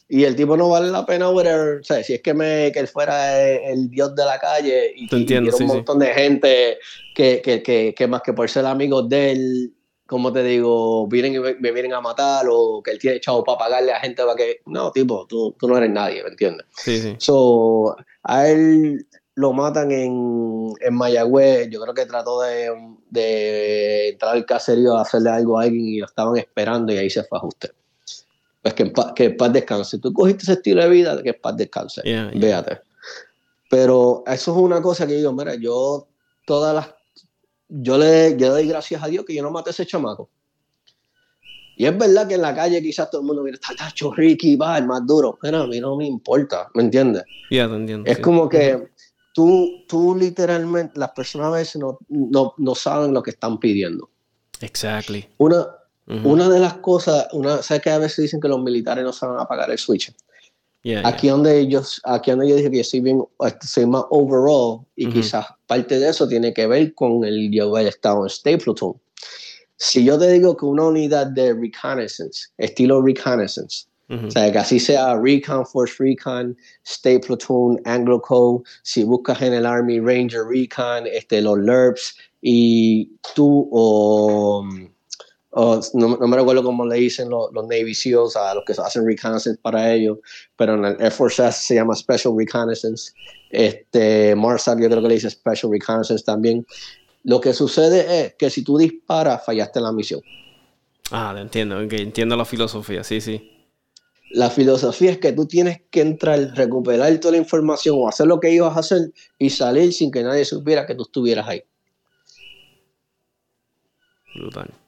y el tipo no vale la pena, whatever. O sea, si es que, me, que él fuera el, dios de la calle y, y un montón de gente que, que, que, que, más que por ser amigos de él como te digo, vienen y me, vienen a matar o que él tiene echado para pagarle a gente para que. No, tipo, tú, tú no eres nadie, ¿me entiendes? Sí, sí. So, a él, lo matan en, en Mayagüez, yo creo que trató de, de entrar al caserío a hacerle algo a alguien y lo estaban esperando y ahí se fue a usted. Pues que en, paz, que paz descanse. Tú cogiste ese estilo de vida, que en paz descanse. Véate. Pero eso es una cosa que digo, mira, yo todas las... Yo le, yo doy gracias a Dios que yo no maté a ese chamaco. Y es verdad que en la calle quizás todo el mundo mira, está tacho Ricky, va, el más duro. Pero a mí no me importa, ¿me entiendes? Ya, te entiendo. Es como que tú, tú literalmente, las personas a veces no, no, no saben lo que están pidiendo. Exactly. Una, una de las cosas, una, ¿sabes que a veces dicen que los militares no saben apagar el switch? Aquí, Donde yo, aquí donde yo dije que yo soy, bien, soy más overall y quizás parte de eso tiene que ver con el yo haber estado en State Platoon. Si yo te digo que una unidad de reconnaissance, estilo reconnaissance, o sea, que así sea Recon, Force Recon, State Platoon, Anglo Co, si buscas en el Army Ranger Recon, este, los LERPs, y tú o no, me recuerdo cómo le dicen los, Navy SEALs a los que hacen reconnaissance para ellos, pero en el Air Force se llama Special Reconnaissance. Este, Marshall yo creo que le dice Special Reconnaissance también. Lo que sucede es que si tú disparas, fallaste en la misión. Ah, entiendo, entiendo la filosofía, sí, sí. La filosofía es que tú tienes que entrar, recuperar toda la información o hacer lo que ibas a hacer y salir sin que nadie supiera que tú estuvieras ahí. Brutal.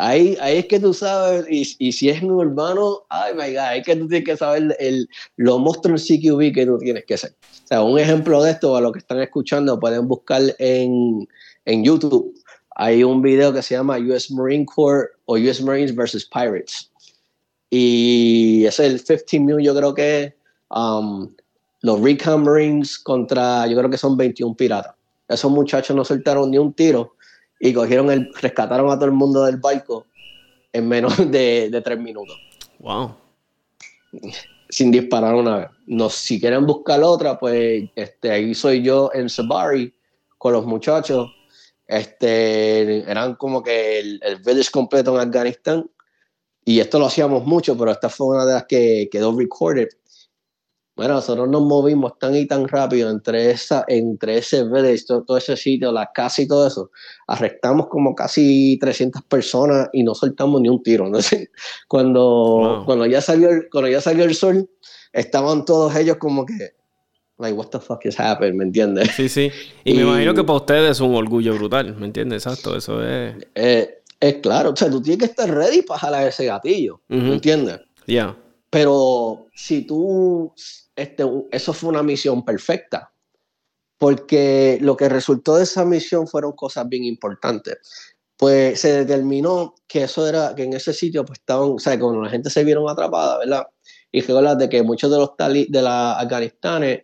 Ahí, ahí es que tú sabes, y, y, si es un urbano, ay my god, es que tú tienes que saber el, lo monstruo CQB que tú tienes que ser. O sea, un ejemplo de esto, a los que están escuchando, pueden buscar en, en YouTube. Hay un video que se llama US Marine Corps o US Marines versus Pirates. Y es el 15 mil, yo creo que um, los Recon Marines contra, yo creo que son 21 piratas. Esos muchachos no soltaron ni un tiro y cogieron el, rescataron a todo el mundo del barco en menos [laughs] de, tres minutos. Wow. Sin disparar una vez. No, si quieren buscar otra, pues este, ahí soy yo en Sabari con los muchachos. Este, eran como que el, el village completo en Afganistán. Y esto lo hacíamos mucho, pero esta fue una de las que quedó recorded. Bueno, nosotros nos movimos tan y tan rápido entre, esa, entre ese village, todo, ese sitio, la casa y todo eso. Arrestamos como casi 300 personas y no soltamos ni un tiro. [laughs] Cuando, cuando, ya salió el, cuando ya salió el sol, estaban todos ellos como que, like, what the fuck is happening, ¿me entiendes? Sí, sí. Y, me imagino que para ustedes es un orgullo brutal, ¿me entiendes? Exacto, eso es... Eh, es claro, o sea, tú tienes que estar ready para jalar ese gatillo, ¿me entiendes? Ya. Pero si tú este, eso fue una misión perfecta, porque lo que resultó de esa misión fueron cosas bien importantes. Pues se determinó que eso era, que en ese sitio pues estaban, o sea, cuando la gente se vieron atrapada, ¿verdad? Y que de que muchos de los tali de las Afganistanes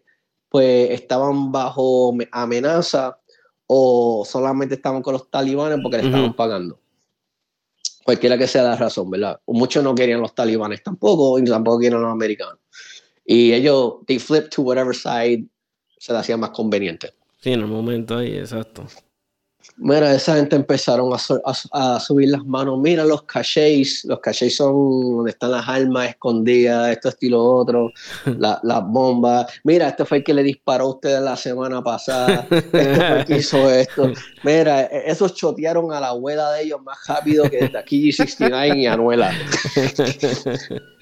pues estaban bajo amenaza o solamente estaban con los talibanes porque le estaban pagando. Cualquiera que sea la razón, ¿verdad? Muchos no querían los talibanes tampoco y tampoco querían los americanos. Y ellos, they flip to whatever side se le hacía más conveniente. Sí, en el momento ahí, exacto. Mira, esa gente empezaron a, subir las manos. Mira los cachés. Los cachés son donde están las armas escondidas, esto, estilo otro, [laughs] las la bombas. Mira, este fue el que le disparó a usted la semana pasada. Este fue el que hizo esto. Mira, e, esos chotearon a la abuela de ellos más rápido que desde aquí G69 y Anuela. [laughs]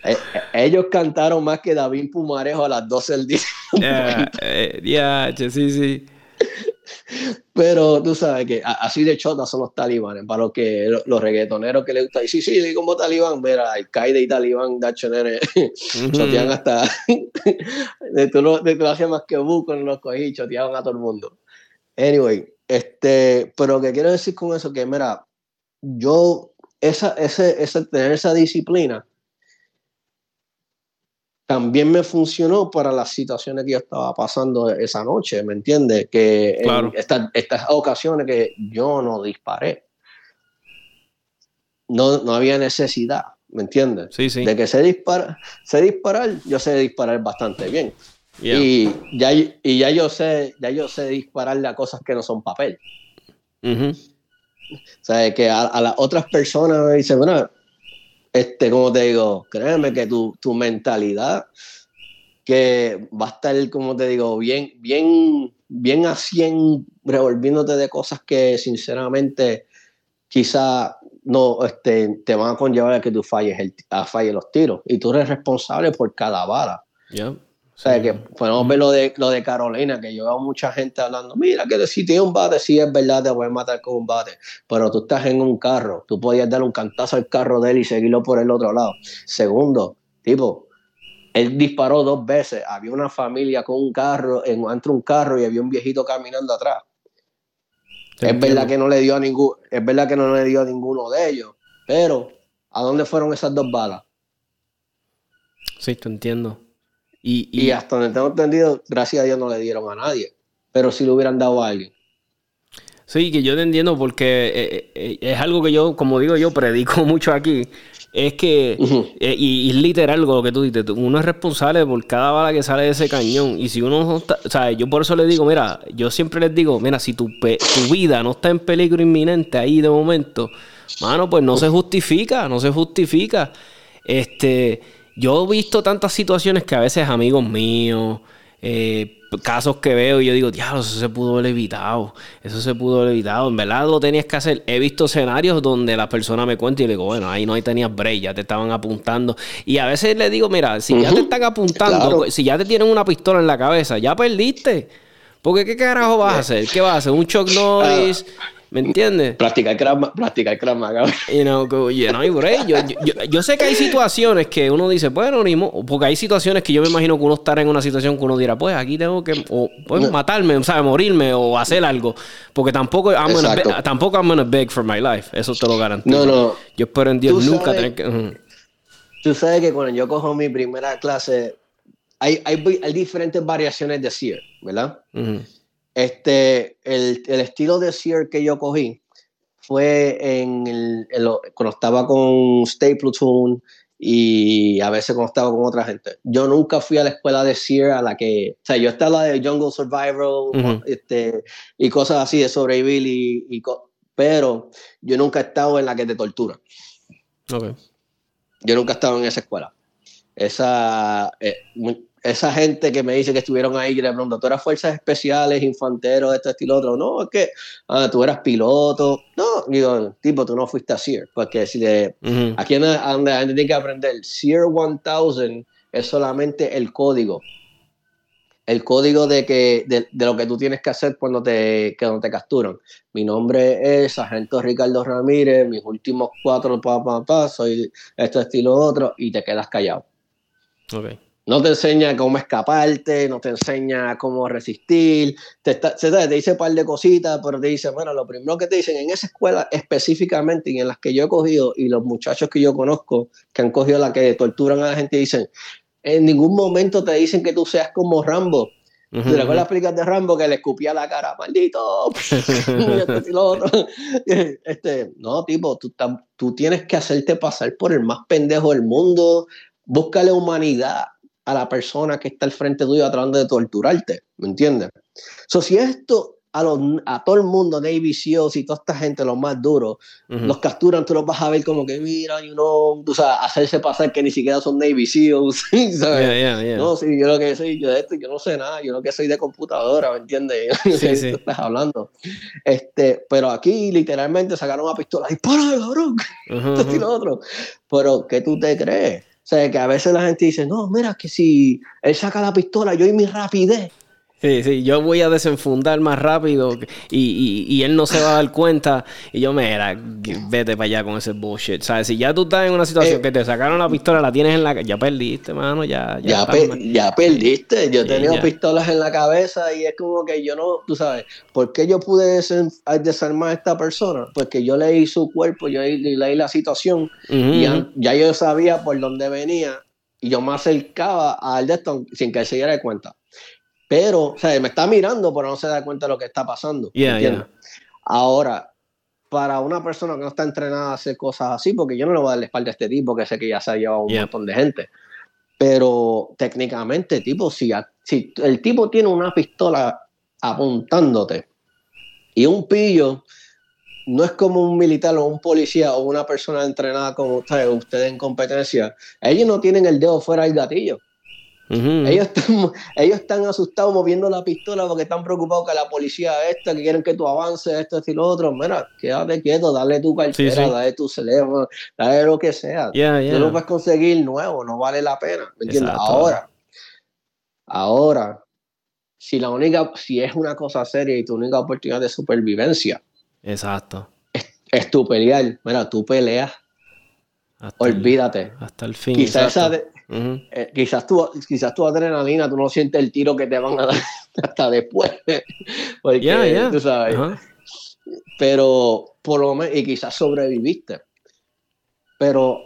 E, e, ellos cantaron más que David Pumarejo a las 12 del día. Ya, yeah, sí, sí. [laughs] Pero tú sabes que así de chotas son los talibanes. Para los que los reggaetoneros que les gusta, y sí, sí, digo como talibán, mira, al Qaeda y talibán, dacho nene, [laughs] chotean hasta. [laughs] de no, de hacías más que busco en los cogí, choteaban a todo el mundo. Anyway, este, pero que quiero decir con eso que, mira, yo, esa, ese, ese, tener esa disciplina también me funcionó para las situaciones que yo estaba pasando esa noche, ¿me entiendes? Que en estas, ocasiones que yo no disparé. No, no había necesidad, ¿me entiendes? Sí, sí. De que sé, dispara, sé disparar, yo sé disparar bastante bien. Y, ya, y ya yo sé, ya yo sé dispararle a cosas que no son papel. O sea, que a, a las otras personas me dicen, bueno, este, como te digo, créeme que tu, tu mentalidad que va a estar, como te digo, bien, bien, bien a 100 revolviéndote de cosas que sinceramente quizá no este, te van a conllevar a que tú falles, el, a falles los tiros. Y tú eres responsable por cada bala. O sea, que podemos ver lo de, lo de Carolina, que yo veo mucha gente hablando, mira, que si tiene un bate, sí es verdad, te pueden matar con un bate, pero tú estás en un carro, tú podías dar un cantazo al carro de él y seguirlo por el otro lado. Segundo, tipo, él disparó dos veces, había una familia con un carro, entre un carro y había un viejito caminando atrás. Es verdad que no le dio a ningún, es verdad que no le dio a ninguno de ellos, pero ¿a dónde fueron esas dos balas? Sí, te entiendo. Y, hasta donde tengo entendido, gracias a Dios no le dieron a nadie. Pero si le hubieran dado a alguien. Sí, que yo te entiendo porque eh, eh, es algo que yo, como digo yo, predico [laughs] mucho aquí. Es que, eh, y, es literal lo que tú dices, uno es responsable por cada bala que sale de ese cañón. Y si uno está, o sea, yo por eso le digo, mira, yo siempre les digo, mira, si tu, tu vida no está en peligro inminente ahí de momento, mano, pues no se justifica, no se justifica. Este yo he visto tantas situaciones que a veces amigos míos, eh, casos que veo y yo digo, diablo, eso se pudo haber evitado, eso se pudo haber evitado, en verdad lo tenías que hacer. He visto escenarios donde la persona me cuenta y le digo, bueno, ahí no hay tenías break, ya te estaban apuntando. Y a veces le digo, mira, si ya te están apuntando, si ya te tienen una pistola en la cabeza, ya perdiste. Porque ¿qué carajo vas a hacer? ¿Qué vas a hacer? ¿Un shock noise? ¿Me entiendes? Practicar Krav, practicar Krav Maga. You know, you know, yo, yo, yo, sé que hay situaciones que uno dice, bueno, ni porque hay situaciones que yo me imagino que uno estará en una situación que uno dirá, pues aquí tengo que o, pues, matarme, o sea, morirme o hacer algo. Porque tampoco I'm, gonna tampoco I'm gonna beg for my life. Eso te lo garantizo. No, no. Yo espero en Dios nunca tener que... Tú sabes que cuando yo cojo mi primera clase, hay, hay, hay diferentes variaciones de SEER, ¿verdad? Este, el, el, estilo de Sear que yo cogí fue en, el, cuando estaba con Stay Platoon y a veces cuando estaba con otra gente. Yo nunca fui a la escuela de Sear a la que, o sea, yo estaba de Jungle Survival este, y cosas así de sobrevivir, y, y, pero yo nunca he estado en la que te tortura. Okay. Yo nunca he estado en esa escuela. Esa, eh, esa gente que me dice que estuvieron ahí, y le pregunto, ¿tú eras fuerzas especiales, infanteros, esto, estilo, otro? No, es que ah, tú eras piloto. No, digo, tipo, tú no fuiste a SEER. Porque si de, aquí en donde la gente tiene que aprender, SEER 1000 es solamente el código. El código de, que, de, lo que tú tienes que hacer cuando te, cuando te capturan. Mi nombre es Sargento Ricardo Ramírez, mis últimos cuatro, pa, pa, pa, soy esto, estilo, otro, y te quedas callado. Okay. No te enseña cómo escaparte, no te enseña cómo resistir, te, te dice un par de cositas, pero te dice, bueno, lo primero que te dicen en esa escuela específicamente y en las que yo he cogido y los muchachos que yo conozco que han cogido la que torturan a la gente dicen, en ningún momento te dicen que tú seas como Rambo. ¿Te recuerdas las películas de Rambo que le escupía la cara, maldito? [laughs] [laughs] [laughs] este, no, tipo, tú, tú tienes que hacerte pasar por el más pendejo del mundo, búscale humanidad, a la persona que está al frente tuyo tratando de torturarte, ¿me entiendes? So, si esto a, los, a todo el mundo, Navy SEALs y toda esta gente, los más duros, los capturan, tú los vas a ver como que, mira, you know, tú sabes, hacerse pasar que ni siquiera son Navy SEALs, [laughs] ¿sabes? No, sí, yo lo que soy, yo de esto, yo no sé nada, yo lo que soy de computadora, ¿me entiendes? [laughs] Sí, sí. estás hablando. Este, pero aquí, literalmente, sacaron una pistola, dispara, cabrón, [laughs] esto y lo otro. Pero, ¿qué tú te crees? O sea, que a veces la gente dice, no, mira, que si él saca la pistola, yo y mi rapidez, Sí, sí, yo voy a desenfundar más rápido y, y, él no se va a dar cuenta. Y yo, me era, vete para allá con ese bullshit. ¿Sabes? Si ya tú estás en una situación eh, que te sacaron la pistola, la tienes en la... Ya perdiste, mano, ya... Ya, ya, perdiste. Yo he tenido pistolas en la cabeza y es como que yo no... Tú sabes, ¿por qué yo pude desarmar a esta persona? Porque yo leí su cuerpo, yo leí, la situación y ya, ya, yo sabía por dónde venía y yo me acercaba al Deston sin que él se diera cuenta. Pero, o sea, me está mirando, pero no se da cuenta de lo que está pasando. Ahora, para una persona que no está entrenada a hacer cosas así, porque yo no le voy a dar la espalda a este tipo, que sé que ya se ha llevado un montón de gente. Pero técnicamente, tipo, si, si el tipo tiene una pistola apuntándote y un pillo no es como un militar o un policía o una persona entrenada como ustedes, ustedes en competencia, ellos no tienen el dedo fuera del gatillo. Ellos, están, ellos están asustados moviendo la pistola porque están preocupados que la policía esta, que quieren que tú avances, esto, esto y lo otro. Mira, quédate quieto, dale tu cartera, dale tu teléfono, dale lo que sea. Tú lo puedes conseguir nuevo, no vale la pena. ¿Me entiendes? Ahora, ahora, si la única, si es una cosa seria y tu única oportunidad de supervivencia. Exacto. Es, tu pelear. Mira, tú peleas. Olvídate. hasta el fin. Quizás esa, eh, quizás, tu, quizás tu adrenalina, tú no sientes el tiro que te van a [laughs] dar hasta después. [laughs] Porque, tú sabes. Pero, por lo menos, y quizás sobreviviste. Pero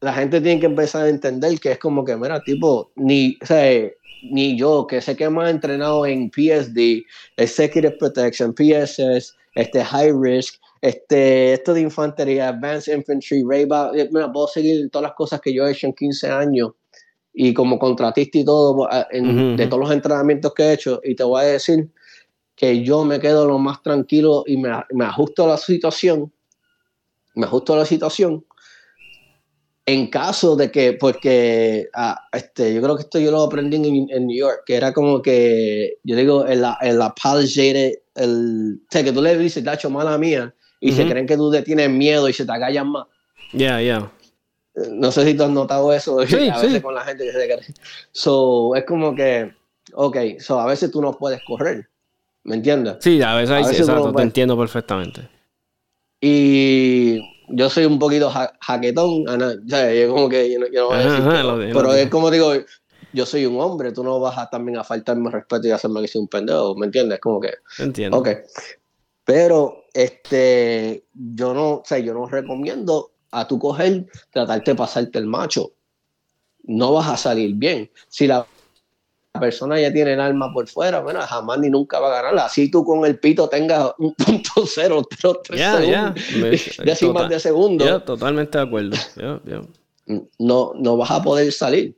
la gente tiene que empezar a entender que es como que, mira, tipo, ni, o sea, ni yo, que sé que más entrenado en PSD, Executive Protection, PSS, este High Risk, este, esto de infantería, Advanced Infantry, Rayba, eh, mira, puedo seguir todas las cosas que yo he hecho en 15 años y como contratista y todo, de todos los entrenamientos que he hecho, y te voy a decir que yo me quedo lo más tranquilo y me, me ajusto a la situación, me ajusto a la situación, en caso de que, porque ah, este, yo creo que esto yo lo aprendí en, New York, que era como que, yo digo, el, el apologetic, el, o sea, que tú le dices, Dacho, mala mía, y se creen que tú te tienes miedo y se te agallan más. Ya, ya. No sé si tú has notado eso [laughs] a veces con la gente que se cree. So, es como que, ok, so, a veces tú no puedes correr. ¿Me entiendes? Sí, a veces, a exacto, te entiendo perfectamente. Y yo soy un poquito jaquetón, o sea, yo como que yo no, voy a decir, pero es como digo, yo soy un hombre, tú no vas a también a faltarme respeto y hacerme que soy un pendejo, ¿me entiendes? Como que entiendo. Ok. Pero este, yo no, o sea, yo no recomiendo a tu coger, tratarte de pasarte el macho. No vas a salir bien. Si la persona ya tiene el alma por fuera, bueno, jamás ni nunca va a ganar. Así tú con el pito tengas un punto [laughs] cero, tres yeah, décimas [laughs] de segundo. totalmente de acuerdo. No, no vas a poder salir.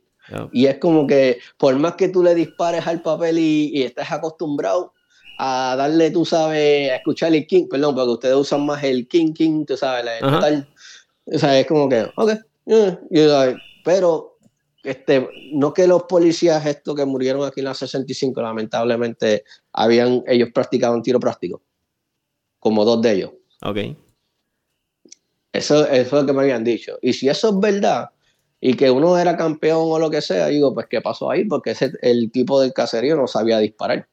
Y es como que por más que tú le dispares al papel y, y estés acostumbrado, a darle, tú sabes, a escuchar el king, perdón, porque ustedes usan más el king, king, tú sabes, la O sea, es como que, ok, pero este, no que los policías estos que murieron aquí en la 65, lamentablemente, habían ellos practicado un tiro práctico, como dos de ellos. Ok. Eso, eso es lo que me habían dicho. Y si eso es verdad, y que uno era campeón o lo que sea, digo, pues, ¿qué pasó ahí? Porque ese, el tipo del caserío no sabía disparar.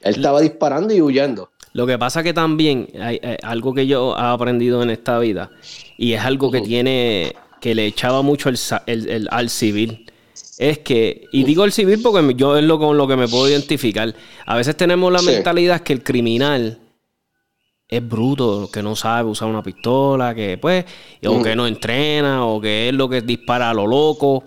Él estaba disparando y huyendo. Lo que pasa que también hay, algo que yo he aprendido en esta vida y es algo que tiene que le echaba mucho el, al civil es que, y digo el civil porque yo es lo con lo que me puedo identificar. A veces tenemos la mentalidad que el criminal es bruto, que no sabe usar una pistola, que pues, o que no entrena, o que es lo que dispara a lo loco.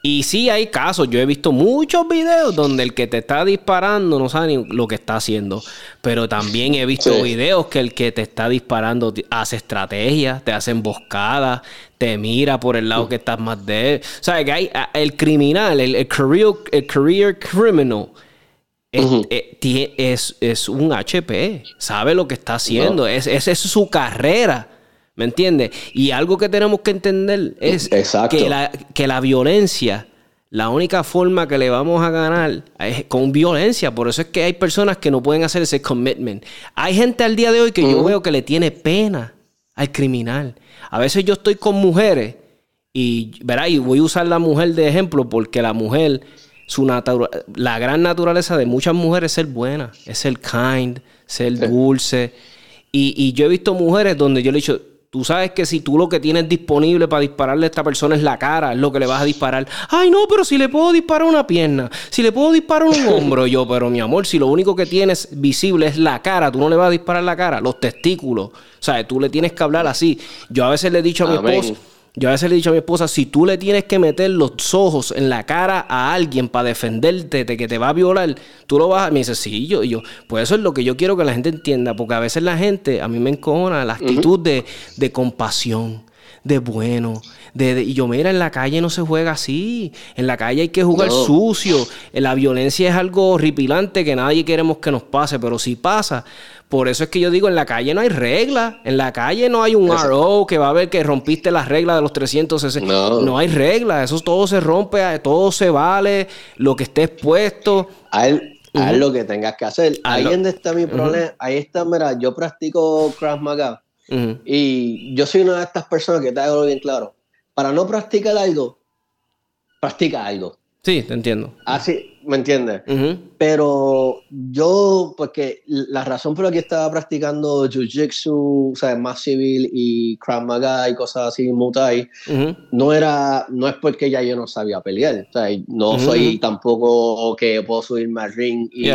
Y sí hay casos, yo he visto muchos videos donde el que te está disparando no sabe ni lo que está haciendo. Pero también he visto videos que el que te está disparando hace estrategias, te hace emboscadas, te mira por el lado que estás más de él. O sea, que hay el criminal, el, career, el career criminal. Eh, es, es, un HP, sabe lo que está haciendo, esa es su carrera. ¿Me entiendes? Y algo que tenemos que entender es que la, que la violencia, la única forma que le vamos a ganar es con violencia. Por eso es que hay personas que no pueden hacer ese commitment. Hay gente al día de hoy que yo veo que le tiene pena al criminal. A veces yo estoy con mujeres y, verá, y voy a usar la mujer de ejemplo porque la mujer, su la gran naturaleza de muchas mujeres es ser buena, es ser kind, ser dulce. Y, y yo he visto mujeres donde yo le he dicho, Tú sabes que si tú lo que tienes disponible para dispararle a esta persona es la cara, es lo que le vas a disparar. Ay, no, pero si le puedo disparar una pierna, si le puedo disparar un [laughs] hombro, yo, pero mi amor, si lo único que tienes visible es la cara, tú no le vas a disparar la cara, los testículos. O sea, tú le tienes que hablar así. Yo a veces le he dicho a mi esposo yo a veces le he dicho a mi esposa, si tú le tienes que meter los ojos en la cara a alguien para defenderte de que te va a violar, tú lo vas a... Me dice, sí, yo, y yo, pues eso es lo que yo quiero que la gente entienda, porque a veces la gente, a mí me encojona la actitud de, compasión, de bueno. De, y yo, mira, en la calle no se juega así. En la calle hay que jugar sucio. La violencia es algo horripilante que nadie queremos que nos pase, pero si pasa. Por eso es que yo digo, en la calle no hay reglas. En la calle no hay un RO que va a ver que rompiste las reglas de los 360. No, no hay reglas. Eso todo se rompe, todo se vale, lo que esté expuesto. Haz lo que tengas que hacer. Ahí es donde está mi problema. Ahí está, mira, yo practico Krav Maga. Y yo soy una de estas personas que te hago bien claro. Para no practicar algo, practica algo. Sí, te entiendo. Así, ¿me entiendes? Pero yo, porque la razón por la que estaba practicando Jiu-Jitsu, o sea, más civil y Krav Maga y cosas así, Muay no era, no es porque ya yo no sabía pelear. O sea, no soy tampoco que puedo subirme al ring y,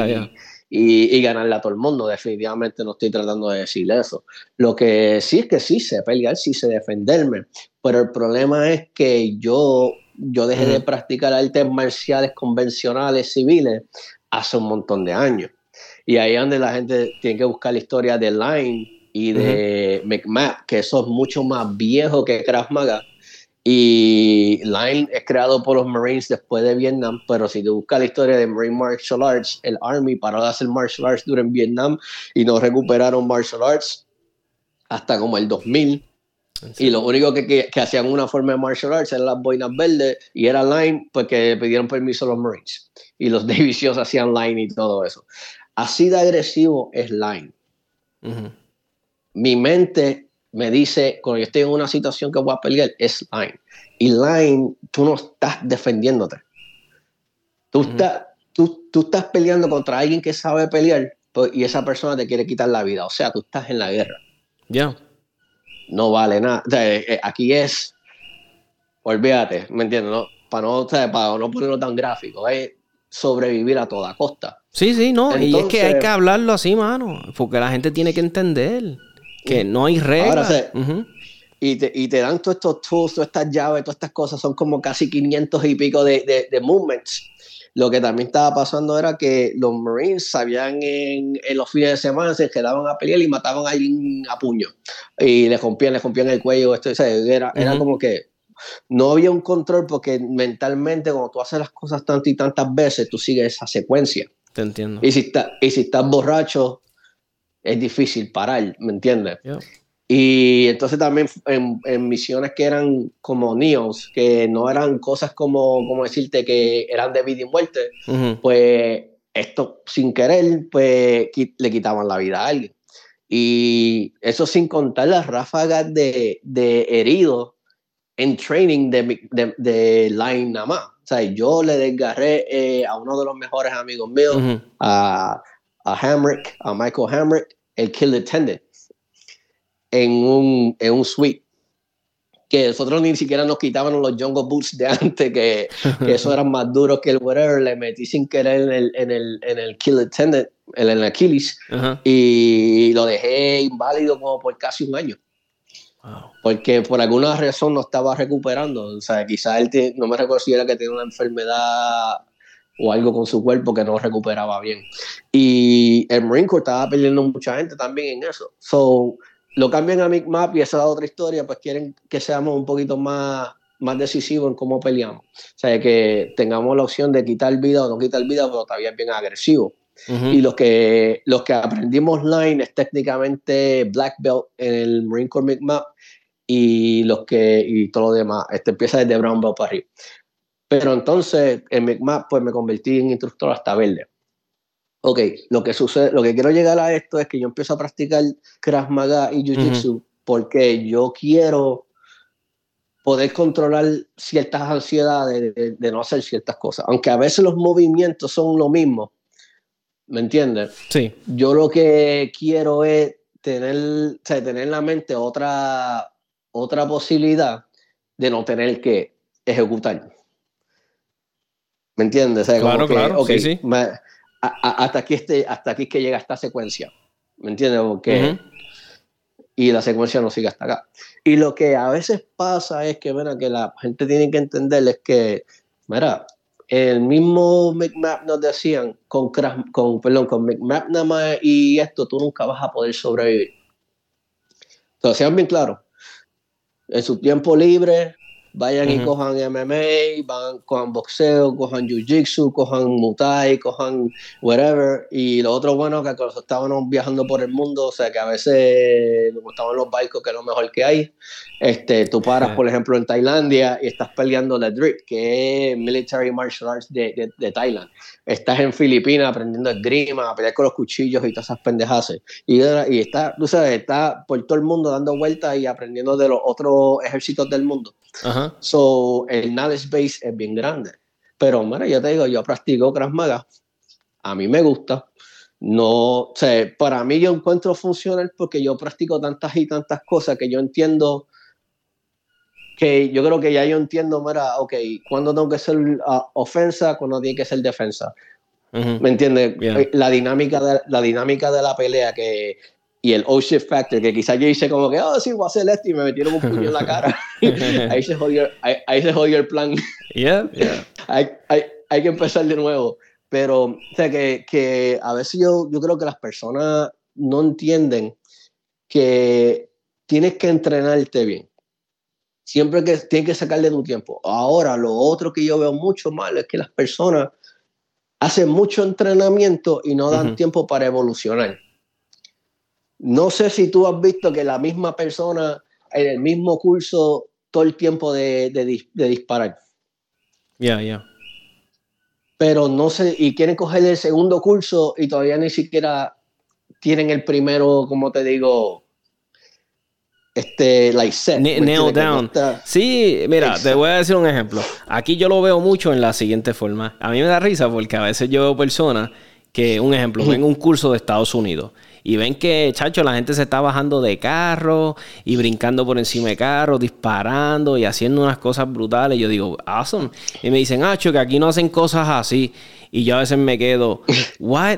y, ganarle a todo el mundo. Definitivamente no estoy tratando de decir eso. Lo que sí es que sí sé pelear, sí sé defenderme. Pero el problema es que yo yo dejé de practicar artes marciales convencionales civiles hace un montón de años. Y ahí es donde la gente tiene que buscar la historia de Line y de McMap, que eso es mucho más viejo que Krav Maga. Y Line es creado por los Marines después de Vietnam, pero si tú buscas la historia de Marine Martial Arts, el Army paró de hacer martial arts durante Vietnam y no recuperaron martial arts hasta como el 2000 y lo único que, que, hacían una forma de martial arts eran las boinas verdes y era line porque pidieron permiso a los Marines. Y los [laughs] Navy hacían line y todo eso. Así de agresivo es line. Mi mente me dice, cuando yo estoy en una situación que voy a pelear, es line. Y line, tú no estás defendiéndote. Tú, estás, tú, tú estás peleando contra alguien que sabe pelear pues, y esa persona te quiere quitar la vida. O sea, tú estás en la guerra. Ya no vale nada. Eh, eh, aquí es, olvídate, ¿me entiendes? No? Para, no, para no ponerlo tan gráfico, es sobrevivir a toda costa. Sí, sí, no, y es que hay que hablarlo así, mano, porque la gente tiene que entender que no hay reglas. y, te, y te dan todos estos tools, todas estas llaves, todas estas cosas, son como casi 500 y pico de, de, de movements lo que también estaba pasando era que los Marines sabían en, los fines de semana, se quedaban a pelear y mataban a alguien a puño. Y le rompían, le rompían el cuello. Esto, era, era como que no había un control porque mentalmente cuando tú haces las cosas tantas y tantas veces, tú sigues esa secuencia. Te entiendo. Y si, está, y si estás borracho, es difícil parar, ¿me entiendes? Y entonces también en, misiones que eran como Neos, que no eran cosas como, como decirte que eran de vida y muerte, pues esto sin querer, pues le quitaban la vida a alguien. Y eso sin contar las ráfagas de, de heridos en training de, de, line nada más. O sea, yo le desgarré eh, a uno de los mejores amigos míos, a, a Hamrick, a Michael Hamrick, el kill attendant en un, en un suite. Que nosotros ni siquiera nos quitaban los Jungle Boots de antes, que, que eso eran más duros que el whatever. Le metí sin querer en el, en el, en el Kill Attendant, en el Achilles, y lo dejé inválido como por casi un año. Porque por alguna razón no estaba recuperando. O sea, quizás él no me recuerdo si era que tenía una enfermedad o algo con su cuerpo que no recuperaba bien. Y el Marine Corps estaba perdiendo mucha gente también en eso. So, lo cambian a Map y esa es otra historia, pues quieren que seamos un poquito más, más decisivos en cómo peleamos. O sea, que tengamos la opción de quitar vida o no quitar vida, pero todavía bien agresivo. Y los que, los que aprendimos line es técnicamente black belt en el Marine Corps Map y los que y todo lo demás. Este empieza desde brown belt para arriba. Pero entonces en Map pues me convertí en instructor hasta verde ok, lo que sucede, lo que quiero llegar a esto es que yo empiezo a practicar Krav Maga y Jiu Jitsu porque yo quiero poder controlar ciertas ansiedades de, no hacer ciertas cosas. Aunque a veces los movimientos son lo mismo, ¿me entiendes? Sí. Yo lo que quiero es tener, tener en la mente otra, otra posibilidad de no tener que ejecutar. ¿Me entiendes? claro, claro, sí, sí hasta, aquí este, hasta aquí que llega esta secuencia. ¿Me entiendes? Porque, Y la secuencia no sigue hasta acá. Y lo que a veces pasa es que, que la gente tiene que entender es que, mira, el mismo McMap nos decían con, con, perdón, con McMap nada más y esto, tú nunca vas a poder sobrevivir. Entonces, sean bien claros. en su tiempo libre, vayan y cojan MMA, van, cojan boxeo, cojan jiu-jitsu, cojan muay, cojan whatever. Y lo otro bueno que cuando estábamos viajando por el mundo, o sea que a veces nos gustaban los barcos, que es lo mejor que hay. Este, tú paras, por ejemplo, en Tailandia y estás peleando la drip, que es Military Martial Arts de, de, de Thailand. Estás en Filipinas aprendiendo esgrima, a pelear con los cuchillos y todas esas pendejas. Y, y está, tú sabes, está por todo el mundo dando vueltas y aprendiendo de los otros ejércitos del mundo. Ajá. So, el knowledge base es bien grande. Pero, mira, yo te digo, yo practico Krav Maga. A mí me gusta. No, o sea, para mí yo encuentro funcional porque yo practico tantas y tantas cosas que yo entiendo que yo creo que ya yo entiendo, mira, ok, cuándo tengo que ser uh, ofensa, cuándo tiene que ser defensa. ¿Me entiendes? La, dinámica de, la dinámica de la pelea que y el oh shit factor, que quizás yo hice como que, oh, sí, voy a hacer esto y me metieron un puño en la [laughs] cara. ahí, se jodió, ahí, se jodió el plan. Yeah, yeah. [laughs] hay, hay, hay, que empezar de nuevo. Pero, o sea, que, que a veces yo, yo creo que las personas no entienden que tienes que entrenarte bien. Siempre que tienes que sacarle tu tiempo. Ahora, lo otro que yo veo mucho mal es que las personas hacen mucho entrenamiento y no dan tiempo para evolucionar. No sé si tú has visto que la misma persona en el mismo curso todo el tiempo de, disparar. Ya, ya. Pero no sé, y quieren coger el segundo curso y todavía ni siquiera tienen el primero, como te digo, este, like set. nail down. Sí, mira, te voy a decir un ejemplo. Aquí yo lo veo mucho en la siguiente forma. A mí me da risa porque a veces yo veo personas que, un ejemplo, ven un curso de Estados Unidos y ven que, chacho, la gente se está bajando de carro y brincando por encima de carro, disparando y haciendo unas cosas brutales. Yo digo, awesome. Y me dicen, ah, que aquí no hacen cosas así. Y yo a veces me quedo,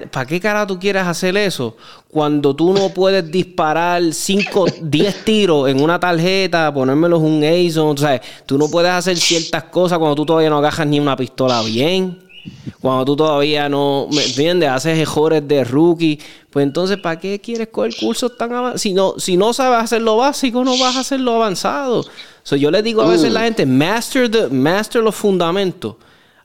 ¿para qué cara tú quieres hacer eso? Cuando tú no puedes disparar 5, 10 tiros en una tarjeta, ponérmelos un ASO, o sea, tú no puedes hacer ciertas cosas cuando tú todavía no agarras ni una pistola bien. Cuando tú todavía no, ¿me entiendes? Haces mejores de rookie. Pues entonces, ¿para qué quieres coger cursos tan avanzados? Si no, si no sabes hacer lo básico, no vas a hacer lo avanzado. So, yo le digo a veces a la mm. gente, master, the, master los fundamentos.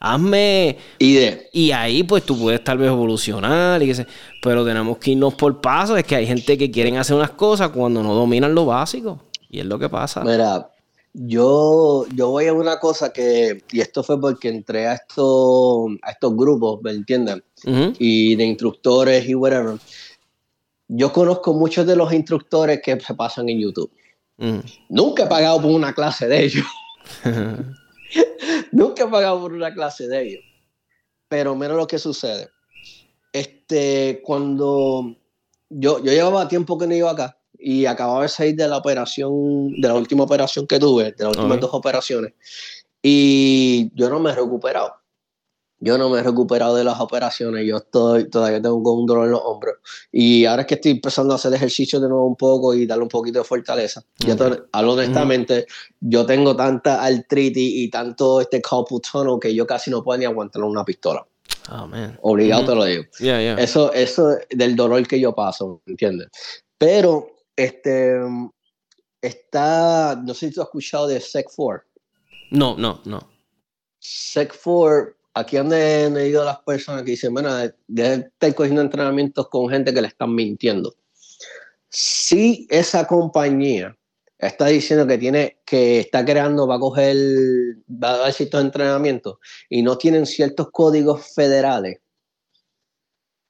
Hazme... Y, y ahí pues tú puedes tal vez evolucionar. Y que pero tenemos que irnos por pasos. Es que hay gente que quieren hacer unas cosas cuando no dominan lo básico. Y es lo que pasa. Mira, yo, yo voy a una cosa que, y esto fue porque entré a estos, a estos grupos, ¿me entienden? Y de instructores y whatever. Yo conozco muchos de los instructores que se pasan en YouTube. Nunca he pagado por una clase de ellos. [laughs] [laughs] Nunca he pagado por una clase de ellos. Pero mira lo que sucede. Este, cuando yo, yo llevaba tiempo que no iba acá y acababa de salir de la operación, de la última operación que tuve, de las últimas dos operaciones, y yo no me he recuperado. Yo no me he recuperado de las operaciones, yo estoy, todavía tengo un dolor en los hombros. Y ahora es que estoy empezando a hacer ejercicio de nuevo un poco y darle un poquito de fortaleza. Yo honestamente, yo tengo tanta artritis y tanto este carpal tunnel que yo casi no puedo ni aguantar una pistola. Oh, man. Obligado te lo digo. Eso, eso del dolor que yo paso, ¿entiendes? Pero este, está, no sé si tú has escuchado de SEC4. No, no, no. SEC4, aquí han ido las personas que dicen, bueno, de estar cogiendo entrenamientos con gente que le están mintiendo. Si esa compañía está diciendo que tiene, que está creando, va a coger, va a dar ciertos entrenamientos y no tienen ciertos códigos federales,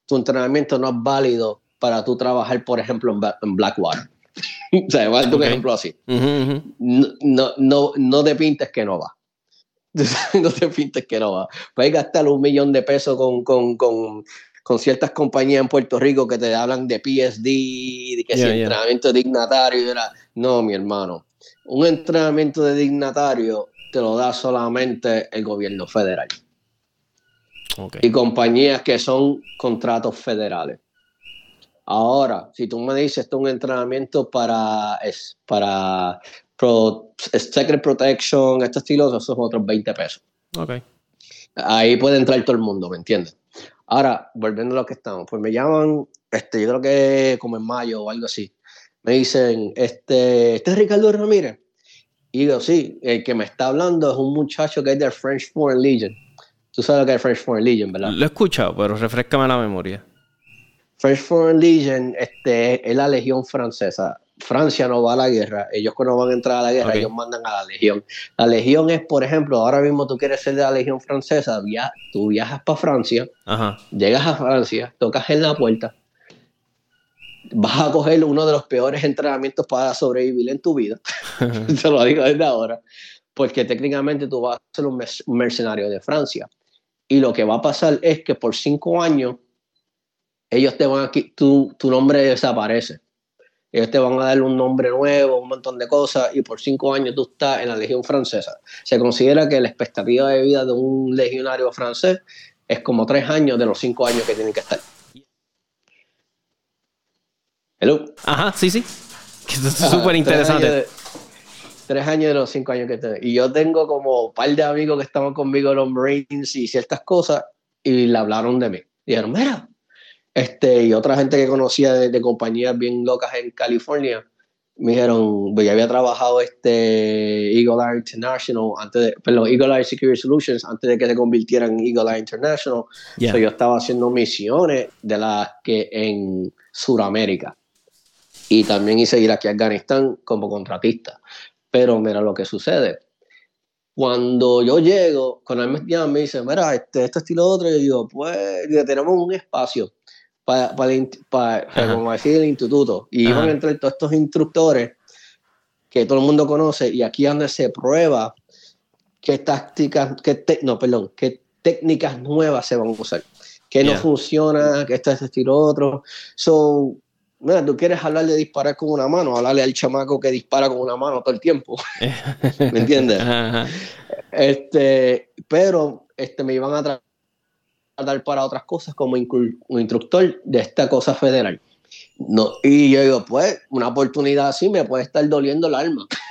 tu entrenamiento no es válido para tú trabajar, por ejemplo, en, Blackwater. [laughs] o sea, voy a un ejemplo así. no, no, no, te pintes que no va. [laughs] no te pintes que no va. Puedes gastar un millón de pesos con, con, con, con, ciertas compañías en Puerto Rico que te hablan de PSD, de que si entrenamiento de dignatario. No, mi hermano. Un entrenamiento de dignatario te lo da solamente el gobierno federal. Y compañías que son contratos federales. Ahora, si tú me dices esto es un entrenamiento para, es, para Secret Protection, este estilo, esos son otros 20 pesos. Okay. Ahí puede entrar todo el mundo, ¿me entiendes? Ahora, volviendo a lo que estamos, pues me llaman, este, yo creo que como en mayo o algo así. Me dicen, este, este es Ricardo Ramírez. Y digo, sí, el que me está hablando es un muchacho que es del French Foreign Legion. Tú sabes lo que es French Foreign Legion, ¿verdad? Lo he escuchado, pero refrescame la memoria. French Foreign Legion este, es la legión francesa. Francia no va a la guerra, ellos cuando van a entrar a la guerra, ellos mandan a la legión. La legión es, por ejemplo, ahora mismo tú quieres ser de la legión francesa, via tú viajas para Francia, llegas a Francia, tocas en la puerta, vas a coger uno de los peores entrenamientos para sobrevivir en tu vida, [laughs] te lo digo desde ahora, porque técnicamente tú vas a ser un mercenario de Francia. Y lo que va a pasar es que por cinco años ellos te van a tu, tu nombre desaparece. Ellos te van a dar un nombre nuevo, un montón de cosas, y por cinco años tú estás en la Legión Francesa. Se considera que la expectativa de vida de un legionario francés es como tres años de los cinco años que tienen que estar. Hello. Ajá, sí, sí. es súper interesante tres años de los cinco años que tengo. Y yo tengo como un par de amigos que estaban conmigo en los Marines y ciertas cosas y le hablaron de mí. Dijeron, mira, este, y otra gente que conocía de, compañías bien locas en California, me dijeron, pues ya había trabajado este Eagle Eye International, antes de, perdón, Eagle Eye Security Solutions, antes de que se convirtiera en Eagle Eye International. yo estaba haciendo misiones de las que en Sudamérica. Y también hice ir aquí a Afganistán como contratista. Pero mira lo que sucede. Cuando yo llego, con él me, me dice, mira, este, este estilo otro, y yo digo, pues tenemos un espacio para, para, como decir, el instituto. Y iban a entrar todos estos instructores que todo el mundo conoce, y aquí donde se prueba qué tácticas, qué no, perdón, qué técnicas nuevas se van a usar, que no funciona, que esto es estilo otro. So, mira, tú quieres hablar de disparar con una mano, hablarle al chamaco que dispara con una mano todo el tiempo. [laughs] ¿Me entiendes? Este, pero este, me iban a tratar para otras cosas como un instructor de esta cosa federal. No, y yo digo, pues, una oportunidad así me puede estar doliendo el alma. [laughs]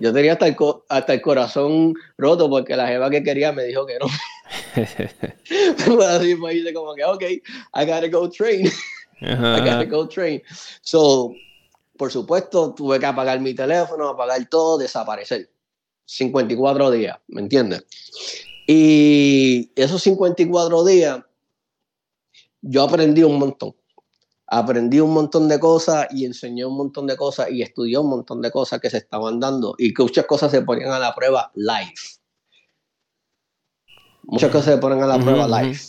Yo, tenía hasta el, hasta el corazón roto porque la jeva que quería me dijo que no. [laughs] así pues dice como que, ok, I gotta go train. [laughs] I gotta go train. So, por supuesto, tuve que apagar mi teléfono, apagar todo, desaparecer. 54 días, ¿me entiendes? Y esos 54 días, yo aprendí un montón. Aprendí un montón de cosas y enseñé un montón de cosas y estudié un montón de cosas que se estaban dando y que muchas cosas se ponían a la prueba live. Muchas cosas se ponen a la prueba live.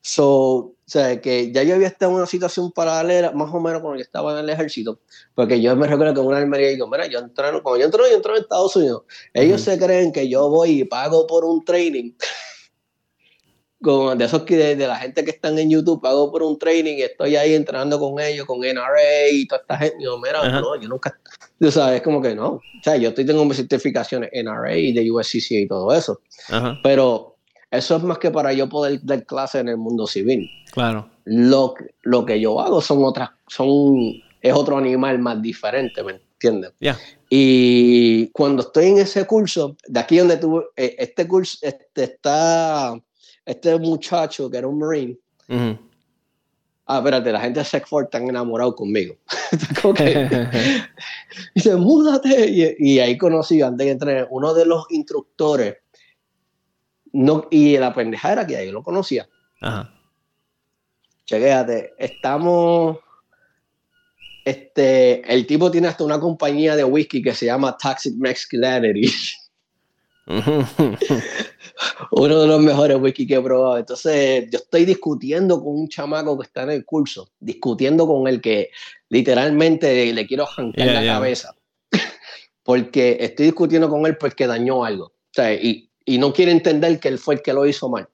So, sea, que ya yo había estado en una situación paralela, más o menos cuando yo estaba en el ejército, porque yo me recuerdo que una armería digo, mira, yo entreno, cuando yo entro, yo entro en Estados Unidos, ellos se creen que yo voy y pago por un training, como de esos que de, la gente que están en YouTube, pago por un training y estoy ahí entrenando con ellos, con NRA y toda esta gente, yo, mira, no, yo nunca, tú sabes, como que no, o sea, yo estoy tengo mis certificaciones NRA y de USCC y todo eso, pero eso es más que para yo poder dar clase en el mundo civil. Claro. Lo, lo que yo hago son otras, son, es otro animal más diferente, ¿me entiendes? Y cuando estoy en ese curso, de aquí donde tuve, eh, este curso, este está, este muchacho que era un marine, Ah, espérate, la gente de Secford están enamorados conmigo. [laughs] [laughs] dice, múdate. Y, y, ahí conocí, antes de entrar, uno de los instructores no, y la pendeja era que ahí lo conocía. Ajá. Chequéate, estamos. Este, el tipo tiene hasta una compañía de whisky que se llama Toxic Masculinity. [laughs] Uno de los mejores whisky que he probado. Entonces, yo estoy discutiendo con un chamaco que está en el curso, discutiendo con el que literalmente le quiero arrancar la cabeza. [laughs] porque estoy discutiendo con él porque dañó algo. O sea, y y no quiere entender que él fue el que lo hizo mal.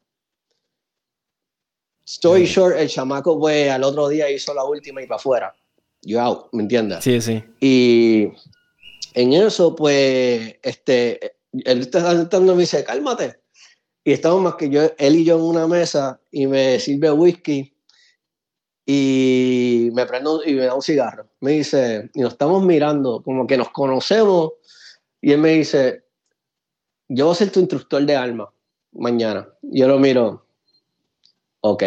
Story short, el chamaco fue al otro día hizo la última y para afuera. Yo out, ¿me entiendes? Sí, sí. Y en eso, pues, este, él está saltando y me dice, cálmate. Y estamos más que yo, él y yo en una mesa y me sirve whisky y me prendo y me da un cigarro. Me dice, y nos estamos mirando, como que nos conocemos. Y él me dice, yo voy a ser tu instructor de armas mañana. Yo lo miro, ok.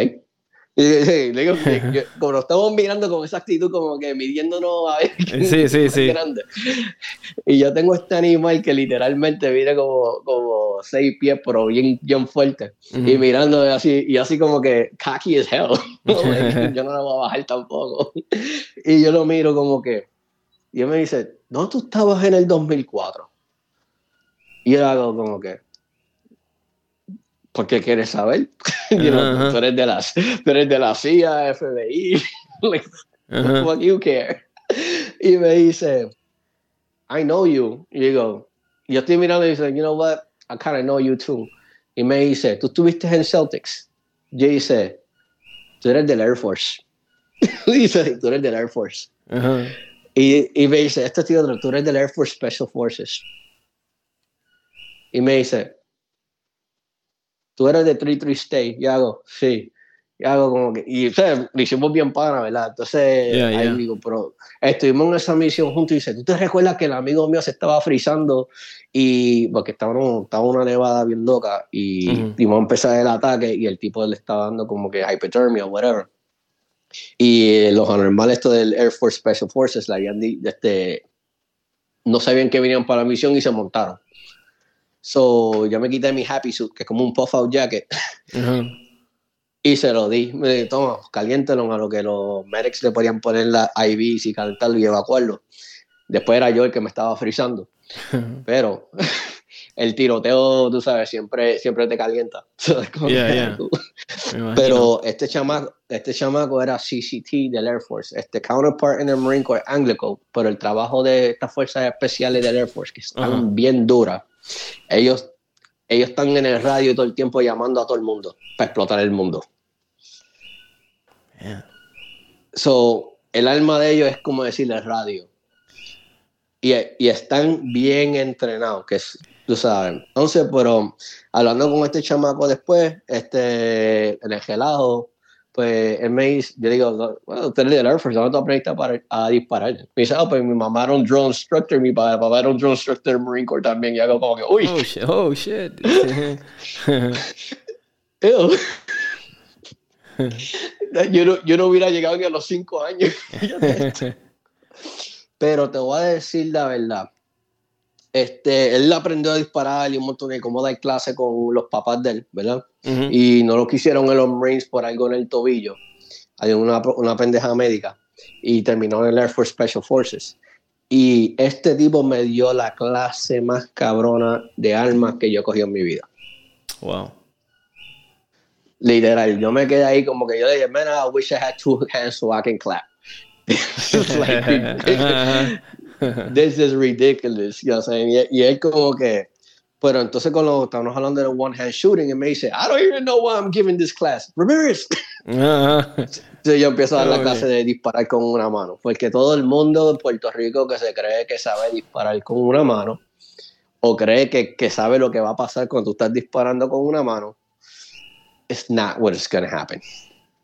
[laughs] Y, le digo, [laughs] como nos estamos mirando con esa actitud, como que midiéndonos a ver quién sí, sí, es sí. grande. Y yo tengo este animal que literalmente viene como, como seis pies, pero bien, bien fuerte. Y mirando así, y así como que cocky as hell. [laughs] yo no lo voy a bajar tampoco. Y yo lo miro como que, y él me dice, ¿no tú estabas en el 2004? Y yo hago como que, ¿por qué quieres saber? [laughs] You know, tú, eres de la, tú eres de la CIA, FBI, [laughs] like, what you care? Y me dice, I know you. Y digo, yo estoy mirando y dice, you know what, I kind of know you too. Y me dice, ¿tú estuviste en Celtics? Yo dice, tú eres del Air Force. [laughs] dice, tú eres del Air Force. Y, y, me dice, este tío, tú eres del Air Force Special Forces. Y me dice, tú eres de 33 State. Y hago, sí. Y hago como que, y o sea, lo hicimos bien pana, ¿verdad? Entonces, Yeah, ahí yeah. digo, pero estuvimos en esa misión juntos y dice, ¿tú te recuerdas que el amigo mío se estaba frizando? Y porque estaba, estaba una nevada bien loca y Ujú. íbamos a empezar el ataque y el tipo le estaba dando como que hypothermia o whatever. Y eh, los anormales estos del Air Force Special Forces le habían este, no sabían que venían para la misión y se montaron. So, yo me quité mi happy suit, que es como un puff-out jacket, Ajá. [laughs] y se lo di. Me dije, toma, caliéntelo a lo que los medics le podían poner la IVs y calentarlo y evacuarlo. Después era yo el que me estaba frizando. [laughs] Pero [laughs] el tiroteo, tú sabes, siempre, siempre te calienta. Yeah, yeah. Pero este chamaco, este chamaco era CCT del Air Force, este counterpart en el Marine Corps Anglico, pero el trabajo de estas fuerzas especiales del Air Force, que están Ajá. bien duras, ellos, ellos están en el radio todo el tiempo llamando a todo el mundo para explotar el mundo. Yeah. So, el alma de ellos es como decirle radio. Y, y están bien entrenados, que es, tú sabes. Entonces, pero hablando con este chamaco después, este, en el gelado, pues él me dice, yo digo, bueno, usted es del Air Force, ¿dónde tú aprendiste a, par- a disparar? Me dice, ah, pues mi mamá era un drone instructor, mi papá, papá era un drone instructor del Marine Corps también. Y hago como que, uy, Oh shit. Oh shit. [laughs] ew. [laughs] yo, no, yo no hubiera llegado ni a los cinco años. [laughs] Pero te voy a decir la verdad. Este, él aprendió a disparar y un montón de cómo dar clase con los papás de él, ¿verdad? Y no lo quisieron en los Marines por algo en el tobillo. Hay una, una pendeja médica. Y terminó en el Air Force Special Forces. Y este tipo me dio la clase más cabrona de armas que yo he cogido en mi vida. Wow. Literal, yo me quedé ahí como que yo le dije, man, I wish I had two hands so I can clap. [laughs] Like, [laughs] [laughs] [laughs] this is ridiculous. You know what I'm saying? Y, y él como que, pero entonces cuando estamos hablando de one hand shooting, él me dice, I don't even know why I'm giving this class. Ramirez. [laughs] Ajá. Entonces yo empiezo a dar la clase de disparar con una mano, porque todo el mundo de Puerto Rico que se cree que sabe disparar con una mano, o cree que, que sabe lo que va a pasar cuando tú estás disparando con una mano, it's not what is going to happen.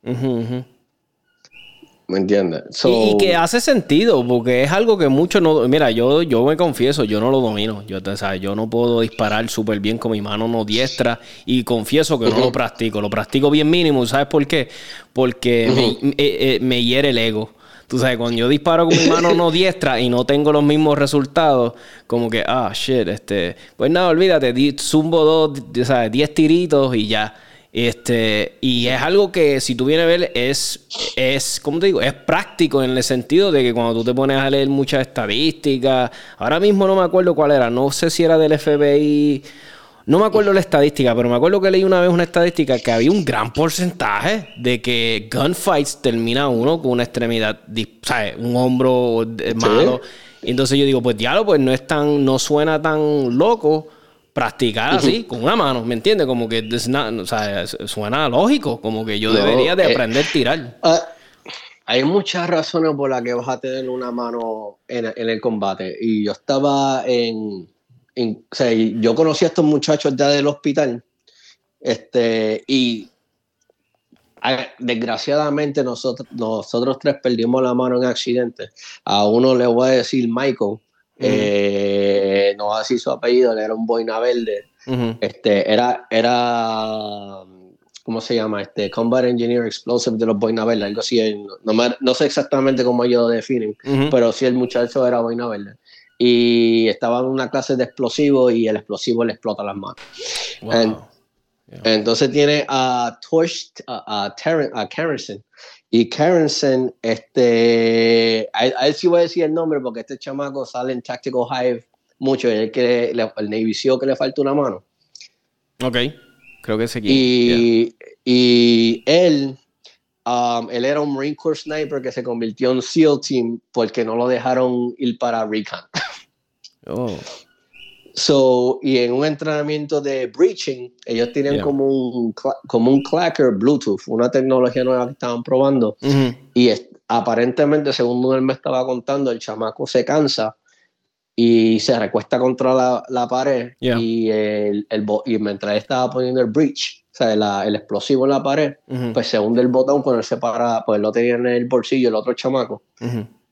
Ujú, ujú. ¿Me entiendes? So, Y, y que hace sentido, porque es algo que muchos no. Mira, yo, yo me confieso, yo no lo domino. Yo, o sea, yo no puedo disparar súper bien con mi mano no diestra. Y confieso que no lo practico. Lo practico bien mínimo. ¿Sabes por qué? Porque me, eh, eh, me hiere el ego. Tú sabes, cuando yo disparo con mi mano no diestra y no tengo los mismos resultados, como que, ah, shit, este. Pues nada, olvídate, di- zumbo dos, sea, diez tiritos y ya. Este, y es algo que si tú vienes a ver es, es, ¿cómo te digo? Es práctico en el sentido de que cuando tú te pones a leer muchas estadísticas, ahora mismo no me acuerdo cuál era, no sé si era del FBI, no me acuerdo la estadística, pero me acuerdo que leí una vez una estadística que había un gran porcentaje de que gunfights termina uno con una extremidad, ¿sabes? Un hombro eh, malo. Y entonces yo digo, pues diablo, pues no es tan, no suena tan loco practicar así, con una mano, ¿me entiendes? Como que not- o sea, suena lógico, como que yo No, debería de eh, aprender a tirar. Ah, hay muchas razones por las que vas a tener una mano en, en el combate. Y yo estaba en, en- O sea, yo conocí a estos muchachos ya del hospital. Este, y desgraciadamente nosotros, nosotros tres perdimos la mano en accidente. A uno le voy a decir Michael. Eh, no va a decir su apellido, era un boina verde. Este, era, era, ¿cómo se llama? Este Combat Engineer Explosive de los Boina Verde, algo así. No, no, sé exactamente cómo ellos lo definen, pero sí el muchacho era Boina Verde. Y estaba en una clase de explosivo y el explosivo le explota las manos. Entonces tiene a Torch, a, a, a Y Karensen, este, a, él sí voy a decir el nombre porque este chamaco sale en Tactical Hive mucho. El, que el Navy SEAL que le falta una mano. Ok, creo que se y, y él, um, él era un Marine Corps sniper que se convirtió en SEAL Team porque no lo dejaron ir para Recon. Oh. So, y en un entrenamiento de breaching, ellos tienen como, un, como un clacker Bluetooth, una tecnología nueva que estaban probando. Y aparentemente, según él me estaba contando, el chamaco se cansa y se recuesta contra la, la pared. Y, el, el, y mientras estaba poniendo el breach, o sea, el explosivo en la pared, pues se hunde el botón cuando él se para, pues lo tenía en el bolsillo el otro chamaco.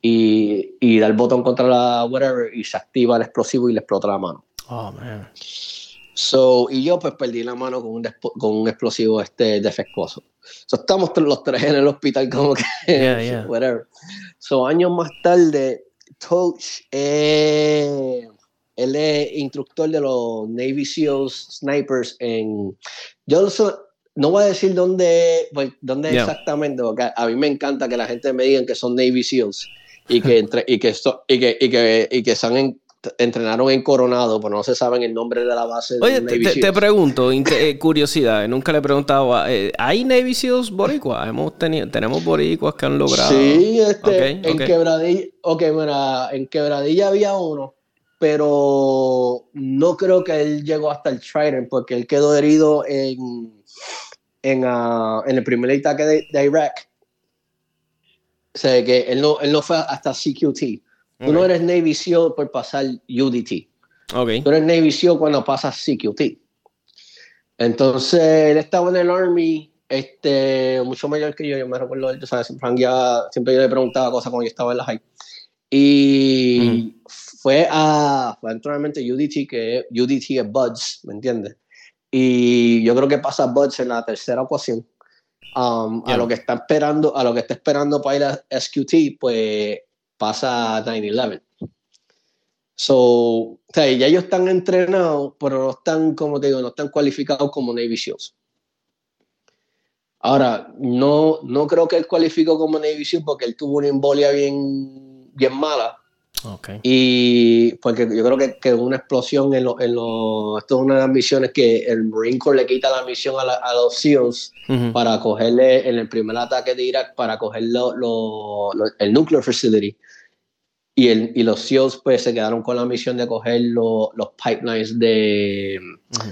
Y, y, da el botón contra la whatever y se activa el explosivo y le explota la mano. Oh, man. So, y yo pues perdí la mano con un, con un explosivo este defectuoso. So, estamos los tres en el hospital como que, [laughs] whatever. So, años más tarde, Coach, eh, él es instructor de los Navy SEALs Snipers en... Yo no voy a decir dónde, pues, dónde exactamente, porque a mí me encanta que la gente me diga que son Navy SEALs y que, entre, y que, y que, y que, y que están en entrenaron en Coronado, pero no se saben el nombre de la base. Oye, te, pregunto, eh, curiosidad, nunca le he preguntado, eh, ¿hay Navy SEALs boricuas? Hemos tenido, tenemos boricuas que han logrado. Sí, este, en, Quebradilla, mira, en Quebradilla había uno, pero no creo que él llegó hasta el Trident, porque él quedó herido en, en, ah, en el primer ataque de, de Irak. O sea, que él no, él no fue hasta CQT. Tú no eres Navy SEAL por pasar UDT. Okay. Tú eres Navy SEAL cuando pasas CQT. Entonces, él estaba en el Army, este, mucho mayor que yo, yo me recuerdo, tú sabes, siempre, siempre yo le preguntaba cosas cuando yo estaba en la high. Y fue a, fue entrenamiento UDT, que UDT es Buds, ¿me entiendes? Y yo creo que pasa Buds en la tercera ocasión. Um, a lo que está esperando, a lo que está esperando para ir a SQT, pues pasa 9-11. So, o ya ellos están entrenados, pero no están, como te digo, no están cualificados como Navy SEALs. Ahora, no, no creo que él cualificó como Navy SEAL porque él tuvo una embolia bien, bien mala. Okay. Y porque yo creo que, que una explosión en, lo, en lo, esto es una de las misiones que el Marine Corps le quita la misión a, a los SEALs para cogerle en el primer ataque de Irak, para coger el nuclear facility. Y, el, y los SEALs pues se quedaron con la misión de coger los pipelines de,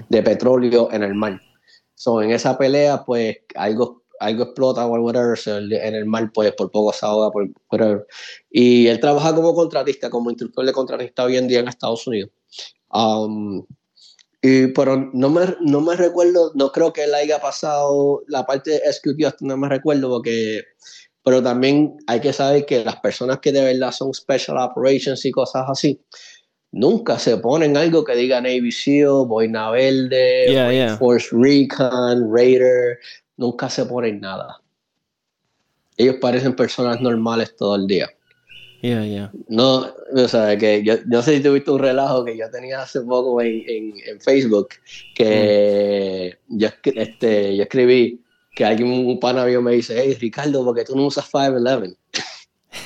de, petróleo en el mar. So, en esa pelea pues algo, algo explota o whatever, en el mar pues por poco se ahoga, por, whatever. Y él trabaja como contratista, como instructor de contratista hoy en día en Estados Unidos. Um, y, pero no me, no me recuerdo, no creo que él haya pasado la parte de SQT, no me recuerdo porque pero también hay que saber que las personas que de verdad son Special Operations y cosas así, nunca se ponen algo que diga Navy SEAL, Boina Verde, Force Recon, Raider, nunca se ponen nada. Ellos parecen personas normales todo el día. Yeah, yeah. No, o sea, que yo no sé si tuviste un relajo que yo tenía hace poco en, en, Facebook, que mm. yo, este, yo escribí, que alguien, un pana mío me dice, hey Ricardo, porque tú no usas 511.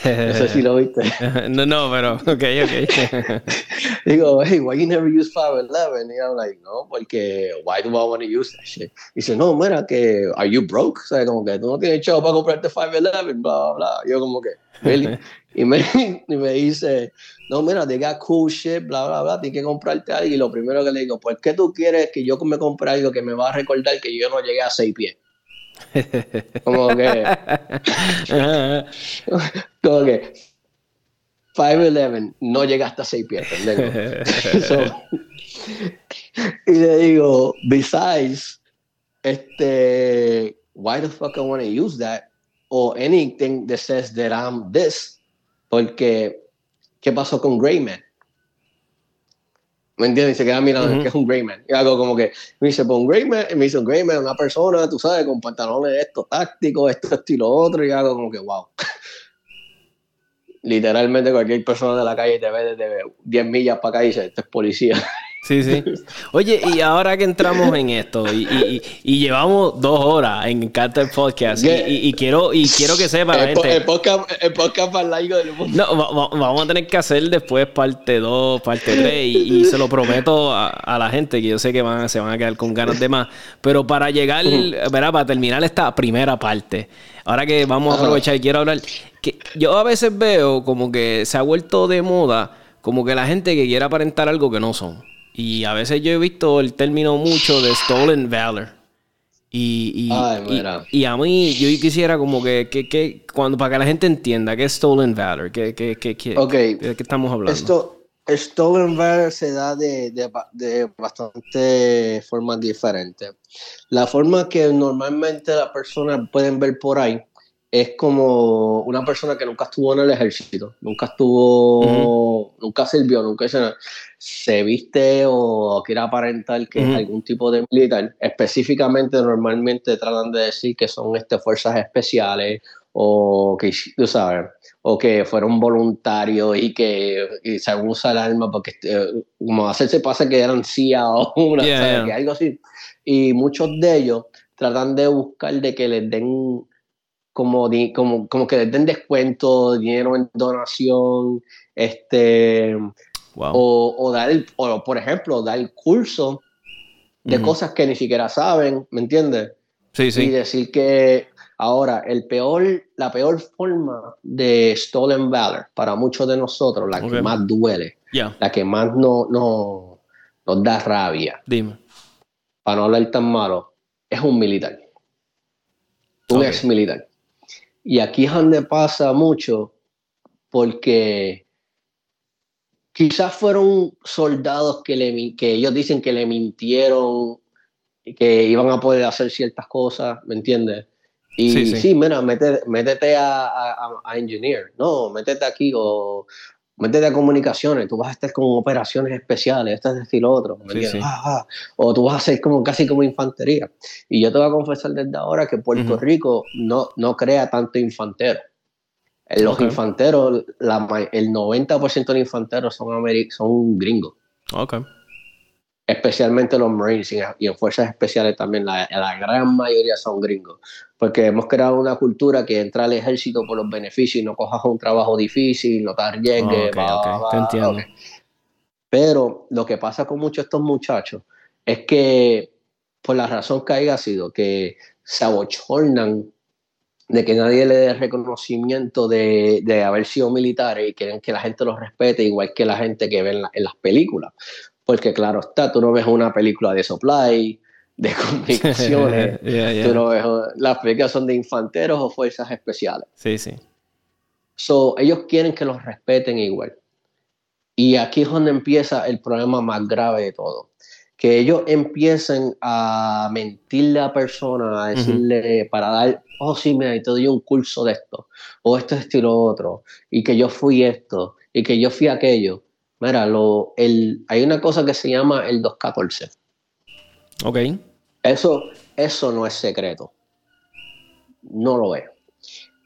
No sé si lo viste. [laughs] no, no, pero, ok, ok. [laughs] Digo, hey, why you never use 511? Y I'm like, no, porque, why do I want to use that shit? Y dice, no, mira, que, are you broke? O sea, como que tú no tienes chavo para comprarte 511, bla, bla, bla. Yo como que, really? [laughs] y, me, y me dice, no, mira, they got cool shit, bla, bla, bla, tienes que comprarte algo. Y lo primero que le digo, ¿por qué tú quieres que yo me compre algo que me va a recordar que yo no llegué a 6 pies? [laughs] Como que. [laughs] como que. 5'11 no llega hasta 6 pies, [laughs] y le digo, besides, este, why the fuck I want to use that? Or anything that says that I'm this. Porque, ¿qué pasó con Greyman? ¿Me entiendes? Y se queda mirando, que es un Greyman. Y hago como que, me dice, pues un Greyman, me dice un Greyman, una persona, tú sabes, con pantalones de estos tácticos, esto, esto y lo otro, y hago como que, wow. [laughs] Literalmente cualquier persona de la calle te ve desde 10 millas para acá y dice, este es policía. [laughs] Sí, sí. Oye, y ahora que entramos en esto y, llevamos dos horas en Carter Podcast y, quiero y quiero que sepa la gente... El podcast, el podcast más largo del mundo. No, vamos a tener que hacer después parte 2, parte 3 y, se lo prometo a, la gente que yo sé que van, se van a quedar con ganas de más. Pero para llegar, para terminar esta primera parte, ahora que vamos a aprovechar y quiero hablar, que yo a veces veo como que se ha vuelto de moda como que la gente que quiere aparentar algo que no son. Y a veces yo he visto el término mucho de stolen valor. Y, y, a mí, yo quisiera como que, que, cuando para que la gente entienda qué es stolen valor, qué, qué, qué, qué, de qué estamos hablando. Esto, stolen valor se da de, de, de bastante formas diferentes. La forma que normalmente las personas pueden ver por ahí es como una persona que nunca estuvo en el ejército, nunca estuvo, nunca sirvió, nunca hizo nada. Se viste o quiere aparentar que es algún tipo de militar. Específicamente, normalmente tratan de decir que son este, fuerzas especiales o que, tú sabes, o que fueron voluntarios y que se usa el arma porque, eh, como a veces se pasa que eran CIA o [laughs] una, Que algo así. Y muchos de ellos tratan de buscar de que les den como, como, como que les den descuento, dinero en donación, este, o, o, dar, o por ejemplo, dar el curso de cosas que ni siquiera saben, ¿me entiendes? Sí, sí. Y decir que ahora el peor, la peor forma de stolen valor para muchos de nosotros, la que más duele, la que más no, no, nos da rabia, Dime. para no hablar tan malo, es un militar. Un ex militar. Y aquí es donde pasa mucho porque quizás fueron soldados que, le, que ellos dicen que le mintieron, que iban a poder hacer ciertas cosas, ¿me entiendes? Y sí, mira, métete, a, a, engineer, no, métete aquí o métete a comunicaciones, tú vas a estar con operaciones especiales, esto es decir otro. Ah, ah. o tú vas a ser como casi como infantería. Y yo te voy a confesar desde ahora que Puerto Rico no, no crea tanto infantero. Eh, los infanteros, la, el 90% de los infanteros son, son gringos. Okay. Especialmente los Marines y, en fuerzas especiales también, la, la, gran mayoría son gringos. Porque hemos creado una cultura que entra al ejército por los beneficios y no cojas un trabajo difícil, no te arriesgues. entiendo. Pero lo que pasa con muchos de estos muchachos es que, por la razón que haya sido, que se abochornan de que nadie le dé reconocimiento de, de, haber sido militares y quieren que la gente los respete igual que la gente que ve en, las películas. Porque claro está, tú no ves una película de supply, de [laughs] comunicaciones, [laughs] tú no ves, las películas son de infanteros o fuerzas especiales. Sí, sí. So, ellos quieren que los respeten igual. Y aquí es donde empieza el problema más grave de todo que ellos empiecen a mentirle a la persona, a decirle, para dar, oh sí, mira, te doy un curso de esto, o esto, es lo otro, y que yo fui esto, y que yo fui aquello. Mira, lo, el, hay una cosa que se llama el 214. Ok. Eso, eso no es secreto. No lo es.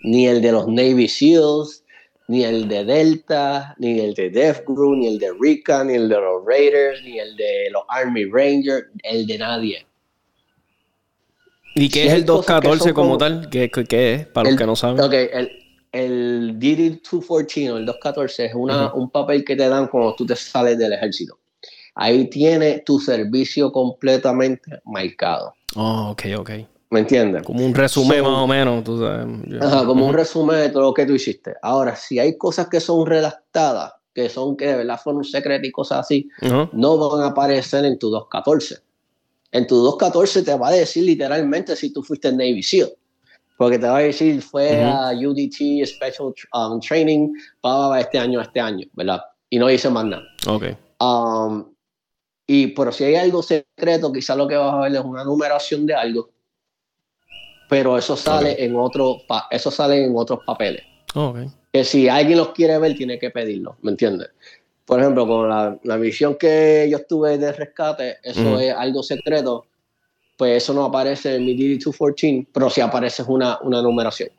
Ni el de los Navy SEALs, ni el de Delta, ni el de Death Group, ni el de Rika, ni el de los Raiders, ni el de los Army Rangers, el de nadie. ¿Y qué es el 214 como, tal? ¿Qué, es? Para los que no saben. Ok, el, el DD-214 o el 214 es una, un papel que te dan cuando tú te sales del ejército. Ahí tiene tu servicio completamente marcado. Oh, ok, ok. ¿Me entiendes? Como un resumen más o menos, tú sabes. Ajá, como un resumen de todo lo que tú hiciste. Ahora, si hay cosas que son redactadas, que son que de verdad fueron secretas y cosas así, no van a aparecer en tu 214. En tu 214 te va a decir literalmente si tú fuiste en Navy SEAL. Porque te va a decir, fue a UDT Special um, Training para este año, este año, ¿verdad? Y no dice más nada. Ok. Um, y pero si hay algo secreto, quizás lo que vas a ver es una numeración de algo pero eso sale en otro eso sale en otros papeles. Oh, que si alguien los quiere ver, tiene que pedirlo, ¿me entiendes? por ejemplo, con la, la misión que yo estuve de rescate, eso es algo secreto, pues eso no aparece en mi DD214, pero sí aparece una, una numeración.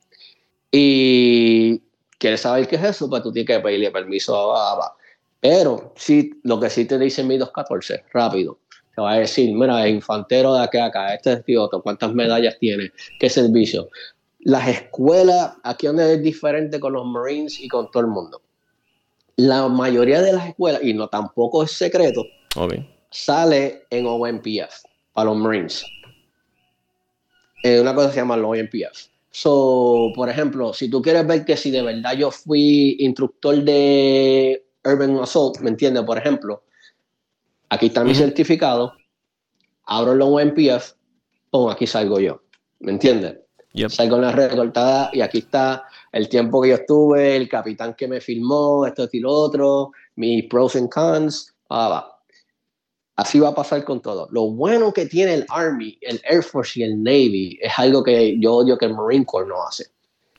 Y quieres saber qué es eso, pues tú tienes que pedirle permiso a, Pero sí, lo que sí te dice mi 214, rápido, te va a decir, mira, infantero de acá a acá, este es cuántas medallas tiene, qué servicio. Las escuelas, aquí donde es diferente con los Marines y con todo el mundo. La mayoría de las escuelas, y no tampoco es secreto, sale en OMPF para los Marines. Eh, una cosa se llama el OMPF. So, por ejemplo, si tú quieres ver que si de verdad yo fui instructor de Urban Assault, ¿me entiendes? Por ejemplo, aquí está mi certificado, abro la UNPF, pum, aquí salgo yo, ¿me entiendes? Salgo en la recortada y aquí está el tiempo que yo estuve, el capitán que me filmó, esto y lo otro, mis pros and cons, ah, va. Así va a pasar con todo. Lo bueno que tiene el Army, el Air Force y el Navy es algo que yo odio que el Marine Corps no hace.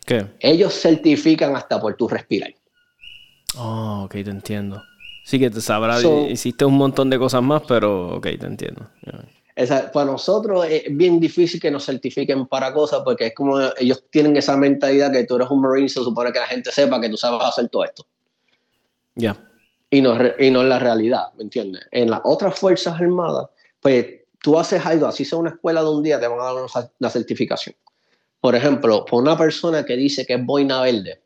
¿Qué? Ellos certifican hasta por tu respirar. Oh, ok, te entiendo. Sí que te sabrá, hiciste un montón de cosas más, pero ok, te entiendo. para nosotros es bien difícil que nos certifiquen para cosas porque es como ellos tienen esa mentalidad que tú eres un Marine, se supone que la gente sepa que tú sabes hacer todo esto. Ya y no, y no en la realidad, ¿me entiendes? En las otras Fuerzas Armadas, pues tú haces algo, así sea una escuela de un día, te van a dar una, la certificación. Por ejemplo, por una persona que dice que es boina verde,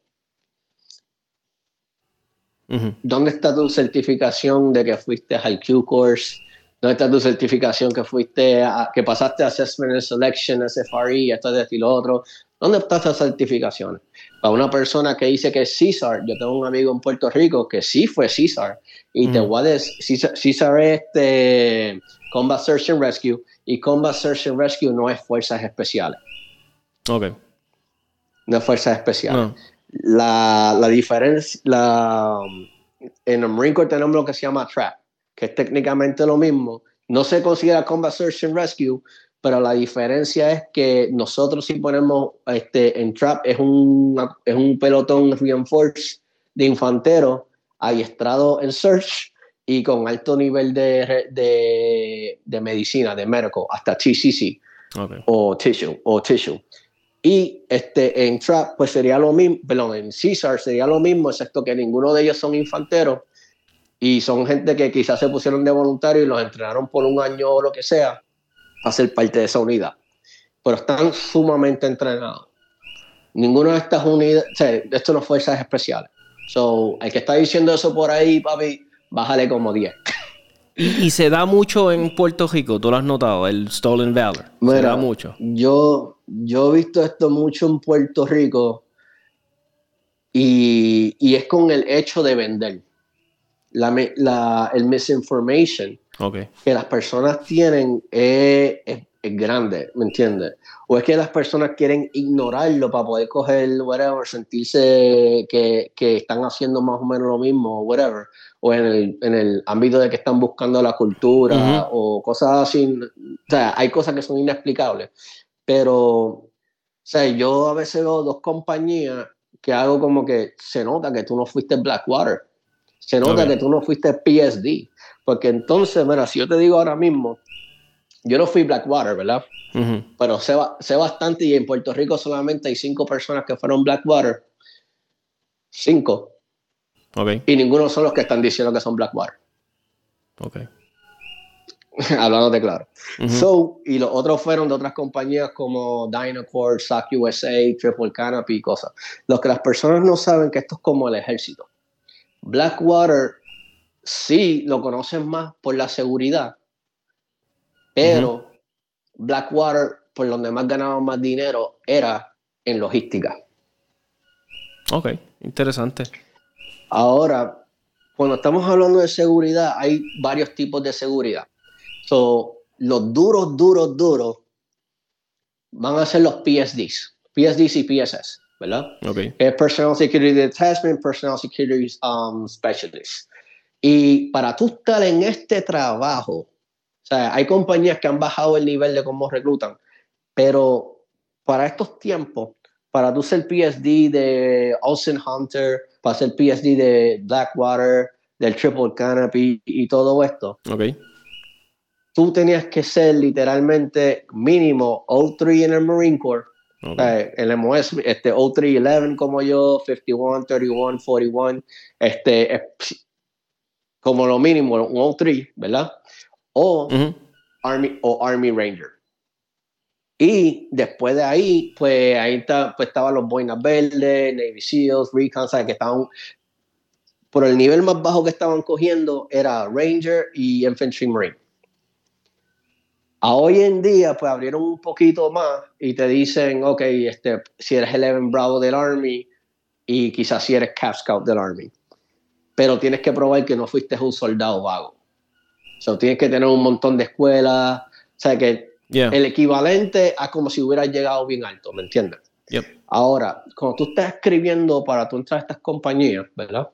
¿dónde está tu certificación de que fuiste al Q course? ¿Dónde está tu certificación que fuiste a, que pasaste Assessment and Selection, SFRE, esto, de y lo otro? ¿Dónde están esas certificaciones? Para una persona que dice que es César, yo tengo un amigo en Puerto Rico que sí fue César, y te voy a decir, César, es este Combat Search and Rescue, y Combat Search and Rescue no es fuerzas especiales. Ok. No es fuerzas especiales. La, la diferencia, la, en el Marine Corps tenemos lo que se llama TRAP, que es técnicamente lo mismo. No se considera Combat Search and Rescue, pero la diferencia es que nosotros si ponemos este, en trap es un, es un pelotón reinforced de infanteros adiestrado en search y con alto nivel de, de, de medicina, de médico, hasta TCC o tissue o tissue. Y este, en Trap, pues sería lo mismo, perdón, en Caesar sería lo mismo, excepto que ninguno de ellos son infanteros y son gente que quizás se pusieron de voluntario y los entrenaron por un año o lo que sea a ser parte de esa unidad. Pero están sumamente entrenados. Ninguno de estas unidades, o sea, esto no fuerzas especiales. So, el que está diciendo eso por ahí, papi, bájale como 10. Y, se da mucho en Puerto Rico, tú lo has notado, el Stolen Valor. se da mucho. Yo, yo he visto esto mucho en Puerto Rico y, y es con el hecho de vender. La, la, el misinformation que las personas tienen es, grande, ¿me entiendes? O es que las personas quieren ignorarlo para poder coger whatever, sentirse que, que están haciendo más o menos lo mismo, whatever. O en el, en el ámbito de que están buscando la cultura o cosas así. O sea, hay cosas que son inexplicables. Pero, o sea, yo a veces veo dos compañías que hago como que se nota que tú no fuiste Blackwater. Se nota que tú no fuiste PSD. Porque entonces, mira, si yo te digo ahora mismo, yo no fui Blackwater, ¿verdad? Pero sé, sé, bastante y en Puerto Rico solamente hay cinco personas que fueron Blackwater. Cinco. Okay. Y ninguno son los que están diciendo que son Blackwater. Ok. [laughs] Hablándote claro. So, y los otros fueron de otras compañías como Dynacord, SAC USA, Triple Canopy y cosas. Lo que las personas no saben que esto es como el ejército. Blackwater sí lo conocen más por la seguridad, pero Blackwater, por donde más ganaban más dinero, era en logística. Ok, interesante. Ahora, cuando estamos hablando de seguridad, hay varios tipos de seguridad. So, los duros, duros, duros van a ser los PSDs, PSDs y PSS, ¿verdad? Okay. Personal Security Detachment, Personal Security um, Specialist. Y para tú estar en este trabajo, o sea, hay compañías que han bajado el nivel de cómo reclutan, pero para estos tiempos, para tú ser PSD de Olsen Hunter, para ser PSD de Blackwater, del Triple Canopy y todo esto, Ok. tú tenías que ser literalmente mínimo O3 en el Marine Corps, ok. eh, el MOS, este O3 11 como yo, 51, 31, 41, este, como lo mínimo un O3, ¿verdad? O Ujú. Army o Army Ranger. Y después de ahí, pues ahí está, pues estaban los Boinas Verdes, Navy SEALs, Recon, ¿sabes? que estaban por el nivel más bajo que estaban cogiendo era Ranger y Infantry Marine. A hoy en día, pues abrieron un poquito más y te dicen, ok, este, si eres 11 Bravo del Army y quizás si eres Cap Scout del Army. Pero tienes que probar que no fuiste un soldado vago. O sea, tienes que tener un montón de escuelas. O sea, que Yeah. el equivalente a como si hubieras llegado bien alto, ¿me entiendes? Yep. Ahora, cuando tú estás escribiendo para tú entrar a estas compañías, ¿verdad?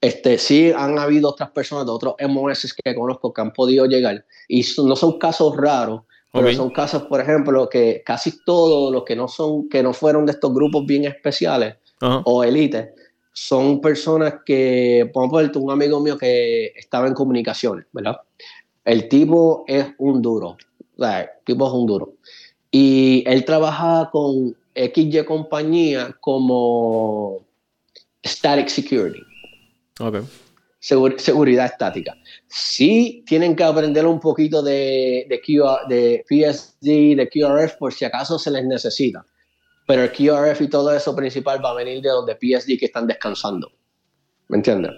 Este, sí han habido otras personas de otros MOS que conozco que han podido llegar y no son casos raros, pero Ok. son casos, por ejemplo, que casi todos los que no son, que no fueron de estos grupos bien especiales Ajá. o élites, son personas que, por ejemplo, un amigo mío que estaba en comunicaciones, ¿verdad? El tipo es un duro, o sea, el tipo es un duro. Y él trabajaba con XY compañía como Static Security, Ok. segur- seguridad estática. Sí tienen que aprender un poquito de, de, QR de PSD, de QRF, por si acaso se les necesita. Pero el QRF y todo eso principal va a venir de donde PSD que están descansando. ¿Me entiendes?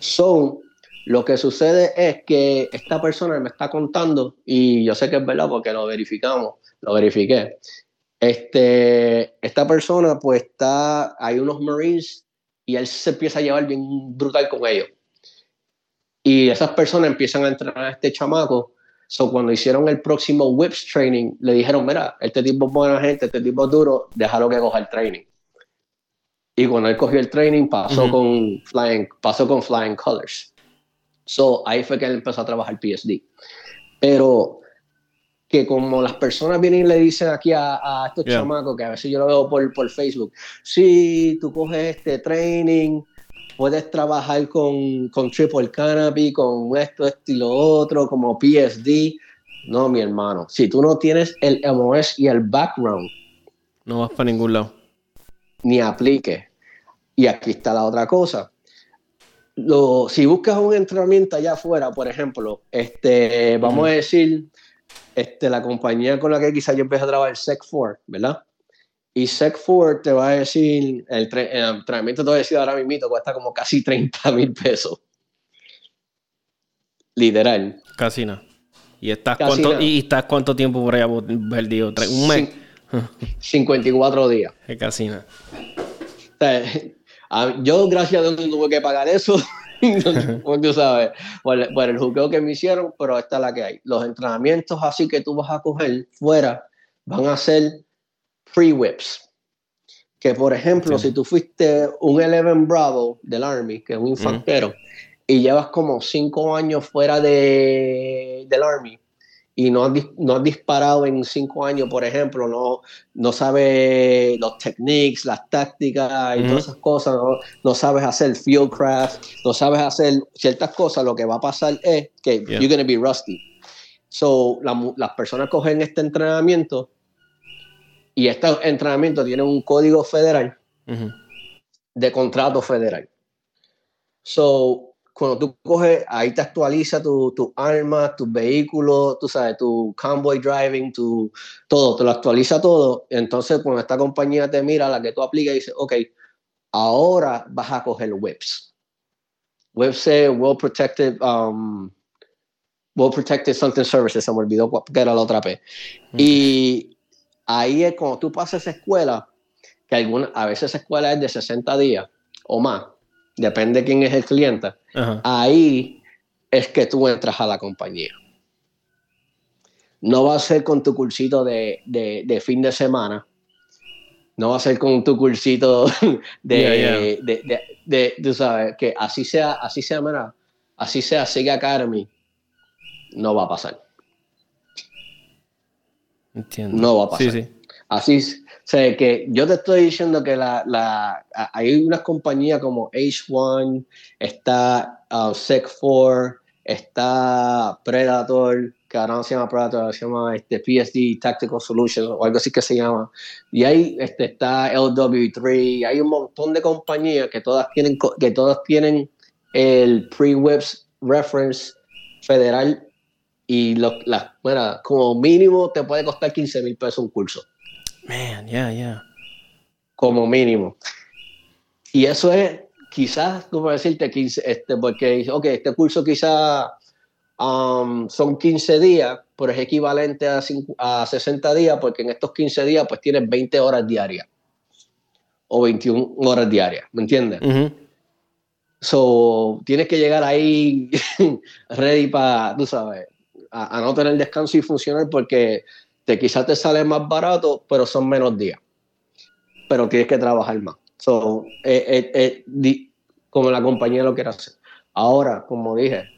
So, lo que sucede es que esta persona me está contando, y yo sé que es verdad porque lo verificamos, lo verifiqué. Este, esta persona, pues está, hay unos Marines y él se empieza a llevar bien brutal con ellos. Y esas personas empiezan a entrenar a este chamaco. So, cuando hicieron el próximo WIPS training, le dijeron: Mira, este tipo es buena gente, este tipo es duro, déjalo que coja el training. Y cuando él cogió el training, pasó, Ujú. con, flying, pasó con Flying Colors. So, ahí fue que él empezó a trabajar PSD. Pero que como las personas vienen y le dicen aquí a, a estos Yeah. chamacos, que a veces yo lo veo por, por Facebook, si tú coges este training, puedes trabajar con, con Triple Canopy, con esto, esto y lo otro, como PSD. No, mi hermano, si tú no tienes el MOS y el background, No vas para ningún lado. ni aplique. Y aquí está la otra cosa. Lo, si buscas un entrenamiento allá afuera, por ejemplo, este, vamos a decir, este, la compañía con la que quizás yo empecé a trabajar, Sec4, ¿verdad? Y Sec4 te va a decir, el, tre- el entrenamiento te va a decir ahora mismo, cuesta como casi 30 mil pesos. Literal. Casi nada. ¿Y estás, Casi cuánto, nada. y estás cuánto tiempo por allá perdido? ¿Tres- ¿Un mes? Cin- 54 días. [laughs] Es Casi nada. O sea, a- yo, gracias a Dios, no tuve que pagar eso. [laughs] Tú sabes, por, el- por el jugueo que me hicieron, pero esta es la que hay. Los entrenamientos así que tú vas a coger fuera van a ser pre-whips. Que, por ejemplo, Entiendo. si tú fuiste un 11 Bravo del Army, que es un infantero, y llevas como cinco años fuera de, del Army, y no has, no has disparado en cinco años, por ejemplo, no, no sabes los techniques, las tácticas y todas esas cosas, no, no sabes hacer field craft, no sabes hacer ciertas cosas, lo que va a pasar es que Yeah. you're going to be rusty. So, la las personas cogen este entrenamiento y este entrenamiento tiene un código federal de contrato federal. So, cuando tú coges, ahí te actualiza tu, tu arma, tu vehículo, tú sabes, tu convoy driving, tu, todo, te lo actualiza todo. Entonces, cuando esta compañía te mira, la que tú aplicas, dice, ok, ahora vas a coger WIPS. WIPS es Well Protected, um, Well Protected Something Services, se me olvidó qué era la otra P. Y ahí es cuando tú pasas esa escuela, que alguna, a veces esa escuela es de 60 días o más, depende de quién es el cliente, Ajá. ahí es que tú entras a la compañía. No va a ser con tu cursito de, de- de fin de semana, no va a ser con tu cursito [laughs] de, Yeah, yeah. de, de- tú sabes, que así sea, así sea, mira, así sea Siga Academy, no va a pasar. Entiendo. No va a pasar. Sí, sí. Así, o sea, que yo te estoy diciendo que la, la, hay unas compañías como H1, está uh, Sec4, está Predator, que ahora no se llama Predator, se llama este, PSD Tactical Solutions o algo así que se llama. Y ahí este, está LW3, hay un montón de compañías que todas tienen, que todas tienen el pre-webs reference federal y lo, la, bueno, como mínimo te puede costar 15 mil pesos un curso. Man, yeah, yeah. Como mínimo. Y eso es, quizás, como decirte, 15, este, porque, ok, este curso quizás um, son 15 días, pero es equivalente a, a 60 días, porque en estos 15 días, pues tienes 20 horas diarias. O 21 horas diarias, ¿me entiendes? So, tienes que llegar ahí [laughs] ready para, tú sabes, a, a, no tener descanso y funcionar porque te, quizás te sale más barato, pero son menos días. Pero tienes que trabajar más. So, eh, eh, eh, como la compañía lo quiere hacer. Ahora, como dije,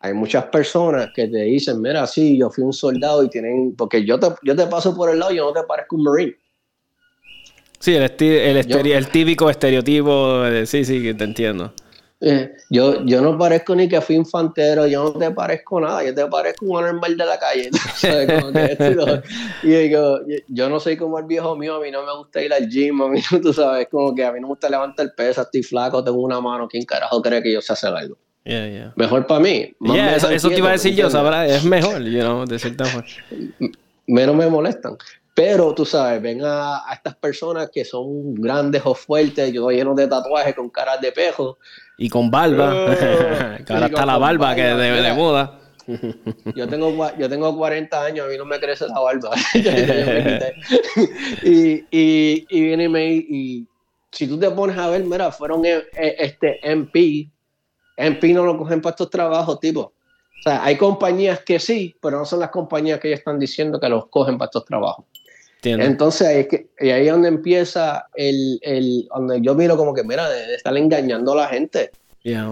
hay muchas personas que te dicen, mira, sí, yo fui un soldado y tienen, porque yo te, yo te paso por el lado y yo no te parezco un marine. Sí, el, el, el típico estereotipo, de, sí, sí, que te entiendo. Eh, yo, yo no parezco ni que fui infantero, yo no te parezco nada, yo te parezco un normal de la calle. [laughs] y yo, yo no soy como el viejo mío, a mí no me gusta ir al gym, a mí [laughs] tú sabes, como que a mí no me gusta levantar el peso, estoy flaco, tengo una mano, ¿quién carajo cree que yo sé hacer algo? Mejor para mí. eso, eso te iba a decir yo, sabrás, es mejor, you know, de cierta forma. Menos me molestan. Pero tú sabes, ven a, estas personas que son grandes o fuertes, yo lleno de tatuajes con caras de pejo. Y con barba. [laughs] [laughs] Que ahora está la barba, que de, de moda. Yo tengo, yo tengo 40 años, a mí no me crece la barba. [laughs] y, y, y viene y me. Y, si tú te pones a ver, mira, fueron eh, eh, este MP. MP no lo cogen para estos trabajos, tipo. O sea, hay compañías que sí, pero no son las compañías que ellos están diciendo que los cogen para estos trabajos. Entonces ahí es, que, ahí es donde empieza el, el, donde yo miro como que, mira, de, estar engañando a la gente.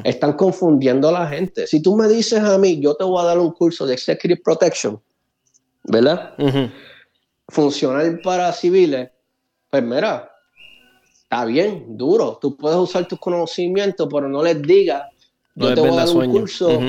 Están confundiendo a la gente. Si tú me dices a mí, yo te voy a dar un curso de Executive Protection, ¿verdad? Funcional para civiles, pues mira, está bien, duro. Tú puedes usar tus conocimientos, pero no les digas, yo te voy a dar un curso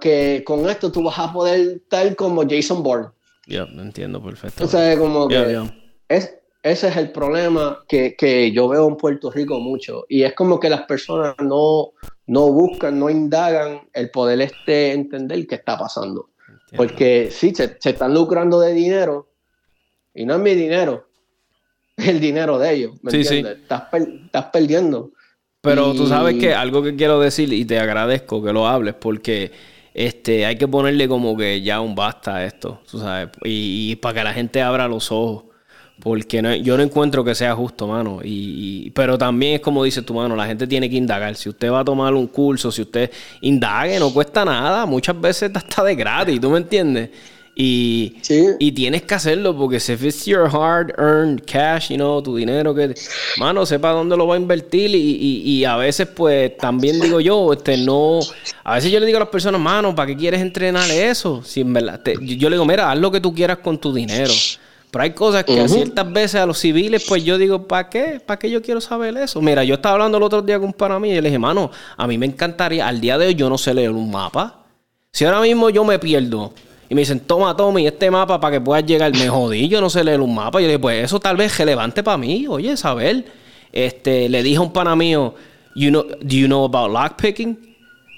que con esto tú vas a poder estar como Jason Bourne. Ya, entiendo perfecto. O sea, como que Es, ese es el problema que, que, yo veo en Puerto Rico mucho. Y es como que las personas no, no buscan, no indagan el poder este entender qué está pasando. Porque sí, se, se, están lucrando de dinero y no es mi dinero, es el dinero de ellos. ¿me entiendes? Estás, estás, perdiendo. Pero tú sabes que algo que quiero decir y te agradezco que lo hables porque este, hay que ponerle como que ya un basta a esto, tú sabes, y, para que la gente abra los ojos. Porque no, yo no encuentro que sea justo, mano. Y, pero también es como dice tu mano, la gente tiene que indagar. Si usted va a tomar un curso, si usted indague, no cuesta nada. Muchas veces [laughs] está de gratis, ¿tú me entiendes? Y, y tienes que hacerlo porque si es your hard earned cash, you know, tu dinero que, mano, sepa dónde lo va a invertir y, y, a veces pues también digo yo, este no, a veces yo le digo a las personas, mano, ¿para qué quieres entrenar eso? Si en verdad, yo le digo, mira, haz lo que tú quieras con tu dinero. Pero hay cosas que a ciertas veces a los civiles, pues yo digo, ¿para qué? ¿Para qué yo quiero saber eso? Mira, yo estaba hablando el otro día con un pana mí y le dije, mano, a mí me encantaría, al día de hoy yo no sé leer un mapa. Si ahora mismo yo me pierdo y me dicen, toma, Tommy, este mapa para que puedas llegar. Me jodí, yo no sé leer un mapa. Y yo le dije, pues eso tal vez es relevante para mí. Oye, saber. Este, le dije a un pana mío, you know, do you know about lockpicking?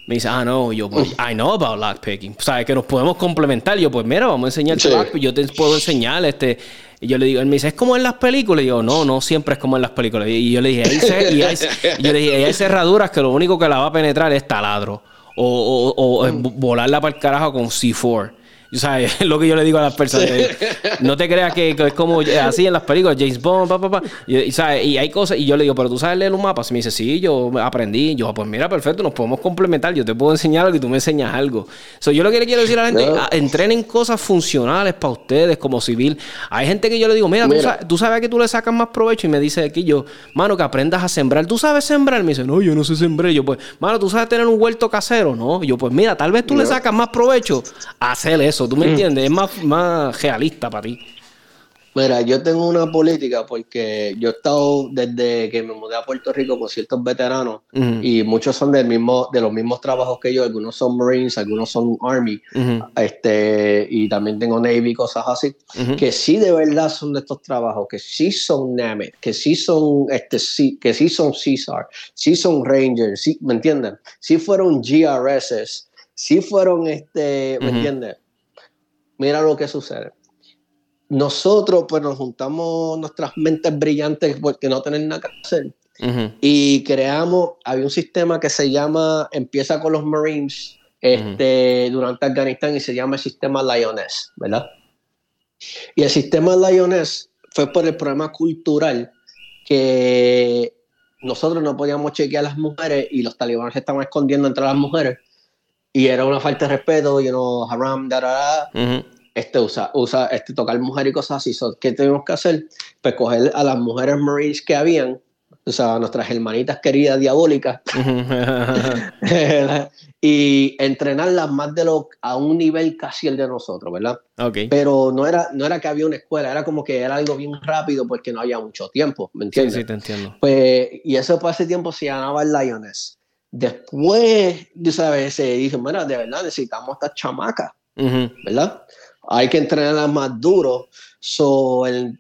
Me dice, ah, no, yo, pues, I know about lockpicking. O sea, que nos podemos complementar. Yo, pues mira, vamos a enseñarte sí. Yo te puedo enseñar, este. Y yo le digo, él me dice, ¿es como en las películas? Y yo, no, no siempre es como en las películas. Y yo le dije, y hay, yo le dije, hay cerraduras que lo único que la va a penetrar es taladro. O, o, o volarla para el carajo con C4. ¿Sabes? [laughs] Es lo que yo le digo a las personas. No te creas que, es como así en las películas, James Bond, pa, pa, pa. Y, ¿sabes? y hay cosas, y yo le digo, pero tú sabes leer un mapa. Y me dice, sí, yo aprendí. Yo, pues mira, perfecto, nos podemos complementar. Yo te puedo enseñar algo y tú me enseñas algo. So, yo lo que le quiero decir a la gente, entrenen cosas funcionales para ustedes como civil. Hay gente que yo le digo, mira, Tú, sabes, que tú le sacas más provecho. Y me dice aquí yo, mano, que aprendas a sembrar. ¿Tú sabes sembrar? Me dice, no, yo no sé sembrar. Yo, pues, mano, ¿tú sabes tener un huerto casero? No. Yo, pues mira, tal vez tú le sacas más provecho a hacer eso. ¿Tú me mm. entiendes? Es más, más realista para ti. Mira, yo tengo una política porque yo he estado desde que me mudé a Puerto Rico con ciertos veteranos y muchos son del mismo, de los mismos trabajos que yo, algunos son Marines, algunos son Army, este, y también tengo Navy, cosas así, que sí de verdad son de estos trabajos, que sí son NAMET, que sí son, este, sí, que sí son CSAR, sí son Rangers, sí, ¿me entienden? Sí fueron GRSs, sí fueron, este, ¿me entiendes? Mira lo que sucede. Nosotros pues nos juntamos nuestras mentes brillantes porque no tienen nada que hacer. Y creamos, había un sistema que se llama, empieza con los Marines este, durante Afganistán y se llama el sistema Lioness, ¿verdad? Y el sistema Lioness fue por el problema cultural que nosotros no podíamos chequear a las mujeres y los talibanes se estaban escondiendo entre las mujeres y era una falta de respeto, you know, haram, da, da, da este, usa, usa este, tocar mujeres y cosas así. ¿Qué tenemos que hacer? Pues coger a las mujeres Marines que habían, o sea, nuestras hermanitas queridas diabólicas, [laughs] [laughs] y entrenarlas más de lo a un nivel casi el de nosotros, ¿verdad? Okay. Pero no era, no era que había una escuela, era como que era algo bien rápido porque no había mucho tiempo, ¿me entiendes? Sí, sí, te entiendo. Pues, y eso por ese tiempo se llamaba el Lioness. Después, sabes, se dice, bueno, de verdad necesitamos esta chamaca, ¿verdad? hay que entrenarla más duro. So, el,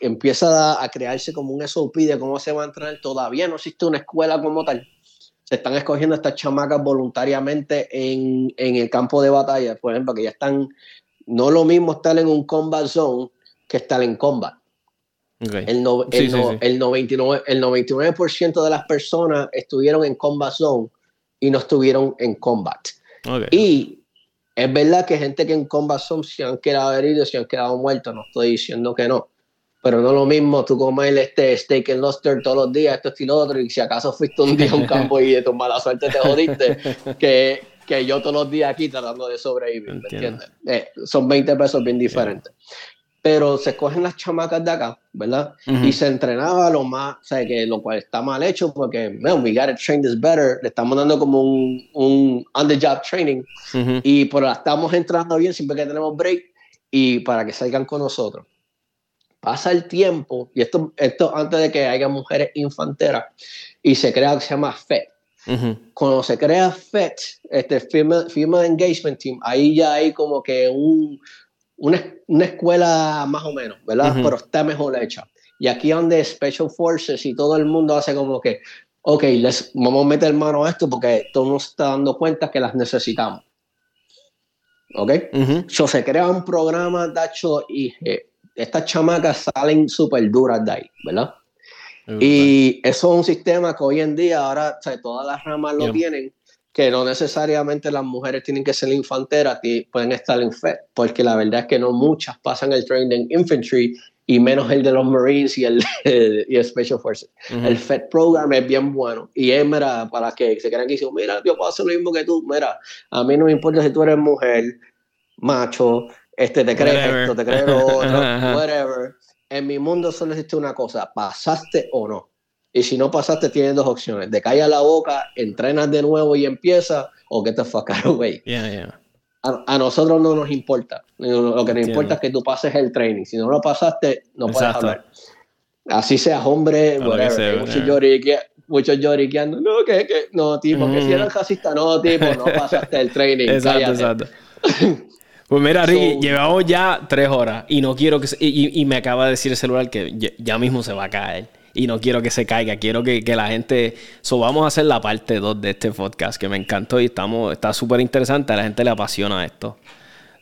empieza a, crearse como un SOP de cómo se va a entrenar. Todavía no existe una escuela como tal. Se están escogiendo estas chamacas voluntariamente en, en el campo de batalla, por ejemplo, que ya están, no lo mismo estar en un combat zone que estar en combat. El, el, 99%, el 99 de las personas estuvieron en combat zone y no estuvieron en combat. Y es verdad que gente que en combat zone se han quedado heridos, se han quedado muertos, no estoy diciendo que no. Pero no es lo mismo tú comer este steak and lobster todos los días, esto y lo otro, y si acaso fuiste un día a un campo y de tu mala suerte te jodiste, [laughs] que, que yo todos los días aquí tratando de sobrevivir, ¿me entiendes? Eh, son 20 pesos bien diferentes pero se cogen las chamacas de acá, ¿verdad? Y se entrenaba lo más, o sea, que lo cual está mal hecho porque, man, we gotta train this better, le estamos dando como un, un on-the-job training y por la estamos entrando bien siempre que tenemos break y para que salgan con nosotros. Pasa el tiempo, y esto, esto antes de que haya mujeres infanteras, y se crea que se llama FED. Cuando se crea FED, este Female, Female Engagement Team, ahí ya hay como que un, una, una escuela más o menos, ¿verdad? Pero está mejor hecha. Y aquí donde Special Forces y todo el mundo hace como que, ok, les, vamos a meter mano a esto porque todo nos está dando cuenta que las necesitamos. ¿Ok? Uh se crea un programa, Dacho, y eh, estas chamacas salen súper duras de ahí, ¿verdad? Y eso es un sistema que hoy en día, ahora, todas las ramas lo tienen, que no necesariamente las mujeres tienen que ser infanteras, pueden estar en FED, porque la verdad es que no muchas pasan el training infantry y menos el de los Marines y el, y Special Forces. El FED program es bien bueno y es para que se crean que dicen, mira, yo puedo hacer lo mismo que tú, mira, a mí no me importa si tú eres mujer, macho, este, te crees esto, te crees lo otro, [laughs] whatever. En mi mundo solo existe una cosa, pasaste o no. Y si no pasaste, tienes dos opciones. De calla la boca, entrenas de nuevo y empieza, o que te fuck away. A, nosotros no nos importa. Lo que nos importa es que tú pases el training. Si no lo pasaste, no puedes hablar. Así seas hombre, whatever. muchos lloriqueando. No, que, que, no, tipo, que si eres racista, no, tipo, no [laughs] pasaste el training. exacto, exacto. [laughs] Pues mira, Ricky, llevamos ya tres horas y no quiero que... y, y, me acaba de decir el celular que ya mismo se va a caer y no quiero que se caiga. Quiero que, la gente. So, vamos a hacer la parte 2 de este podcast que me encantó y estamos, está súper interesante. A la gente le apasiona esto.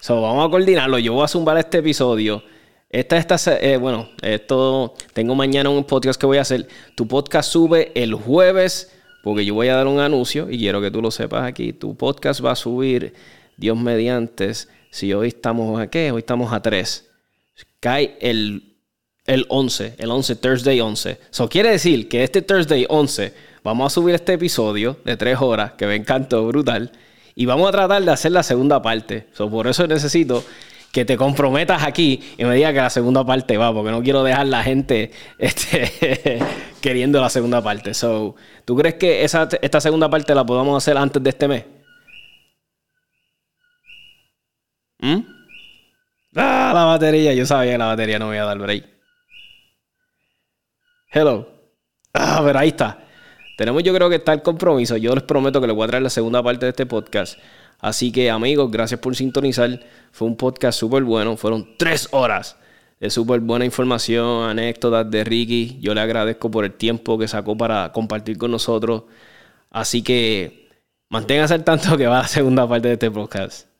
So, vamos a coordinarlo. Yo voy a zumbar este episodio. Esta, esta, eh, bueno, esto tengo mañana un podcast que voy a hacer. Tu podcast sube el jueves porque yo voy a dar un anuncio y quiero que tú lo sepas aquí. Tu podcast va a subir, Dios mediante, si hoy estamos a qué, hoy estamos a 3. Cae el el 11, el 11, Thursday 11. Eso quiere decir que este Thursday 11 vamos a subir este episodio de 3 horas que me encantó, brutal. Y vamos a tratar de hacer la segunda parte. So, por eso necesito que te comprometas aquí y me digas que la segunda parte va, porque no quiero dejar la gente [laughs] este, queriendo la segunda parte. So, ¿Tú crees que esa, esta segunda parte la podamos hacer antes de este mes? ¿Mm? Ah, la batería. Yo sabía que la batería no me iba a dar break. Hello. Ah, pero ahí está. Tenemos yo creo que está el compromiso. Yo les prometo que les voy a traer la segunda parte de este podcast. Así que amigos, gracias por sintonizar. Fue un podcast súper bueno. Fueron tres horas de súper buena información, anécdotas de Ricky. Yo le agradezco por el tiempo que sacó para compartir con nosotros. Así que manténganse al tanto que va la segunda parte de este podcast.